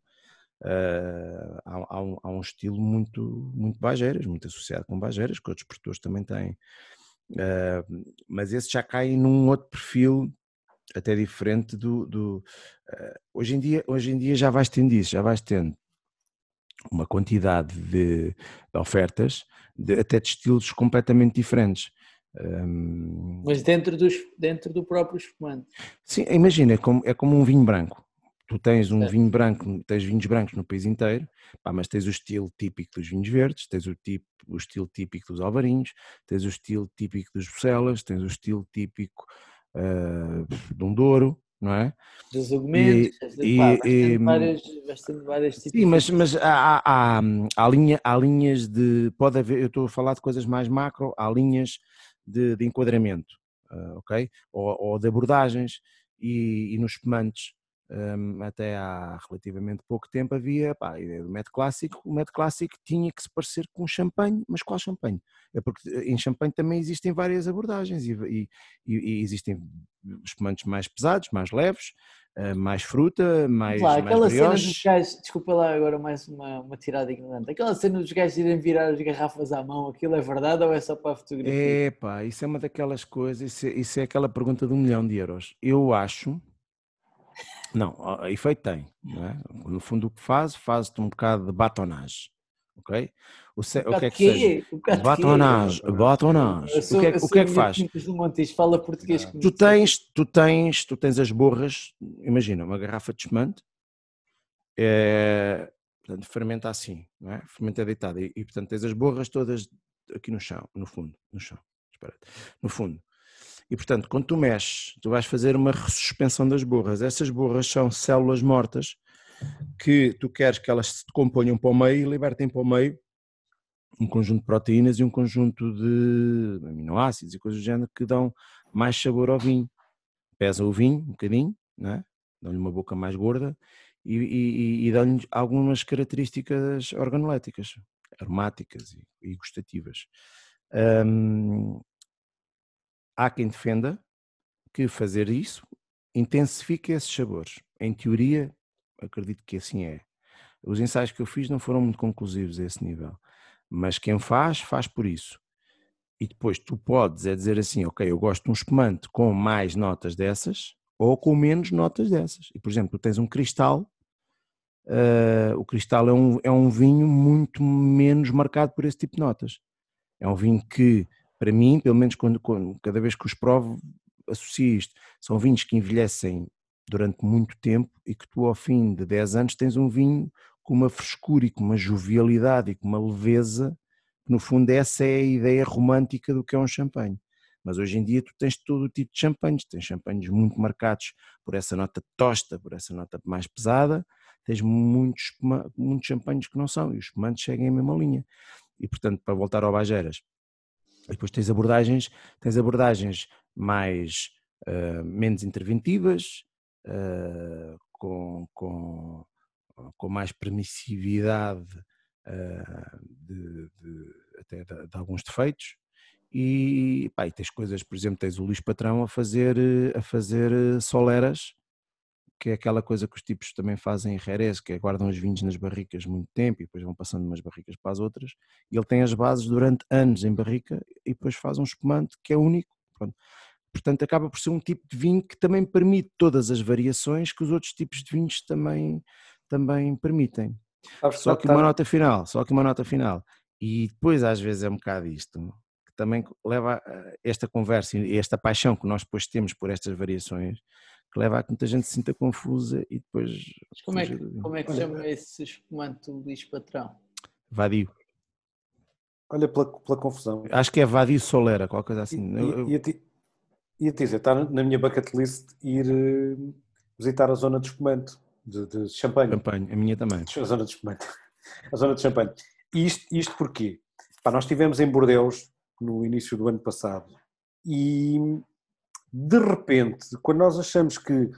Ah, há, há um, há um estilo muito, muito Bageiras, muito associado com Bageiras, que outros produtores também têm. Ah, mas esse já cai num outro perfil até diferente do. do ah, hoje, em dia, hoje em dia já vais tendo isso, já vais tendo uma quantidade de, de ofertas, de- até de estilos completamente diferentes. Hum, Mas dentro, dos, dentro do próprio espumante. Sim, imagina, é como, é como um vinho branco. Tu tens um Certo. vinho branco, tens vinhos brancos no país inteiro, pá, mas tens o estilo típico dos vinhos verdes, tens o, tipo, o estilo típico dos alvarinhos, tens o estilo típico dos Bucelas, tens o estilo típico ah, de um Douro, não é? Dos argumentos, e- e- várias, várias tipos Sim, mas, mas há, há, há, linha, há linhas de. Pode haver, eu estou a falar de coisas mais macro, há linhas de, de enquadramento, ah, ok? Ou, ou de abordagens, e, e nos espumantes, hum, até há relativamente pouco tempo havia pá, a ideia do método clássico. O método clássico tinha que se parecer com champanhe, mas qual champanhe? É porque em champanhe também existem várias abordagens e, e- e- existem espumantes mais pesados, mais leves, ah, mais fruta, mais, mais aquela cena brioche. dos gajos, desculpa lá agora mais uma, uma tirada ignorante, aquela cena dos gajos irem virar as garrafas à mão, aquilo é verdade ou é só para a fotografia? É pá, isso é uma daquelas coisas, isso é, isso é aquela pergunta de um milhão de euros. Eu acho, não, efeito tem, é? No fundo o que faz, faz-te um bocado de batonagem, ok? O, se- o que é que seja? Um quê? Batonagem, batonagem. O que é, o que é que faz? Do Montijo, fala português. Tu tens, tu tens, tu tens as borras, imagina, uma garrafa de espumante, é, portanto, fermenta assim, não é? Fermenta deitada e, e, portanto tens as borras todas aqui no chão, no fundo, no chão, espera, no fundo. E portanto, quando tu mexes, tu vais fazer uma ressuspensão das borras. Essas borras são células mortas que tu queres que elas se decomponham para o meio e libertem para o meio um conjunto de proteínas e um conjunto de aminoácidos e coisas do género que dão mais sabor ao vinho. Pesa o vinho um bocadinho, não é? dão-lhe uma boca mais gorda e, e, e dão-lhe algumas características organoléticas, aromáticas e, e gustativas. Hum, há quem defenda que fazer isso intensifica esses sabores. Em teoria, acredito que assim é. Os ensaios que eu fiz não foram muito conclusivos a esse nível, mas quem faz, faz por isso. E depois tu podes é dizer assim, ok, eu gosto de um espumante com mais notas dessas ou com menos notas dessas. E, por exemplo, tu tens um cristal, uh, o cristal é um, é um vinho muito menos marcado por esse tipo de notas. É um vinho que, para mim, pelo menos quando, quando cada vez que os provo, associo isto. São vinhos que envelhecem durante muito tempo e que tu, ao fim de 10 anos, tens um vinho com uma frescura e com uma jovialidade e com uma leveza, no fundo essa é a ideia romântica do que é um champanhe. Mas hoje em dia tu tens todo o tipo de champanhes, tens champanhes muito marcados por essa nota tosta, por essa nota mais pesada, tens muitos, muitos champanhes que não são, e os espumantes seguem a mesma linha. E portanto, para voltar ao Bageiras, depois tens abordagens, tens abordagens mais uh, menos interventivas, uh, com, com, com mais permissividade uh, de, de, até de, de, alguns defeitos. E, pá, e tens coisas, por exemplo, tens o Luís Patrão a fazer, a fazer soleras, que é aquela coisa que os tipos também fazem em Jerez, que é guardam os vinhos nas barricas muito tempo e depois vão passando de umas barricas para as outras. E ele tem as bases durante anos em barrica e depois faz um espumante que é único. Pronto. Portanto, acaba por ser um tipo de vinho que também permite todas as variações que os outros tipos de vinhos também, também permitem. Só que uma nota final, só que uma nota final. E depois às vezes é um bocado isto, que também leva esta conversa e esta paixão que nós depois temos por estas variações, que leva a que muita gente se sinta confusa e depois... Mas como é que, como é que chama esse espumante do Luís Patrão? Vadio. Olha pela, pela confusão. Acho que é Vadio Solera, qualquer coisa assim. E, e, e, ia te dizer, está na minha bucket list ir uh, visitar a zona de espumante, de, de champanhe. Champanhe, a minha também. A zona de espumante. A zona de champanhe. E isto, isto porquê? Pá, nós estivemos em Bordeus no início do ano passado e de repente, quando nós achamos que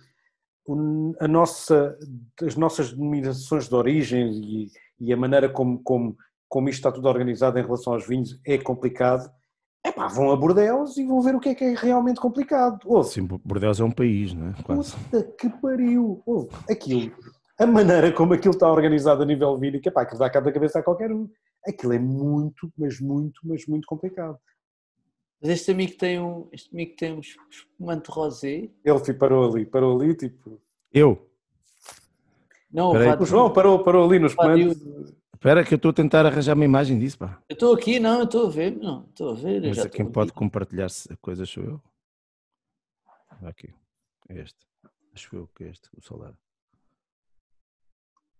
a nossa, as nossas denominações de origem e, e a maneira como, como, como isto está tudo organizado em relação aos vinhos é complicado, epá, vão a Bordeaux e vão ver o que é que é realmente complicado. Ouve, Sim, Bordeaux é um país, não é? Quase. Puta que pariu! Ouve, aquilo, a maneira como aquilo está organizado a nível vínico, epá, que dá cabo da cabeça a qualquer um. Aquilo é muito, mas muito, mas muito complicado. Mas este amigo tem um, este amigo tem um espumante rosé. Ele parou ali, parou ali, tipo. Eu? Não, o, João parou, parou ali no espumante. Espera que eu estou a tentar arranjar uma imagem disso, pá. Eu estou aqui, não, eu estou a ver, não, estou a ver. Mas quem pode aqui. compartilhar coisas sou eu. Aqui, é este. Acho eu que é este, o solar.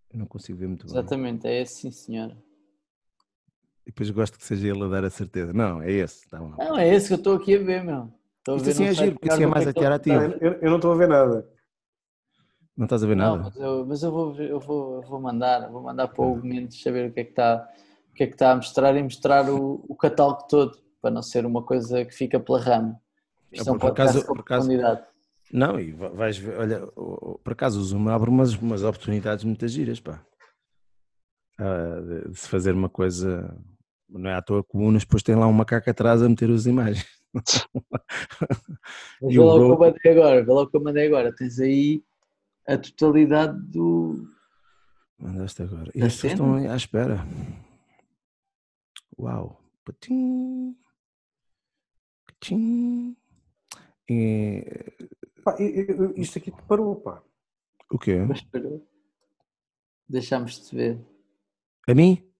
Eu não consigo ver muito Exatamente, bem. Exatamente, é esse sim, senhora. E depois gosto que seja ele a dar a certeza. Não, é esse. Tá bom. Não, é esse que eu estou aqui a ver, meu. Estou Isto assim é giro, porque assim é mais ativo. Eu, eu não estou a ver nada. Não estás a ver nada? Não, mas, eu, mas eu, vou, eu, vou, eu vou mandar, vou mandar para o Mendes saber o que é que está, o que é que está a mostrar e mostrar o, o catálogo todo, para não ser uma coisa que fica pela rama. Isto é, um por acaso, por acaso, Não, e vais ver, olha, por acaso o Zoom abre umas, umas oportunidades muito giras, pá. Ah, de, de se fazer uma coisa, não é à toa que o Unas depois tem lá um macaco atrás a meter as imagens. Vê lá o que eu mandei agora, vê lá o que eu mandei agora. Tens aí a totalidade do. Mandaste agora. E as pessoas estão à espera. Uau! Patim! Patim! E... Pá, isto aqui parou, pá. O quê? Deixámos de ver. A mim?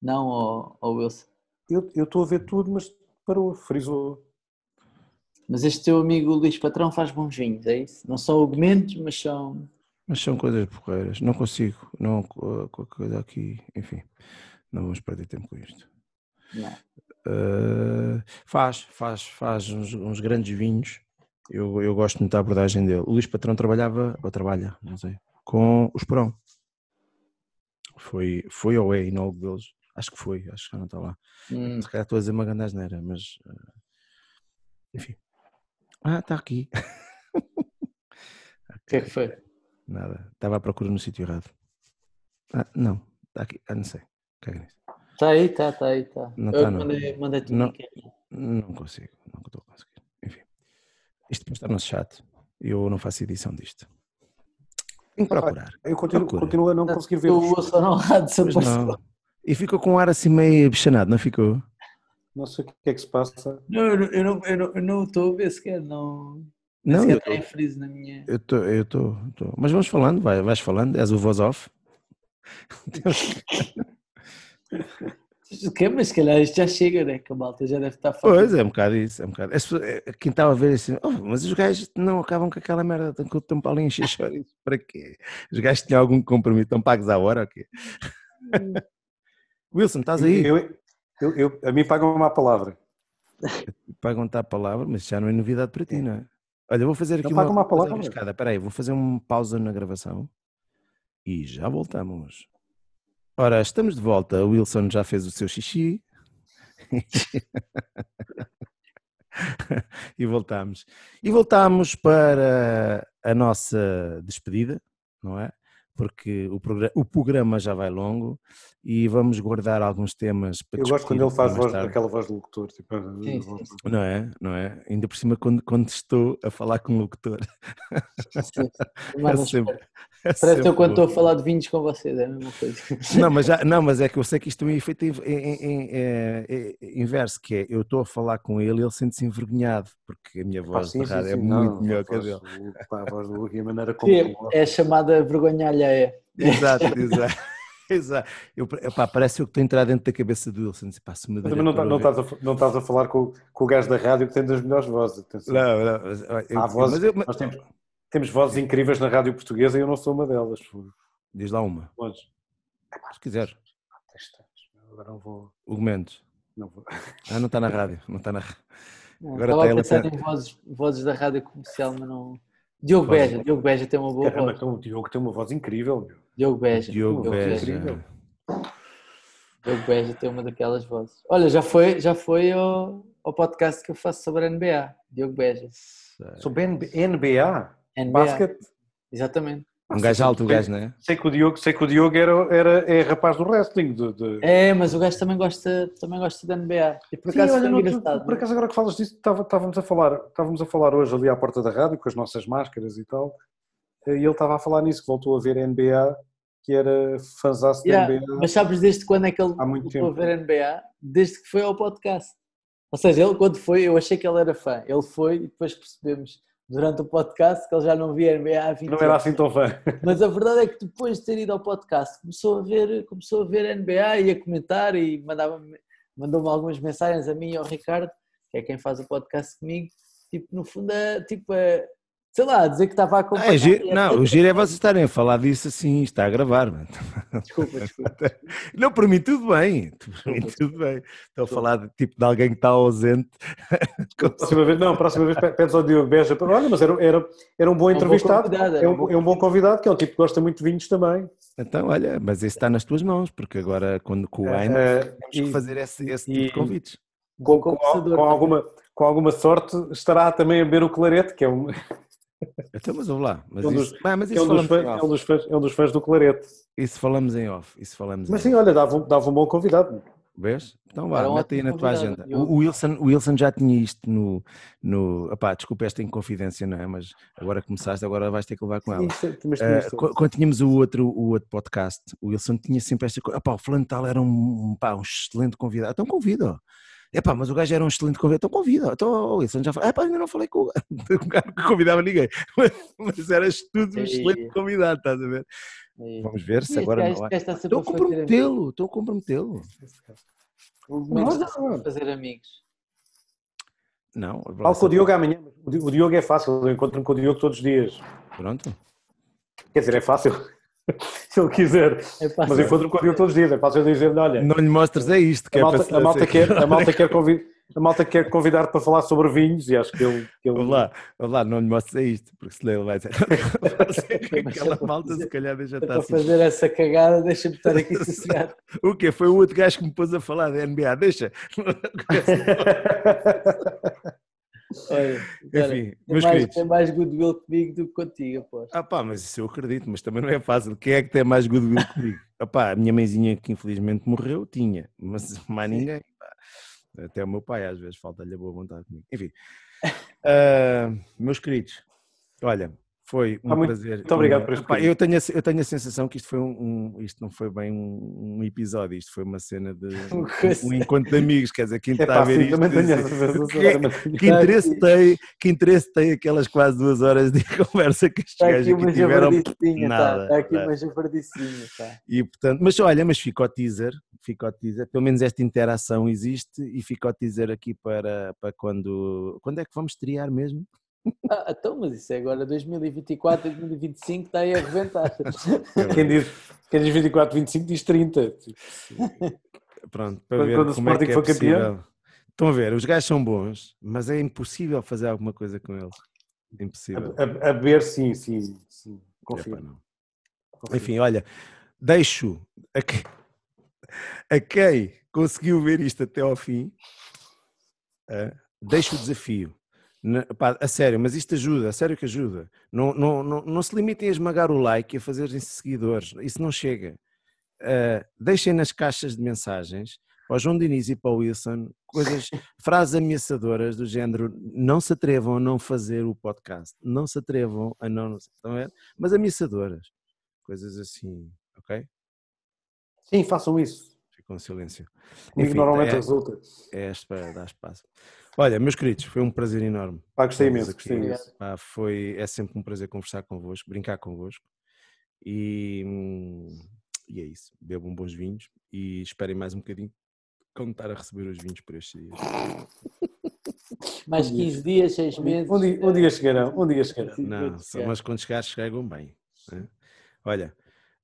Não, ao, ao Wilson. Eu estou a ver tudo, mas parou, frisou. Mas este teu amigo Luís Patrão faz bons vinhos, é isso? Não são argumentos, mas são. Mas são coisas porreiras. Não consigo. Não, com a coisa aqui. Enfim, não vamos perder tempo com isto. Não. Uh, faz, faz, faz uns, uns, grandes vinhos. Eu, eu gosto muito da abordagem dele. O Luís Patrão trabalhava, ou trabalha, não sei, com o Esperão. Foi, foi ou é inólogo deles. Acho que foi, acho que já não está lá. Hum. Se calhar estou a dizer uma grande asneira, mas. Uh, enfim. Ah, está aqui. O que é que foi? Nada. Estava à procura no sítio errado. Ah, não. Está aqui. Ah, não sei. Caga nisso. Está aí, está, está aí, está. Não está, não. Mandei, mandei não, não consigo. Não estou a conseguir. Enfim. Isto depois está no chat. Eu não faço edição disto. Tenho que procurar. Eu continuo, continuo a não conseguir ver. O só não há de ser E ficou com um ar assim meio bichanado, não ficou? Não sei o que é que se passa. Não, eu não, eu não, eu não estou a ver sequer, não. Não, eu estou na minha. Eu estou, eu estou. Mas vamos falando, vai, vais falando, és o voz off. O que Mas se calhar isto já chega, né? Que a malta já deve estar falando. Pois, é um bocado isso, é um bocado. É, quem estava a ver assim, oh, mas os gajos não acabam com aquela merda, estão para ali encher chouriços, para quê? Os gajos tinham algum compromisso, estão pagos à hora ou quê? Wilson, estás aí? Eu, eu, eu, a mim pagam uma palavra. Pagam-te a palavra, mas já não é novidade para ti, não é? Olha, vou fazer aqui uma, uma palavra. Espera aí, vou fazer uma pausa na gravação e já voltamos. Ora, estamos de volta. O Wilson já fez o seu xixi. e voltamos. E voltamos para a nossa despedida, não é? Porque o programa, o programa já vai longo e vamos guardar alguns temas para Eu gosto quando ele faz voz, aquela voz do locutor. Tipo, sim, sim, sim. Não é? Não é? Ainda por cima quando, quando estou a falar com o locutor. Sim, é sempre, Parece que eu quando estou a falar de vinhos com vocês, é a mesma coisa. Não, mas, já, não, mas é que eu sei que isto tem um efeito em, em, inverso, que é eu estou a falar com ele e ele sente-se envergonhado, porque a minha voz ah, rádio é muito melhor que a dele. A voz do Luke e a maneira como... É chamada vergonha alheia é. Exato, exato. Exato. Eu, epá, parece eu que estou a entrar dentro da cabeça do Wilson. Epá, se me não, não, estás a, não estás a falar com, com o gajo da rádio que tem das melhores vozes. Atenção. Não, não. Mas, eu, Há vozes, eu, nós temos, temos vozes incríveis na rádio portuguesa e eu não sou uma delas. Diz lá uma. Podes. Se quiser. Agora não vou. O Mendes. Não vou. Ah, não está na rádio. Não está na. Agora Estava está a pensar em vozes, vozes da rádio comercial, mas não. Diogo Beja, Diogo Beja tem uma boa Caramba, voz. Então, o Diogo tem uma voz incrível. Meu. Diogo Beja. Diogo, Diogo Beja. Diogo Beja tem uma daquelas vozes. Olha, já foi, já foi ao, ao podcast que eu faço sobre a NBA, Diogo Beja. Sobre NBA? NBA. Basket? Exatamente. Um gajo alto, o gajo, não é? Sei que o Diogo, sei que o Diogo era, era, é rapaz do wrestling. De, de... É, mas o gajo também gosta, também gosta da NBA. E por Sim, acaso olha, no- engraçado. por acaso agora que falas disso, estava- estávamos a falar, estávamos a falar hoje ali à porta da rádio com as nossas máscaras e tal, e ele estava a falar nisso, que voltou a ver NBA, que era fanzaço da Yeah, NBA. Mas sabes desde quando é que ele voltou a tempo. ver NBA? Desde que foi ao podcast. Ou seja, ele quando foi, eu achei que ele era fã. Ele foi e depois percebemos durante o podcast que ele já não via NBA há 20 Não era assim tão fã. Mas a verdade é que depois de ter ido ao podcast começou a ver, começou a ver NBA e a comentar e mandava mandou-me algumas mensagens a mim e ao Ricardo, que é quem faz o podcast comigo, tipo, no fundo, é, tipo, é, sei lá, dizer que estava a Ah, acompanhar. é giro- não, o giro é vocês estarem a falar disso assim, está a gravar. mano. Desculpa, desculpa. Não, por mim tudo bem. Por mim tudo bem. Estou a falar de, tipo, de alguém que está ausente. Próxima vez, não, próxima vez pe- pedes ao Diogo Beja, para- olha, mas era, era, era um bom bom entrevistado, é um um, bom é um bom convidado, que é um tipo que gosta muito de vinhos também. Então, olha, mas esse está nas tuas mãos, porque agora, quando com o Aino, Eh, temos que e- fazer esse, esse tipo e- de convites. com, com- com alguma, com alguma sorte estará também a beber o clarete, que é um, Então, mas vamos lá. Mas É um isso, dos- Ah, mas que é isso, um dos fãs, é off. um dos fãs, é um dos fãs do clarete. isso falamos em off. Isso falamos Mas em sim, olha, dava um, dava um bom convidado. Vês? Então vá, mete aí na tua agenda. O o Wilson, o Wilson já tinha isto no. no opá, desculpa esta inconfidência, não é? Mas agora começaste, agora vais ter que levar com ela. Sim, sim, mas qu- quando tínhamos o outro, o outro podcast, o Wilson tinha sempre esta coisa. Opá, o fulano de tal era um, pá, um excelente convidado. Então convida. Epá, mas o gajo era um excelente convidado. Então convida. Então o Wilson já falou. Epá, ainda não falei com o gajo que convidava ninguém. Mas, mas eras tudo um excelente convidado, estás a ver? E- Vamos ver se Este agora não é. está sempre Estou a comprometê-lo, estou a comprometê-lo. Fazer amigos. Não, Falo com o Diogo amanhã. O Diogo é fácil, eu encontro-me com o Diogo todos os dias. Pronto. Quer dizer, é fácil. Se ele quiser. É fácil. Mas eu encontro-me com Diogo todos os dias. É fácil dizer-lhe: olha, Não lhe mostres é isto, que a é malta, para a malta quer, a malta quer convidar. A malta quer convidar para falar sobre vinhos e acho que ele. Que ele Vamos lá, vamos lá, não lhe mostres é isto, porque senão ele vai dizer. Aquela malta se calhar deixa estar para assim. fazer essa cagada, deixa-me estar aqui sossegado. O quê? Foi o outro gajo que me pôs a falar da NBA, deixa. Olha, cara, Enfim, tem, meus mais, queridos. tem mais goodwill comigo do que contigo, aposto. Ah pá, mas isso eu acredito, mas também não é fácil. Quem é que tem mais goodwill comigo? Ah pá, a minha mãezinha que infelizmente morreu, tinha, mas mais ninguém. pá. Até o meu pai às vezes falta-lhe a boa vontade comigo. Enfim, Ah, meus queridos, olha, foi um Ah, muito- prazer. muito obrigado por este eu, tenho a, eu tenho a sensação que isto foi um, um- isto não foi bem um, um episódio, isto foi uma cena de um encontro de amigos, quer dizer, quem É está a ver sim, isto. também tenho diz essa assim, que- que interesse, tem, que interesse tem aquelas quase duas horas de conversa que estes Está gajos aqui tiveram? tá? nada, Está aqui tá. uma javardicinha, tá? E portanto, mas olha, mas fica o teaser, fica o teaser, pelo menos esta interação existe e fica o teaser aqui para, para quando, quando é que vamos estrear mesmo? Ah, então, mas isso é agora 2024, 2025, está aí a reventar. Quem diz, quem diz 24, 25 diz 30. Pronto, para Quando- ver quando o como é que Sporting é for campeão? possível. Estão a ver, os gajos são bons, mas é impossível fazer alguma coisa com eles. Impossível. A, a, a ver, sim, sim. sim. Epá, Confio. não. confio. Enfim, olha, deixo a, que- a quem conseguiu ver isto até ao fim, eh, deixo o desafio. Na- pá, a sério, mas isto ajuda, a sério que ajuda. Não, não, não, não se limitem a esmagar o like e a fazerem seguidores, isso não chega. Eh, deixem nas caixas de mensagens para o João Diniz e para o Wilson coisas, frases ameaçadoras do género não se atrevam a não fazer o podcast, não se atrevam a não, estão a ver? mas ameaçadoras coisas assim, ok? Sim, façam isso. Ficam em silêncio. Enfim, normalmente é- resulta. É este para dar espaço. Olha, meus queridos, foi um prazer enorme. Pá, gostei imenso, gostei imenso. Pá, foi, é sempre um prazer conversar convosco, brincar convosco. E, e é isso. Bebam bons vinhos e esperem mais um bocadinho quando estar a receber os vinhos por estes dias. Mais 15 dias, 6 meses. Um dia, um dia chegarão, um dia chegarão. Não, mas quando chegar, chegam bem. né? Olha,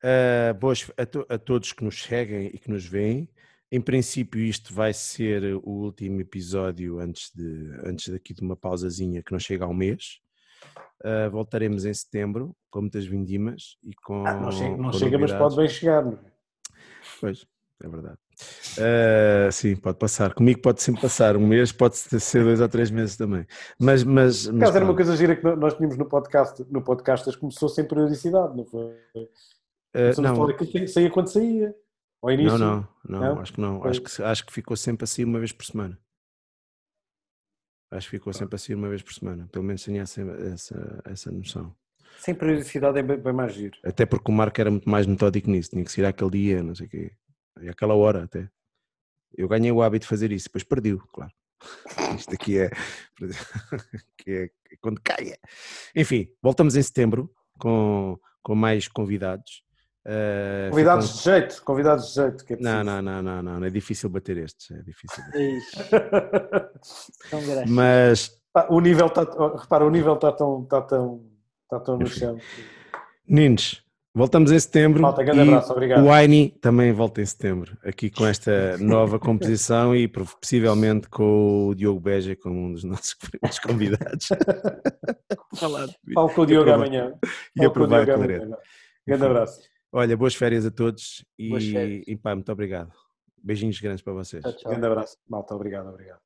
ah, boas a, to- a todos que nos seguem e que nos veem. Em princípio, isto vai ser o último episódio antes, de, antes daqui de uma pausazinha que não chega ao mês. Ah, voltaremos em setembro com muitas vindimas e com. Ah, não chega, não chega mas pode bem chegar. Pois, é verdade. Uh, sim, pode passar. Comigo pode sempre passar. Um mês pode ser dois ou três meses também. Mas, mas, mas caso era uma coisa gira que nós tínhamos no podcast, no podcast começou sem periodicidade, não foi? Uh, não. Saía quando saía. Ao início. Não, não, não, não? acho que não. Acho que, acho que ficou sempre assim uma vez por semana. Acho que ficou sempre assim uma vez por semana. Pelo menos tinha essa, essa, essa noção. Sem periodicidade é bem, bem mais giro. Até porque o Marco era muito mais metódico nisso. Tinha que ser aquele dia, não sei o quê. E aquela hora até. Eu ganhei o hábito de fazer isso, depois perdi claro. Isto aqui é, que é quando caia. Enfim, voltamos em setembro com, com mais convidados. Uh, convidados ficam... de jeito, convidados de jeito. É não, não, não, não, não, é difícil bater estes, é difícil. Mas o nível está, repara, o nível está tão, está tão, está tão no chão. Nines, Voltamos em setembro. Malta, grande abraço, obrigado. O Aini também volta em setembro, aqui com esta nova composição e possivelmente com o Diogo Beja como um dos nossos primeiros convidados. Falo com o Diogo amanhã. E aprovar a Grande abraço. Olha, boas férias a todos e, e pá, muito obrigado. Beijinhos grandes para vocês. Tchau, tchau. Grande abraço. Malta, obrigado, obrigado.